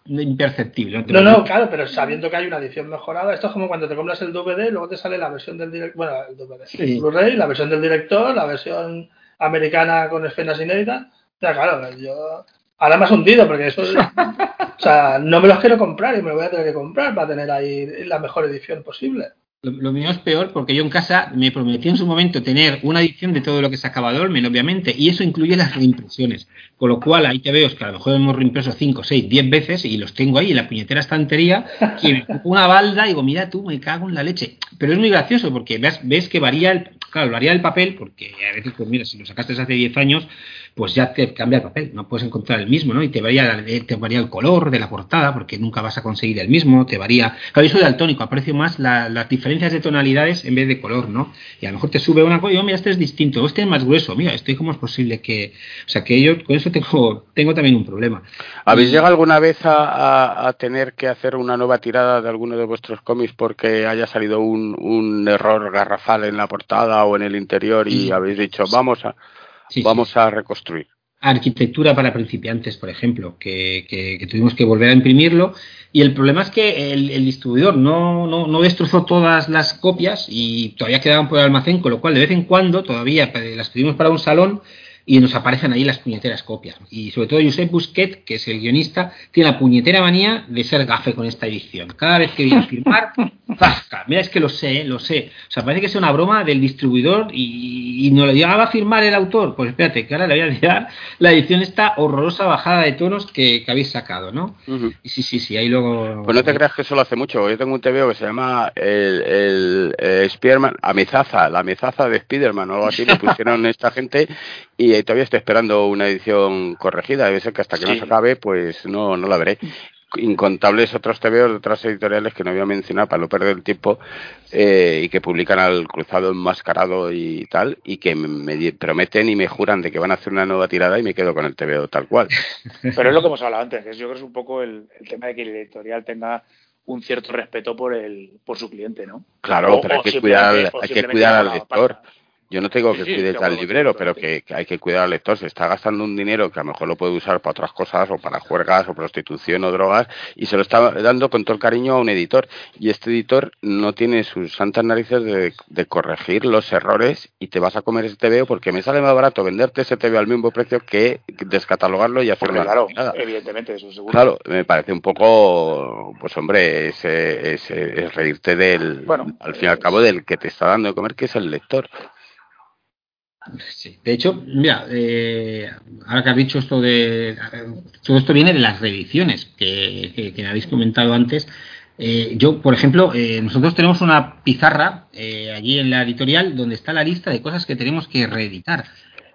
imperceptible. No, no, claro, pero sabiendo que hay una edición mejorada, esto es como cuando te compras el DVD y luego te sale la versión del director, bueno, el DVD, Blu-ray, la versión del director, la versión americana con escenas inéditas. O sea, claro, yo ahora me has hundido porque eso o sea, no me los quiero comprar y me voy a tener que comprar para tener ahí la mejor edición posible. Lo, mío es peor porque yo en casa me prometí en su momento tener una edición de todo lo que sacaba Dolmen, obviamente, y eso incluye las reimpresiones. Con lo cual, ahí te veo que a lo mejor hemos reimpreso 5, 6, 10 veces y los tengo ahí en la puñetera estantería, que me una balda y digo, mira tú, me cago en la leche. Pero es muy gracioso porque ves, ves que varía el, claro, varía el papel, porque a veces, pues mira, si lo sacaste hace 10 años, pues ya te cambia el papel, no puedes encontrar el mismo, ¿no? Y te varía, te varía el color de la portada, porque nunca vas a conseguir el mismo, te varía. Claro, yo soy daltónico, aprecio más las diferencias de tonalidades en vez de color, ¿no? Y a lo mejor te sube una cosa y, oh, mira, este es distinto, este es más grueso, mira, este cómo es posible que... O sea, que yo con eso tengo, tengo también un problema. ¿Habéis llegado alguna vez a, tener que hacer una nueva tirada de alguno de vuestros cómics porque haya salido un, un error garrafal en la portada o en el interior y habéis dicho, vamos a, vamos a reconstruir? arquitectura para principiantes, por ejemplo, que, tuvimos que volver a imprimirlo. Y el problema es que el, distribuidor no, no, no, destrozó todas las copias y todavía quedaban por el almacén, con lo cual de vez en cuando todavía las pedimos para un salón y nos aparecen ahí las puñeteras copias. Y sobre todo Josep Busquet, que es el guionista, tiene la puñetera manía de ser gafe con esta edición. Cada vez que viene a firmar, ¡zasca! Mira, es que lo sé, lo sé. O sea, parece que es una broma del distribuidor y, no le llegaba a firmar el autor. Pues espérate, que ahora le voy a dar la edición esta horrorosa bajada de tonos que, habéis sacado, ¿no? Y sí, sí, sí, ahí luego... Pues no te creas que eso lo hace mucho. Yo tengo un TVO que se llama el, el, el Spiderman, Amizaza, la Amizaza de Spiderman o algo así, le pusieron esta gente y todavía estoy esperando una edición corregida. Debe ser que hasta que no se acabe, pues no, no la veré. Incontables otros TVOs de otras editoriales que no voy a mencionar para no perder el tiempo eh, y que publican al cruzado enmascarado y tal, y que me, prometen y me juran de que van a hacer una nueva tirada y me quedo con el TVO tal cual. Pero es lo que hemos hablado antes, que yo creo que es un poco el, tema de que el editorial tenga un cierto respeto por el por su cliente, ¿no? Claro, pero hay que cuidar, hay que cuidar al lector. Yo no tengo que cuidar al librero, pero que, hay que cuidar al lector. Se está gastando un dinero que a lo mejor lo puede usar para otras cosas, o para juergas, o prostitución, o drogas, y se lo está dando con todo el cariño a un editor. Y este editor no tiene sus santas narices de, corregir los errores y te vas a comer ese TVO porque me sale más barato venderte ese TVO al mismo precio que descatalogarlo y hacerlo. Claro, evidentemente, eso seguro. Claro, me parece un poco, pues hombre, es, es, reírte del, bueno, al fin y al cabo, del que te está dando de comer, que es el lector. Sí. De hecho, mira, eh, ahora que has dicho esto de. Todo esto viene de las reediciones que, me habéis comentado antes. Eh, yo, por ejemplo, eh, nosotros tenemos una pizarra allí en la editorial donde está la lista de cosas que tenemos que reeditar.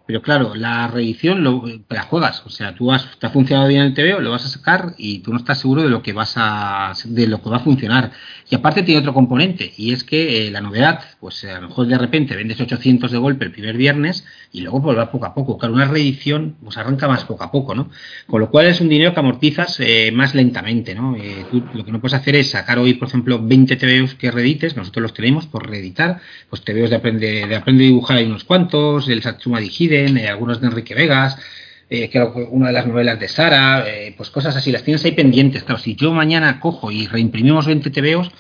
Pero claro, la reedición lo, la juegas, o sea, tú has, funcionado bien el TVO, lo vas a sacar y tú no estás seguro de lo que vas a, de lo que va a funcionar. Y aparte tiene otro componente y es que eh, la novedad, pues a lo mejor de repente vendes 800 de golpe el primer viernes y luego pues va poco a poco. Claro, una reedición pues arranca más poco a poco, ¿no? Con lo cual es un dinero que amortizas eh, más lentamente, ¿no? Eh, lo que no puedes hacer es sacar hoy, por ejemplo, 20 TVOs que reedites, nosotros los tenemos por reeditar, pues TVOs de aprende, de aprende a dibujar hay unos cuantos, el Satsuma Digide eh, algunos de Enrique Vegas, eh, una de las novelas de Sara, eh, pues cosas así, las tienes ahí pendientes. Claro, si yo mañana cojo y reimprimimos 20 TVOs,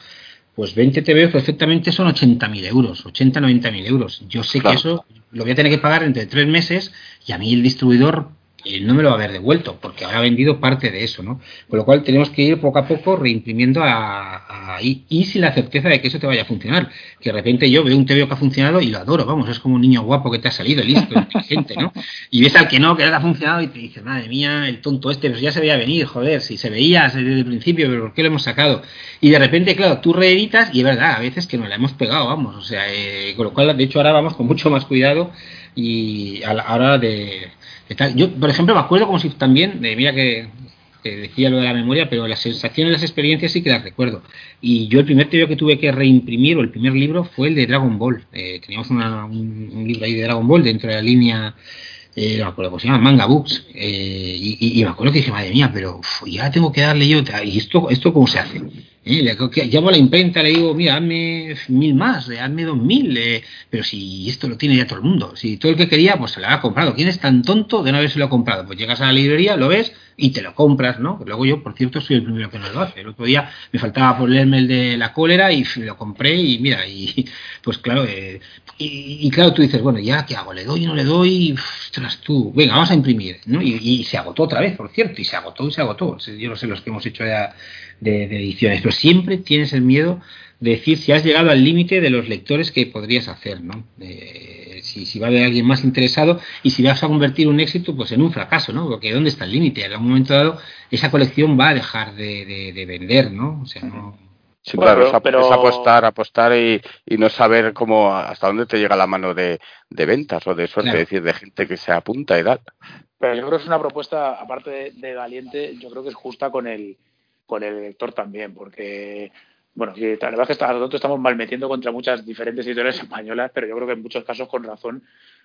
pues 20 TVOs perfectamente son 80.000 euros, 80, 90.000 euros. Yo sé que eso lo voy a tener que pagar entre tres meses y a mí el distribuidor él no me lo va a haber devuelto porque habrá vendido parte de eso, ¿no? Con lo cual tenemos que ir poco a poco reimprimiendo ahí y, sin la certeza de que eso te vaya a funcionar. Que de repente yo veo un TVO que ha funcionado y lo adoro, vamos, es como un niño guapo que te ha salido, listo, inteligente, ¿no? Y ves al que no, que no ha funcionado y te dices, madre mía, el tonto este, pues ya se veía venir, joder, si se veía desde el principio, pero ¿por qué lo hemos sacado? Y de repente, claro, tú reeditas y es verdad, a veces que nos la hemos pegado, vamos, o sea, eh, con lo cual, de hecho, ahora vamos con mucho más cuidado y a la hora de yo, por ejemplo, me acuerdo como si también, de, mira que, decía lo de la memoria, pero las sensaciones, las experiencias sí que las recuerdo. Y yo el primer TVO que tuve que reimprimir, o el primer libro, fue el de Dragon Ball. Eh, teníamos un, libro ahí de Dragon Ball dentro de la línea eh, no me acuerdo cómo se llama, Manga Books, eh, y, y, me acuerdo que dije, madre mía, pero ya tengo que darle yo, ¿y esto, esto cómo se hace? Llamo a la imprenta, le digo, mira, hazme mil más, eh, hazme dos mil, eh, pero si esto lo tiene ya todo el mundo, si todo el que quería, pues se lo ha comprado. ¿Quién es tan tonto de no lo comprado? Pues llegas a la librería, lo ves y te lo compras, ¿no? Luego yo, por cierto, soy el primero que no lo hace. El otro día me faltaba por leerme el de la cólera y lo compré y mira, y pues claro, eh, y, claro, tú dices, bueno, ya, ¿qué hago? ¿Le doy o no le doy? Ostras, tú, venga, vamos a imprimir. Y, y, se agotó otra vez, por cierto, y se agotó y se agotó. Yo no sé los que hemos hecho ya de, ediciones, pero siempre tienes el miedo de decir si has llegado al límite de los lectores que podrías hacer, ¿no? si, si, va a haber alguien más interesado y si vas a convertir un éxito pues en un fracaso, ¿no? Porque ¿dónde está el límite? En algún momento dado esa colección va a dejar de, vender, ¿no? O sea, no... Sí, claro, es, pero... apostar, apostar y, y, no saber cómo hasta dónde te llega la mano de, ventas o de suerte, es decir, de gente que se apunta y tal. Pero yo creo que es una propuesta, aparte de, de, valiente, yo creo que es justa con el, con el lector también, porque bueno, la verdad es que nosotros estamos mal metiendo contra muchas diferentes editoriales españolas, pero yo creo que en muchos casos con razón,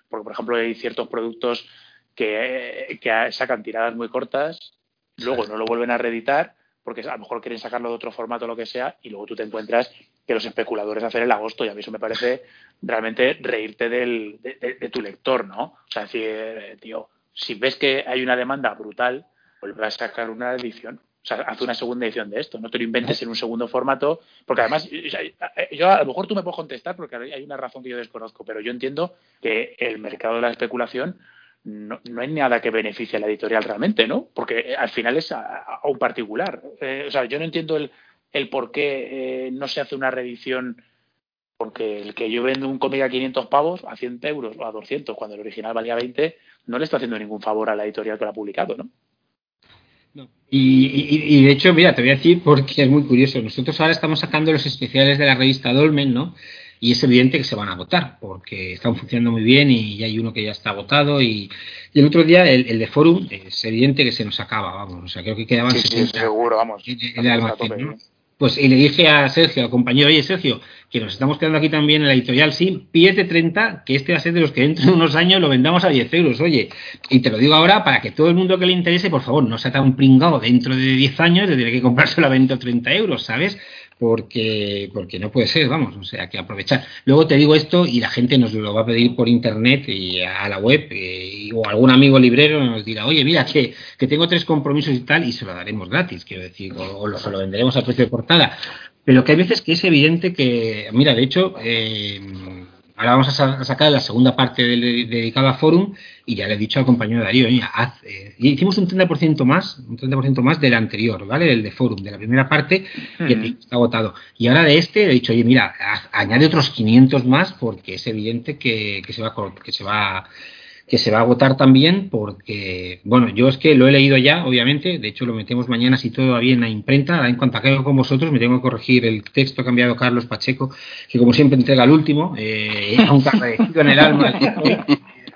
porque por ejemplo hay ciertos productos que, que sacan tiradas muy cortas, luego no lo vuelven a reeditar porque a lo mejor quieren sacarlo de otro formato o lo que sea, y luego tú te encuentras que los especuladores hacen el agosto, y a mí eso me parece realmente reírte del, de, tu lector, ¿no? O sea, decir, eh, tío, si ves que hay una demanda brutal, vuelve a sacar una edición. O sea, haz una segunda edición de esto, no te lo inventes en un segundo formato, porque además, yo a lo mejor tú me puedes contestar porque hay una razón que yo desconozco, pero yo entiendo que el mercado de la especulación no, no, hay nada que beneficie a la editorial realmente, ¿no? Porque eh, al final es a, un particular. Eh, o sea, yo no entiendo el, el por qué eh, no se hace una reedición porque el que yo vendo un cómic a 500 pavos, a 100 euros o a 200, cuando el original valía 20, no le está haciendo ningún favor a la editorial que lo ha publicado, ¿no? Y, y, de hecho, mira, te voy a decir porque es muy curioso. Nosotros ahora estamos sacando los especiales de la revista Dolmen, ¿no? y es evidente que se van a votar porque están funcionando muy bien y hay uno que ya está votado y, el otro día el, de Forum es evidente que se nos acaba, vamos, o sea, creo que quedaban sí, seguro, vamos. Pues y le dije a Sergio, al compañero, oye Sergio, que nos estamos quedando aquí también en la editorial, sí, pídete 30, que este va a ser de los que dentro de unos años lo vendamos a 10 euros, oye. Y te lo digo ahora para que todo el mundo que le interese, por favor, no sea tan pringado dentro de 10 años de tener que comprárselo a 20 o 30 euros, ¿sabes? Porque, porque no puede ser, vamos, o sea, que aprovechar. Luego te digo esto y la gente nos lo va a pedir por internet y a la web, eh, o algún amigo librero nos dirá, oye, mira, que, que, tengo tres compromisos y tal, y se lo daremos gratis, quiero decir, o, lo, se lo venderemos a precio de portada. Pero que hay veces que es evidente que, mira, de hecho, eh, Ahora vamos a, sacar la segunda parte dedicada a Forum y ya le he dicho al compañero Darío, haz, eh, hicimos un 30% más, un 30% más del anterior, ¿vale? Del de Forum, de la primera parte que está agotado. Y ahora de este he dicho, oye, mira, añade otros 500 más porque es evidente que, que se va que se va que se va a agotar también porque, bueno, yo es que lo he leído ya, obviamente, de hecho lo metemos mañana si todo va bien a imprenta, en cuanto a con vosotros me tengo que corregir el texto cambiado Carlos Pacheco, que como siempre entrega el último, eh, aunque agradecido en el alma,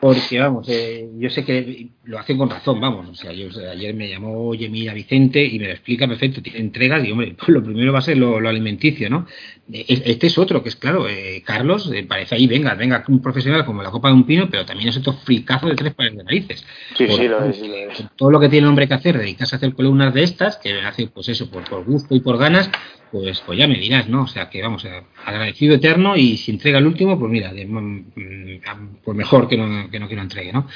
porque vamos, eh, yo sé que lo hacen con razón, vamos, o sea, yo ayer me llamó, oye, mira, Vicente, y me lo explica perfecto, tiene entregas, y hombre, pues lo primero va a ser lo, alimenticio, ¿no? Eh, este es otro, que es claro, eh, Carlos, parece ahí, venga, venga, un profesional como la copa de un pino, pero también es otro fricazo de tres pares de narices. Sí, sí, lo es, lo es. Todo lo que tiene el hombre que hacer, dedicarse a hacer columnas de estas, que hace, pues eso, por, por gusto y por ganas, pues, pues ya me dirás, ¿no? O sea, que vamos, agradecido eterno y si entrega el último, pues mira, de, mm, pues mejor que no, que no, que no entregue, ¿no?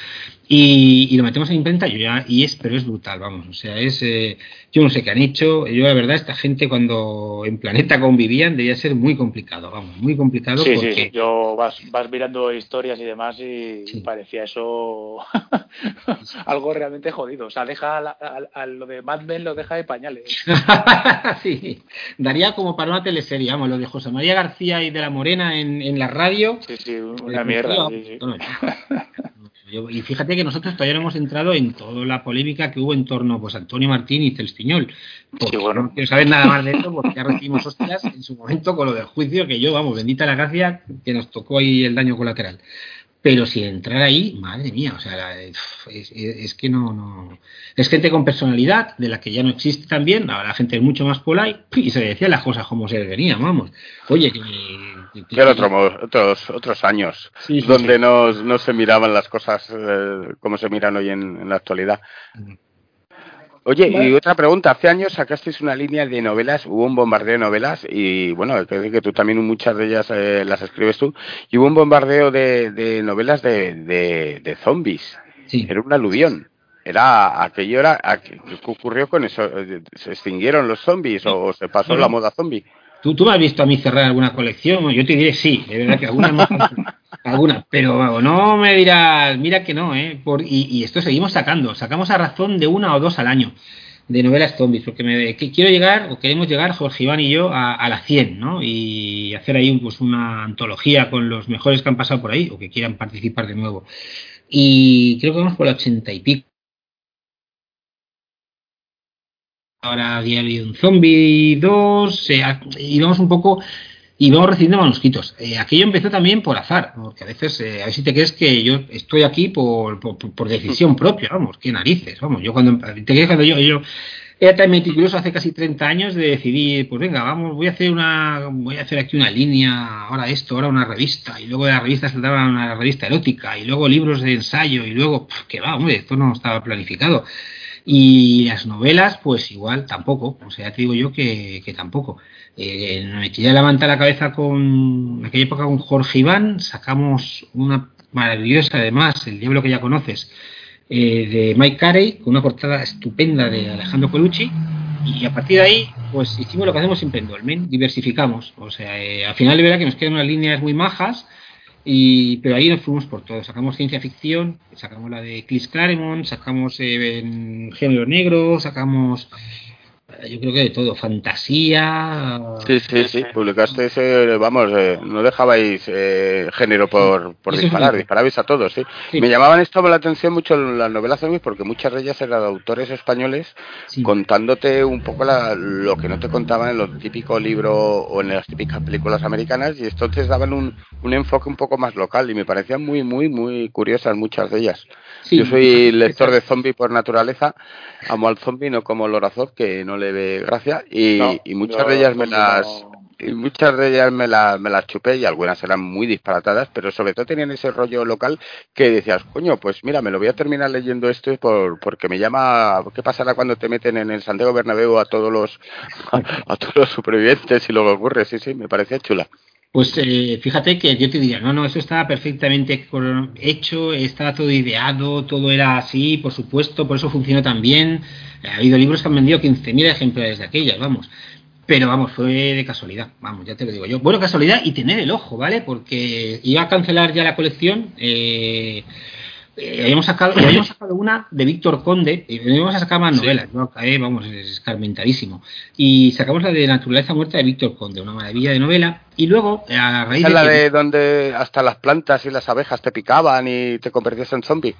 Y, lo metemos en imprenta yo ya, y es, pero es brutal, vamos, o sea, es, eh, yo no sé qué han hecho, yo la verdad, esta gente cuando en Planeta convivían debía ser muy complicado, vamos, muy complicado. Sí, sí, yo vas, vas mirando historias y demás y parecía eso algo realmente jodido, o sea, deja a, lo de Mad Men lo deja de pañales. sí, daría como para una teleserie, vamos, lo de José María García y de la Morena en, en la radio. Sí, sí, una mierda. Sí, y fíjate que nosotros todavía no hemos entrado en toda la polémica que hubo en torno pues Antonio Martín y Celstiñol. Porque bueno. no quiero saber nada más de esto porque ya recibimos hostias en su momento con lo del juicio que yo, vamos, bendita la gracia que nos tocó ahí el daño colateral. Pero si entrar ahí, madre mía, o sea, es, que no, no. Es gente con personalidad, de la que ya no existe también, ahora la gente es mucho más polite, y se decía las cosas como se venían, vamos. Oye, que. que, otros, otros años, donde No, no, se miraban las cosas eh, como se miran hoy en, en la actualidad. Oye, y otra pregunta. Hace años sacasteis una línea de novelas, hubo un bombardeo de novelas y bueno, creo que tú también muchas de ellas eh, las escribes tú, y hubo un bombardeo de, novelas de, de, zombies. Sí. Era un aluvión. Era aquello era ¿qué ocurrió con eso? ¿Se extinguieron los zombies o se pasó la moda zombie? ¿Tú, ¿Tú me has visto a mí cerrar alguna colección? Yo te diré sí, de verdad que algunas más, algunas, pero no me dirás, mira que no, ¿eh? Por, y, esto seguimos sacando, sacamos a razón de una o dos al año de novelas zombies, porque me, quiero llegar, o queremos llegar, Jorge Iván y yo, a, a la 100, ¿no? Y hacer ahí pues, una antología con los mejores que han pasado por ahí, o que quieran participar de nuevo. Y creo que vamos por la ochenta y pico ahora Diario de un Zombie 2, eh, y vamos un poco y vamos recibiendo manuscritos. Eh, aquello empezó también por azar, porque a veces, eh, a ver si te crees que yo estoy aquí por, por, decisión propia, vamos, qué narices, vamos, yo cuando, te crees cuando yo, yo era tan meticuloso hace casi 30 años de decidir, pues venga, vamos, voy a hacer una, voy a hacer aquí una línea, ahora esto, ahora una revista, y luego de la revista saltaba una revista erótica, y luego libros de ensayo, y luego, que va, hombre, esto no estaba planificado. Y las novelas, pues igual, tampoco. O sea, te digo yo que, que tampoco. Eh, me a la cabeza con, aquella época con Jorge Iván, sacamos una maravillosa, además, El Diablo que ya conoces, eh, de Mike Carey, con una portada estupenda de Alejandro Colucci. Y a partir de ahí, pues hicimos lo que hacemos en Dolmen, diversificamos. O sea, eh, al final de verdad que nos quedan unas líneas muy majas, y, pero ahí nos fuimos por todo. Sacamos ciencia ficción, sacamos la de Chris Claremont, sacamos eh, en género negro, sacamos yo creo que de todo, fantasía. Sí, sí, sí, publicaste ese, vamos, eh, no dejabais eh, género por, por disparar, disparabais a todos, ¿sí? Me llamaban esto la atención mucho las novelas zombies porque muchas de ellas eran de autores españoles contándote un poco la, lo que no te contaban en los típicos libros o en las típicas películas americanas y entonces daban un, un enfoque un poco más local y me parecían muy, muy, muy curiosas muchas de ellas. Yo soy lector de zombies por naturaleza, amo al zombie, no como Lorazov, que no le ve gracia, y, muchas de ellas me las... Y muchas de ellas me, me las chupé y algunas eran muy disparatadas, pero sobre todo tenían ese rollo local que decías, coño, pues mira, me lo voy a terminar leyendo esto por, porque me llama, ¿qué pasará cuando te meten en el Santiago Bernabéu a todos los a, todos los supervivientes y lo que ocurre? Sí, sí, me parecía chula. Pues eh, fíjate que yo te diría, no, no, eso estaba perfectamente hecho, estaba todo ideado, todo era así, por supuesto, por eso funcionó tan bien. Ha habido libros que han vendido 15.000 ejemplares de aquellas, vamos. Pero vamos, fue de casualidad, vamos, ya te lo digo yo. Bueno, casualidad y tener el ojo, ¿vale? Porque iba a cancelar ya la colección. Eh, eh, habíamos, sacado, habíamos sacado una de Víctor Conde, y íbamos a sacar más novelas, ¿no? vamos, es escarmentadísimo. Y sacamos la de Naturaleza Muerta de Víctor Conde, una maravilla de novela. Y luego, a raíz de. la de donde hasta las plantas y las abejas te picaban y te convertías en zombie?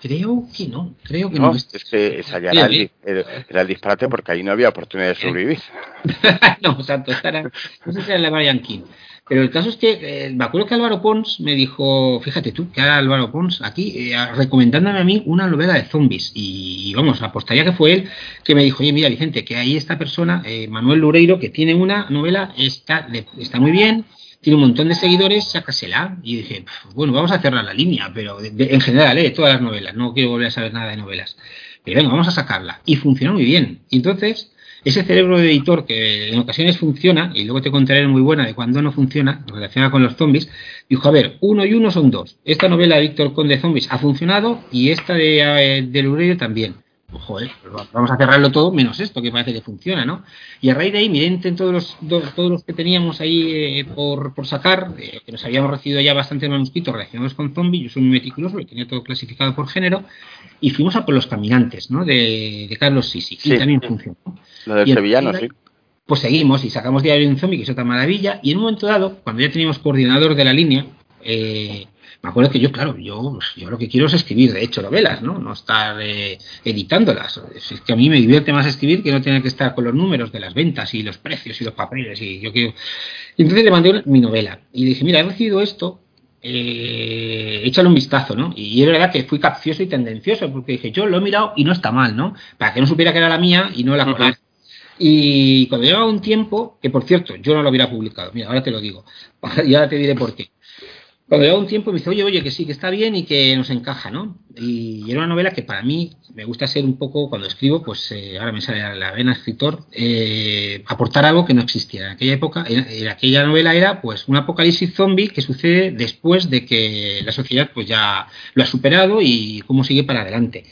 Creo que no, creo que no. es que esa ya era el, disparate porque ahí no había oportunidad de sobrevivir. no, exacto, esta era, no sé si era la Brian King. Pero el caso es que eh, me acuerdo que Álvaro Pons me dijo, fíjate tú, que era Álvaro Pons aquí, eh, recomendándome a mí una novela de zombies. Y, vamos, apostaría que fue él que me dijo, oye, mira Vicente, que ahí esta persona, eh, Manuel Lureiro, que tiene una novela, está, está muy bien, tiene un montón de seguidores, sácasela. Y dije, bueno, vamos a cerrar la línea, pero en general, eh, todas las novelas, no quiero volver a saber nada de novelas. Pero venga, vamos a sacarla. Y funcionó muy bien. Y entonces ese cerebro de editor que en ocasiones funciona, y luego te contaré muy buena de cuando no funciona, relaciona con los zombies, dijo, a ver, uno y uno son dos. Esta novela de Víctor Conde Zombies ha funcionado y esta de, eh, de también. Joder, pues vamos a cerrarlo todo menos esto que parece que funciona, ¿no? Y a raíz de ahí, miren todos los, todos los que teníamos ahí eh, por, por, sacar, eh, que nos habíamos recibido ya bastantes manuscritos relacionados con zombies, yo soy muy meticuloso, lo tenía todo clasificado por género, y fuimos a por los caminantes, ¿no? De, de Carlos Sisi, y también funcionó. Lo del sevillano, sí. Pues seguimos y sacamos Diario de un Zombie, que es otra maravilla, y en un momento dado, cuando ya teníamos coordinador de la línea, eh, me acuerdo que yo, claro, yo, yo lo que quiero es escribir, de hecho, novelas, ¿no? No estar eh, editándolas. Es que a mí me divierte más escribir que no tener que estar con los números de las ventas y los precios y los papeles. Y yo quiero. entonces le mandé mi novela y dije, mira, he recibido esto, eh, échale un vistazo, ¿no? Y es verdad que fui capcioso y tendencioso, porque dije, yo lo he mirado y no está mal, ¿no? Para que no supiera que era la mía y no la uh Y cuando llevaba un tiempo, que por cierto, yo no lo hubiera publicado, mira, ahora te lo digo, y ahora te diré por qué. Cuando lleva un tiempo me dice, oye, oye, que sí, que está bien y que nos encaja, ¿no? Y era una novela que para mí me gusta ser un poco, cuando escribo, pues eh, ahora me sale la vena escritor, eh, aportar algo que no existía. En aquella época, en, aquella novela era pues un apocalipsis zombie que sucede después de que la sociedad pues ya lo ha superado y cómo sigue para adelante.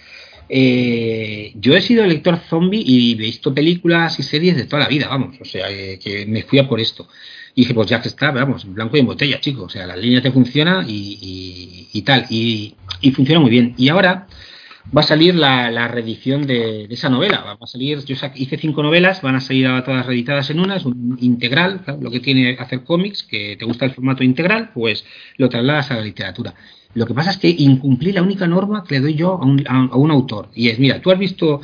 Eh, yo he sido lector zombie y he visto películas y series de toda la vida, vamos, o sea, que me fui a por esto. Y dije, pues ya que está, vamos, en blanco y en botella, chicos. O sea, la línea te funciona y, tal. Y, funciona muy bien. Y ahora va a salir la, reedición de, esa novela. Va a salir, yo hice cinco novelas, van a salir todas reeditadas en una, es un integral, lo que tiene hacer cómics, que te gusta el formato integral, pues lo trasladas a la literatura. Lo que pasa es que incumplí la única norma que le doy yo a un, a, un autor. Y es, mira, tú has visto,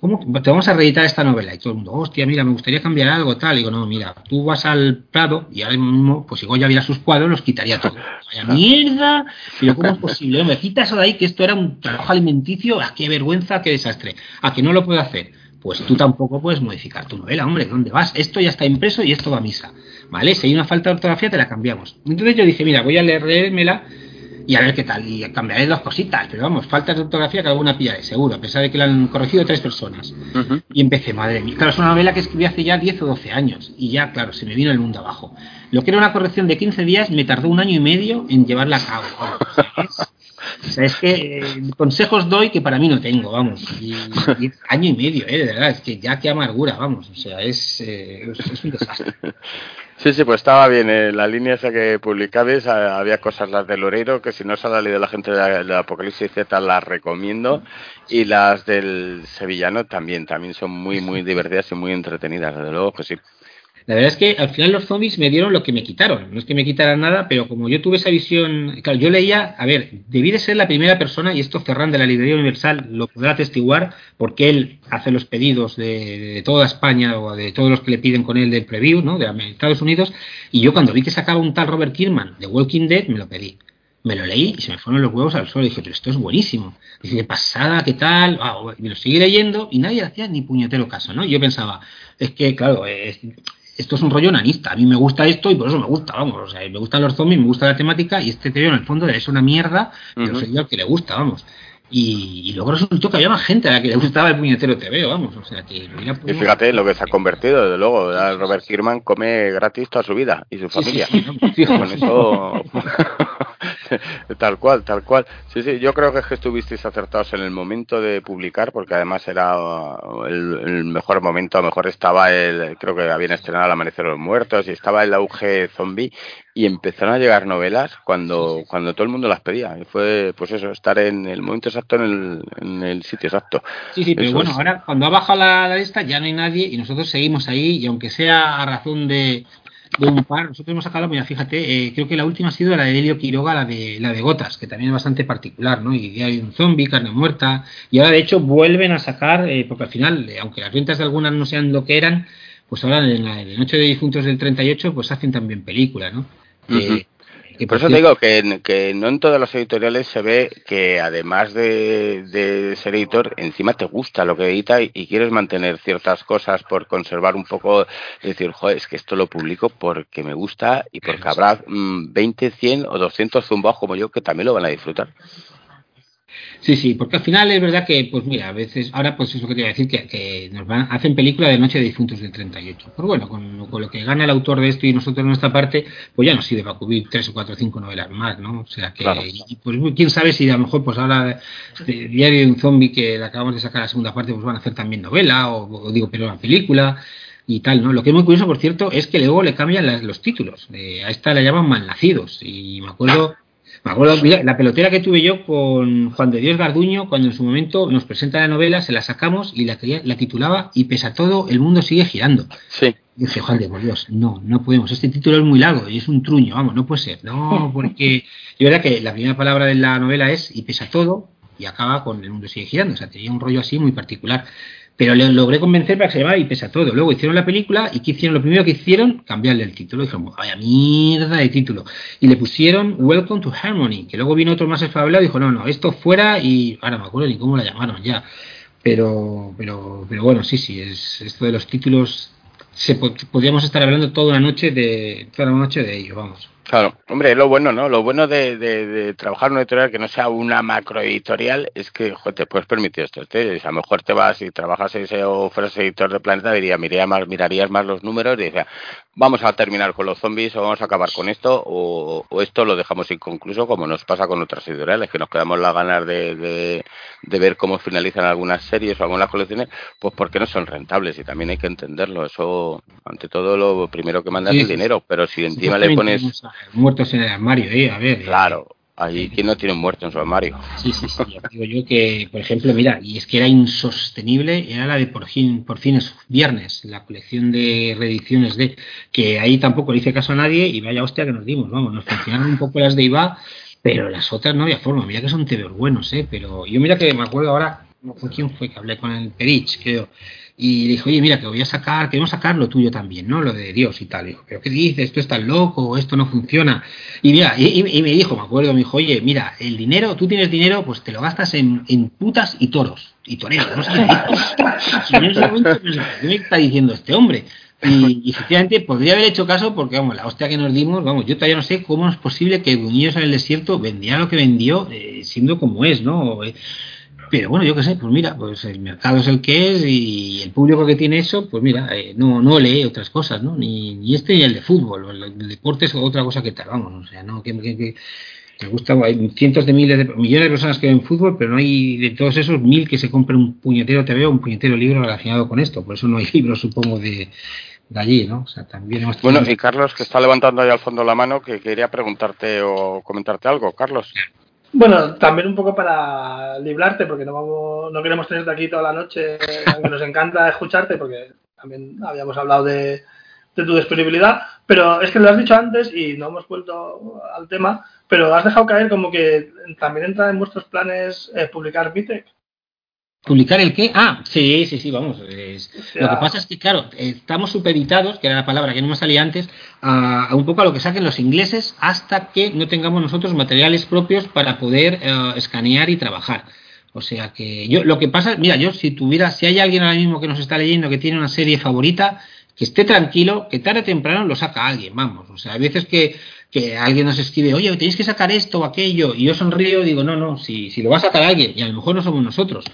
¿cómo te vamos a reeditar esta novela? Y todo el mundo, hostia, mira, me gustaría cambiar algo, tal. Y digo, no, mira, tú vas al Prado y ahora mismo, pues igual ya viera sus cuadros, los quitaría todos. Vaya mierda, pero ¿cómo es posible? Me quita eso de ahí que esto era un trabajo alimenticio, ¿a qué vergüenza, qué desastre? ¿A que no lo puedo hacer? pues tú tampoco puedes modificar tu novela, hombre, ¿dónde vas? Esto ya está impreso y esto va a misa, ¿vale? Si hay una falta de ortografía, te la cambiamos. Entonces yo dije, mira, voy a leérmela y a ver qué tal. Y cambiaré dos cositas, pero vamos, faltas de ortografía que alguna pillaré, seguro, a pesar de que la han corregido tres personas. Y empecé, madre mía. Claro, es una novela que escribí hace ya 10 o 12 años. Y ya, claro, se me vino el mundo abajo. Lo que era una corrección de 15 días me tardó un año y medio en llevarla a cabo. O sea, es, que eh, consejos doy que para mí no tengo, vamos. Y, año y medio, ¿eh? De verdad, es que ya qué amargura, vamos. O sea, es, eh, es un desastre. Sí, sí, pues estaba bien. En eh, la línea esa que publicabas había cosas, las de Loreiro, que si no se ha leído la gente de, Apocalipsis Z, las recomiendo. Y las del Sevillano también, también son muy, muy divertidas y muy entretenidas, desde luego que sí. La verdad es que al final los zombies me dieron lo que me quitaron. No es que me quitaran nada, pero como yo tuve esa visión, claro, yo leía, a ver, debí de ser la primera persona, y esto Ferran de la Librería Universal lo podrá atestiguar, porque él hace los pedidos de, toda España o de todos los que le piden con él del preview, ¿no? De Estados Unidos, y yo cuando vi que sacaba un tal Robert Kierman de Walking Dead, me lo pedí me lo leí y se me fueron los huevos al suelo. Y dije, pero esto es buenísimo. Dice, qué pasada, qué tal. Y lo seguí leyendo y nadie hacía ni puñetero caso, ¿no? Y yo pensaba, es que, claro, es, esto es un rollo nanista. A mí me gusta esto y por eso me gusta, vamos. O sea, me gustan los zombies, me gusta la temática y este tío en el fondo es una mierda, pero soy yo el que le gusta, vamos. Y, luego resultó que había más gente a la que le gustaba el puñetero TV, vamos. O sea, que Y fíjate lo que se ha convertido, desde luego. Robert Kierman come gratis toda su vida y su familia. Con eso. tal cual, tal cual. Sí, sí, yo creo que es que estuvisteis acertados en el momento de publicar, porque además era el, mejor momento. A lo mejor estaba el. Creo que habían estrenado El Amanecer de los Muertos y estaba el auge zombie y empezaron a llegar novelas cuando, cuando todo el mundo las pedía. Y fue, pues eso, estar en el momento exacto, en el, en el sitio exacto. Sí, sí, pero bueno, ahora cuando ha bajado la, lista ya no hay nadie y nosotros seguimos ahí y aunque sea a razón de, de un par, nosotros hemos sacado, mira, fíjate, eh, creo que la última ha sido la de Helio Quiroga, la de, la de Gotas, que también es bastante particular, ¿no? Y hay un zombie, carne muerta, y ahora de hecho vuelven a sacar, eh, porque al final, eh, aunque las ventas de algunas no sean lo que eran, pues ahora en la de Noche de Difuntos del 38, pues hacen también película, ¿no? Por eso te digo que, que, no en todas las editoriales se ve que además de, ser editor, encima te gusta lo que edita y, quieres mantener ciertas cosas por conservar un poco, decir, joder, es que esto lo publico porque me gusta y porque habrá 20, mm, 100 o 200 zumbados como yo que también lo van a disfrutar. Sí, sí, porque al final es verdad que, pues mira, a veces, ahora pues eso que te iba a decir, que, nos van, hacen película de Noche de Difuntos del 38. Pues bueno, con, lo que gana el autor de esto y nosotros en nuestra parte, pues ya nos sirve para cubrir tres o cuatro o cinco novelas más, ¿no? O sea que, pues quién sabe si a lo mejor, pues ahora, este Diario de un Zombie que acabamos de sacar la segunda parte, pues van a hacer también novela, o, digo, pero una película y tal, ¿no? Lo que es muy curioso, por cierto, es que luego le cambian los títulos. a esta la llaman Malnacidos. Y me acuerdo me acuerdo, la pelotera que tuve yo con Juan de Dios Garduño, cuando en su momento nos presenta la novela, se la sacamos y la, la titulaba Y pese a todo, el mundo sigue girando. Sí. Y dije, Juan de Dios, no, no podemos. Este título es muy largo y es un truño, vamos, no puede ser. No, porque yo verdad que la primera palabra de la novela es Y pese a todo, y acaba con El mundo sigue girando. O sea, tenía un rollo así muy particular. Pero le logré convencer para que se llamara y pese a todo. Luego hicieron la película y ¿qué hicieron? Lo primero que hicieron, cambiarle el título. Dijeron, vaya mierda de título. Y le pusieron Welcome to Harmony, que luego vino otro más desfavorable y dijo, no, no, esto fuera y ahora me acuerdo ni cómo la llamaron ya. Pero, pero, pero bueno, sí, sí, es esto de los títulos, se, podríamos estar hablando toda una noche de, toda una noche de ello, vamos. Claro, hombre, lo bueno, ¿no? Lo bueno de, de, trabajar en una editorial que no sea una macroeditorial es que te puedes permitir esto. a lo mejor te vas y trabajas ese o fueras editor de Planeta, diría, miraría más, mirarías más los números y diría, vamos a terminar con los zombies o vamos a acabar con esto o, esto lo dejamos inconcluso como nos pasa con otras editoriales, que nos quedamos las ganas de, de, ver cómo finalizan algunas series o algunas colecciones, pues porque no son rentables y también hay que entenderlo. Eso, ante todo, lo primero que manda es el dinero, pero si encima le pones muertos en el armario, ¿eh? A ver. Eh, claro. Allí, ¿quién no tiene muerto en su armario? Sí, sí, sí. digo yo que, por ejemplo, mira, y es que era insostenible, era la de por fin, por fines viernes, la colección de reediciones de, que ahí tampoco le hice caso a nadie y vaya hostia que nos dimos, vamos, nos funcionaron un poco las de IVA, pero las otras no había forma. Mira que son tebeos buenos, ¿eh? Pero yo mira que me acuerdo ahora, ¿con quién fue que hablé? Con el Perich, creo. Y le dijo, oye, mira, que voy a sacar, queremos sacar lo tuyo también, ¿no? Lo de Dios y tal. Y dijo, pero ¿qué dices? Esto está loco, esto no funciona. Y mira, y, me dijo, me acuerdo, me dijo, oye, mira, el dinero, tú tienes dinero, pues te lo gastas en, en putas y toros. Y toreros, no sé qué. en ese momento, ¿qué me está diciendo este hombre? Y, efectivamente podría haber hecho caso porque, vamos, la hostia que nos dimos, vamos, yo todavía no sé cómo es posible que Buñuelos en el desierto vendía lo que vendió, eh, siendo como es, ¿no? Eh, pero bueno, yo qué sé, pues mira, pues el mercado es el que es y el público que tiene eso, pues mira, eh, no, no lee otras cosas, ¿no? Ni, ni este ni el de fútbol, el, deporte es otra cosa que tal, vamos, o sea, no, que, que, me gusta, hay cientos de miles de millones de personas que ven fútbol, pero no hay de todos esos mil que se compren un puñetero TV o un puñetero libro relacionado con esto. Por eso no hay libros, supongo, de, de allí, ¿no? O sea, también Bueno, y Carlos, que está levantando ahí al fondo la mano, que quería preguntarte o comentarte algo. Carlos. Bueno, también un poco para librarte, porque no vamos, no queremos tenerte aquí toda la noche, aunque nos encanta escucharte, porque también habíamos hablado de, tu disponibilidad, pero es que lo has dicho antes y no hemos vuelto al tema, pero has dejado caer como que también entra en vuestros planes eh, publicar Vitec. ¿Publicar el qué? Ah, sí, sí, sí, vamos. Lo que pasa es que, claro, estamos supeditados, que era la palabra que no me salía antes, a, un poco a lo que saquen los ingleses hasta que no tengamos nosotros materiales propios para poder eh, escanear y trabajar. O sea que yo, lo que pasa, mira, yo si tuviera, si hay alguien ahora mismo que nos está leyendo que tiene una serie favorita, que esté tranquilo, que tarde o temprano lo saca alguien, vamos. O sea, hay veces que, que alguien nos escribe, oye, tenéis que sacar esto o aquello, y yo sonrío y digo, no, no, si, si lo va a sacar alguien, y a lo mejor no somos nosotros,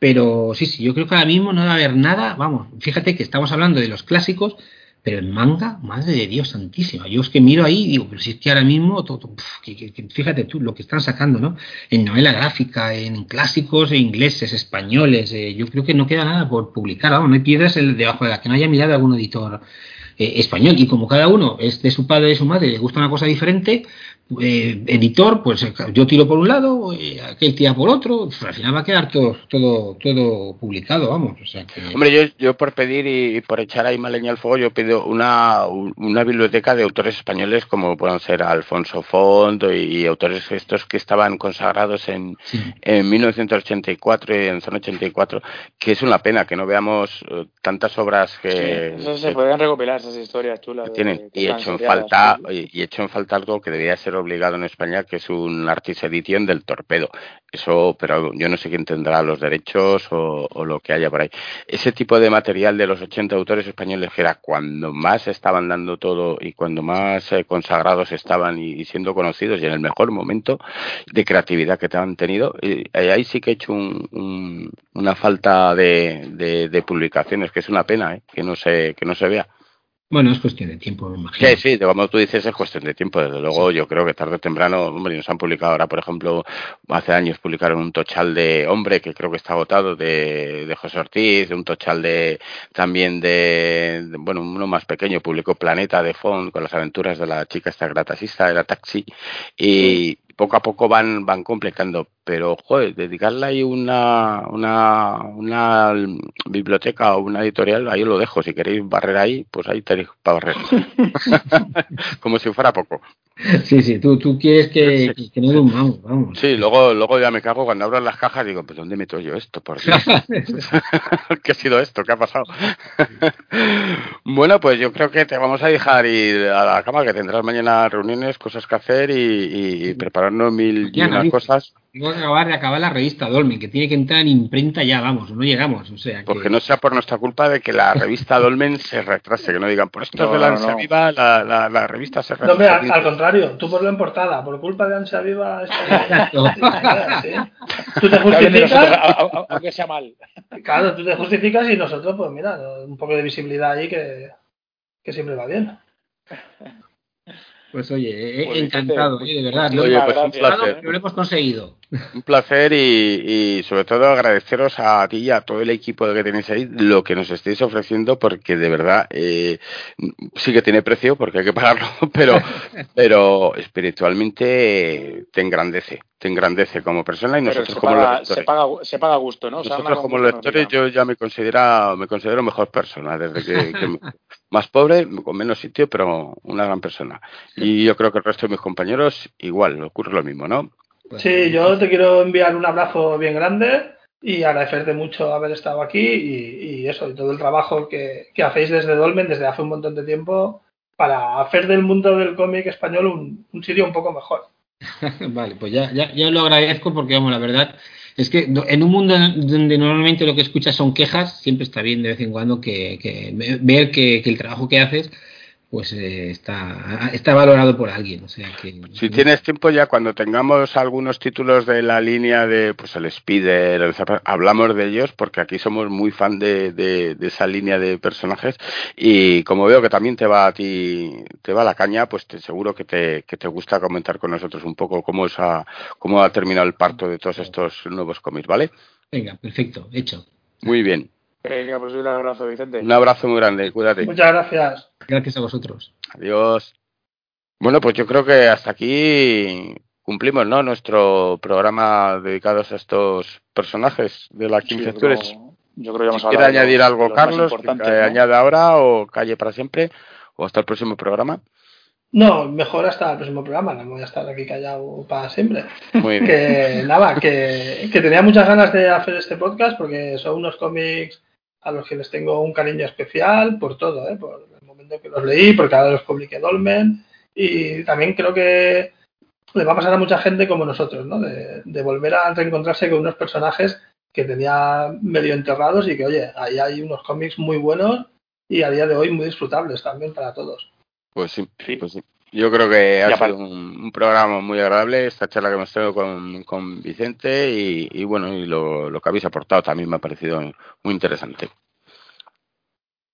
pero sí, sí, yo creo que ahora mismo no va a haber nada, vamos, fíjate que estamos hablando de los clásicos, pero en manga, madre de Dios santísima. Yo es que miro ahí y digo, pero si es que ahora mismo, todo, fíjate tú lo que están sacando, ¿no? En novela gráfica, en clásicos ingleses, españoles, eh, yo creo que no queda nada por publicar, vamos, no hay piedras debajo de las que no haya mirado algún editor eh, español. Y como cada uno es de su padre y de su madre, le gusta una cosa diferente, eh, editor, pues yo tiro por un lado, aquel tira por otro, pues, al final va a quedar todo todo todo publicado, vamos. Hombre, yo, yo por pedir y, por echar ahí más leña al fuego, yo pido una, una biblioteca de autores españoles como puedan ser Alfonso Font y, autores estos que estaban consagrados en, en 1984 y en zona 84, que es una pena que no veamos eh, tantas obras que... se podrían recopilar esas historias chulas. tienen, y hecho en falta, y hecho en falta algo que debería ser obligado en España, que es un Artis Edition del Torpedo. Eso, pero yo no sé quién tendrá los derechos o, lo que haya por ahí. Ese tipo de material de los 80 autores españoles, que era cuando más estaban dando todo y cuando más eh, consagrados estaban y, siendo conocidos y en el mejor momento de creatividad que te han tenido, y, ahí sí que he hecho una falta de, de, publicaciones, que es una pena ¿eh? que no se que no se vea. Bueno, es cuestión de tiempo, me imagino. Sí, sí, como tú dices, es cuestión de tiempo. Desde luego, yo creo que tarde o temprano, hombre, nos han publicado ahora, por ejemplo, hace años publicaron un tochal de hombre que creo que está agotado de, de José Ortiz, un tochal de también de, bueno, uno más pequeño, publicó Planeta de Font con las aventuras de la chica esta gratasista, era taxi, y, poco a poco van, van completando. Pero, joder, dedicarle ahí una, una, una biblioteca o una editorial, ahí lo dejo. Si queréis barrer ahí, pues ahí tenéis para barrer. Como si fuera poco. Sí, sí, tú, tú quieres que, que, no vamos, vamos. Sí, luego, luego ya me cago cuando abro las cajas digo, pues ¿dónde meto yo esto? Por ¿Qué ha sido esto? ¿Qué ha pasado? bueno, pues yo creo que te vamos a dejar ir a la cama, que tendrás mañana reuniones, cosas que hacer y, y prepararnos mil y unas cosas. Tengo que acabar de acabar la revista Dolmen, que tiene que entrar en imprenta ya, vamos, no llegamos. O sea, Porque no sea por nuestra culpa de que la revista Dolmen se retrase, que no digan, por esto es de la Ansia Viva, la, la, la, revista se retrasa. No, al, contrario, tú por la portada, por culpa de Ansia Viva, tú te justificas. Aunque sea mal. Claro, tú te justificas y nosotros, pues mira, un poco de visibilidad ahí que, que siempre va bien. Pues oye, pues, encantado, de verdad. Oye, pues un placer. Lo hemos conseguido. Un placer y, sobre todo agradeceros a ti y a todo el equipo que tenéis ahí lo que nos estéis ofreciendo porque de verdad eh, sí que tiene precio porque hay que pagarlo, pero, pero espiritualmente te engrandece, te engrandece como persona y nosotros como lectores. Se paga, se paga gusto, ¿no? Nosotros como lectores yo ya me considero, me considero mejor persona desde que, que más pobre, con menos sitio, pero una gran persona. Y yo creo que el resto de mis compañeros igual, ocurre lo mismo, ¿no? Sí, yo te quiero enviar un abrazo bien grande y agradecerte mucho haber estado aquí y, eso, y todo el trabajo que, hacéis desde Dolmen desde hace un montón de tiempo para hacer del mundo del cómic español un, sitio un poco mejor. vale, pues ya, ya, ya lo agradezco porque, vamos, la verdad es que en un mundo donde normalmente lo que escuchas son quejas, siempre está bien de vez en cuando que, ver que, el trabajo que haces pues eh, está, está valorado por alguien. O sea que, si tienes tiempo ya cuando tengamos algunos títulos de la línea de pues el Spider, el hablamos de ellos porque aquí somos muy fan de, de, esa línea de personajes y como veo que también te va a ti, te va la caña, pues te, seguro que te, que te gusta comentar con nosotros un poco cómo, es cómo ha terminado el parto de todos estos nuevos cómics, ¿vale? Venga, perfecto, hecho. Muy bien. Venga, pues un abrazo, Vicente. Un abrazo muy grande, cuídate. Muchas gracias. Gracias a vosotros. Adiós. Bueno, pues yo creo que hasta aquí cumplimos, ¿no? Nuestro programa dedicado a estos personajes de la King yo, creo, yo creo que ¿Quiere añadir algo, Carlos? Que añade ahora o calle para siempre? ¿O hasta el próximo programa? No, mejor hasta el próximo programa, no voy a estar aquí callado para siempre. Muy bien. Que nada, que, que tenía muchas ganas de hacer este podcast porque son unos cómics a los que les tengo un cariño especial por todo, ¿eh? por que los leí, porque ahora los publiqué Dolmen y también creo que le va a pasar a mucha gente como nosotros, ¿no? De, de, volver a reencontrarse con unos personajes que tenía medio enterrados y que, oye, ahí hay unos cómics muy buenos y a día de hoy muy disfrutables también para todos. Pues sí, pues sí. Yo creo que ha sido un, programa muy agradable esta charla que hemos tenido con, con Vicente y, bueno, y lo, lo, que habéis aportado también me ha parecido muy interesante.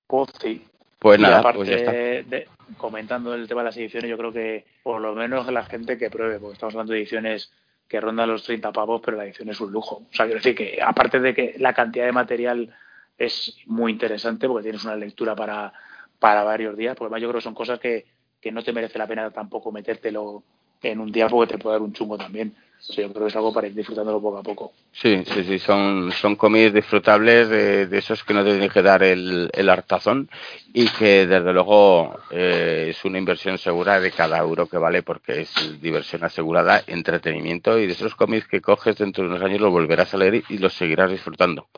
Pues sí. Pues nada, pues ya está. De, comentando el tema de las ediciones, yo creo que por lo menos la gente que pruebe, porque estamos hablando de ediciones que rondan los 30 pavos, pero la edición es un lujo. O sea, quiero decir que aparte de que la cantidad de material es muy interesante, porque tienes una lectura para, para varios días, porque además yo creo que son cosas que que no te merece la pena tampoco metértelo en un día porque te puede dar un chungo también. Yo creo que es algo para ir disfrutándolo poco a poco. Sí, sí, sí, son, son comidas disfrutables de, esos que no te tienen que dar el, el hartazón y que desde luego eh, es una inversión segura de cada euro que vale porque es diversión asegurada, entretenimiento y de esos cómics que coges dentro de unos años los volverás a leer y los seguirás disfrutando.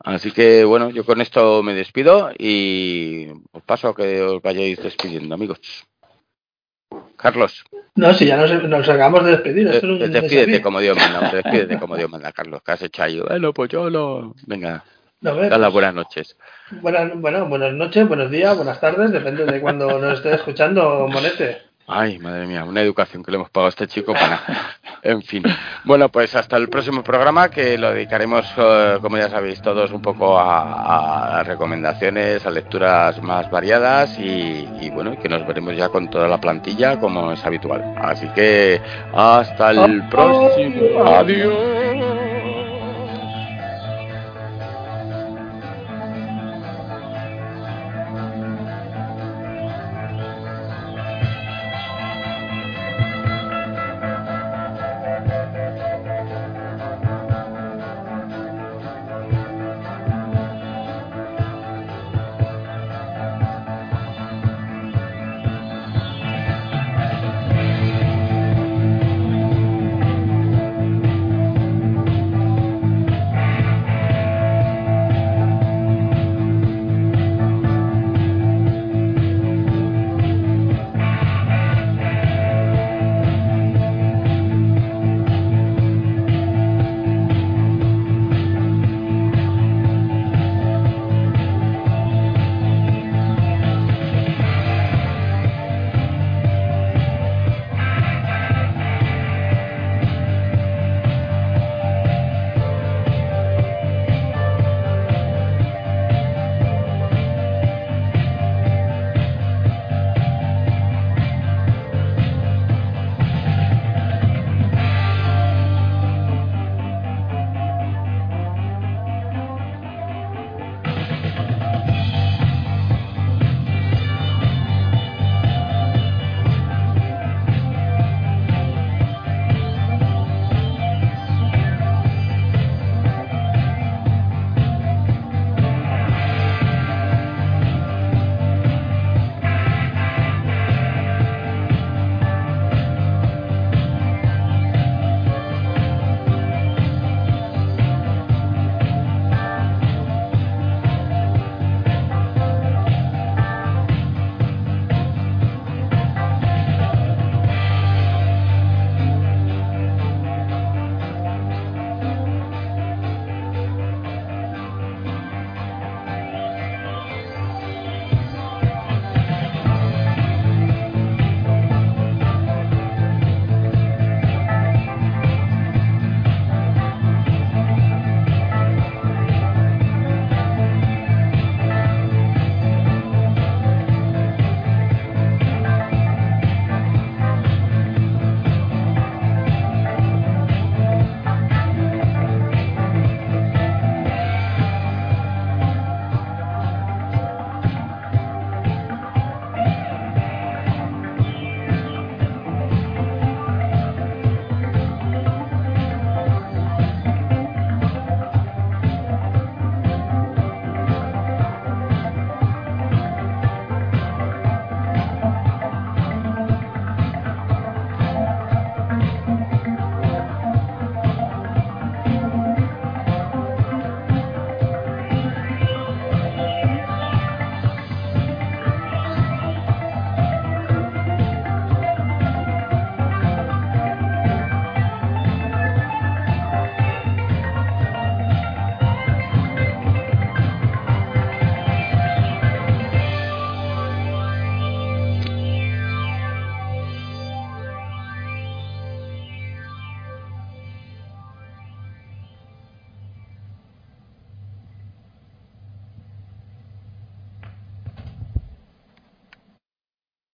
Así que bueno, yo con esto me despido y os paso a que os vayáis despidiendo, amigos. Carlos. No, si ya nos, nos acabamos de despedir. Esto es despídete como Dios manda, despídete como Dios manda, Carlos, que has hecho ahí. Bueno, pues yo lo... Venga, no, las buenas noches. Buenas, bueno, buenas noches, buenos días, buenas tardes, depende de cuando nos esté escuchando, Monete. Ay, madre mía, una educación que le hemos pagado a este chico para... En fin. Bueno, pues hasta el próximo programa que lo dedicaremos, eh, como ya sabéis todos, un poco a, recomendaciones, a lecturas más variadas y, y, bueno, que nos veremos ya con toda la plantilla como es habitual. Así que hasta el próximo. Adiós.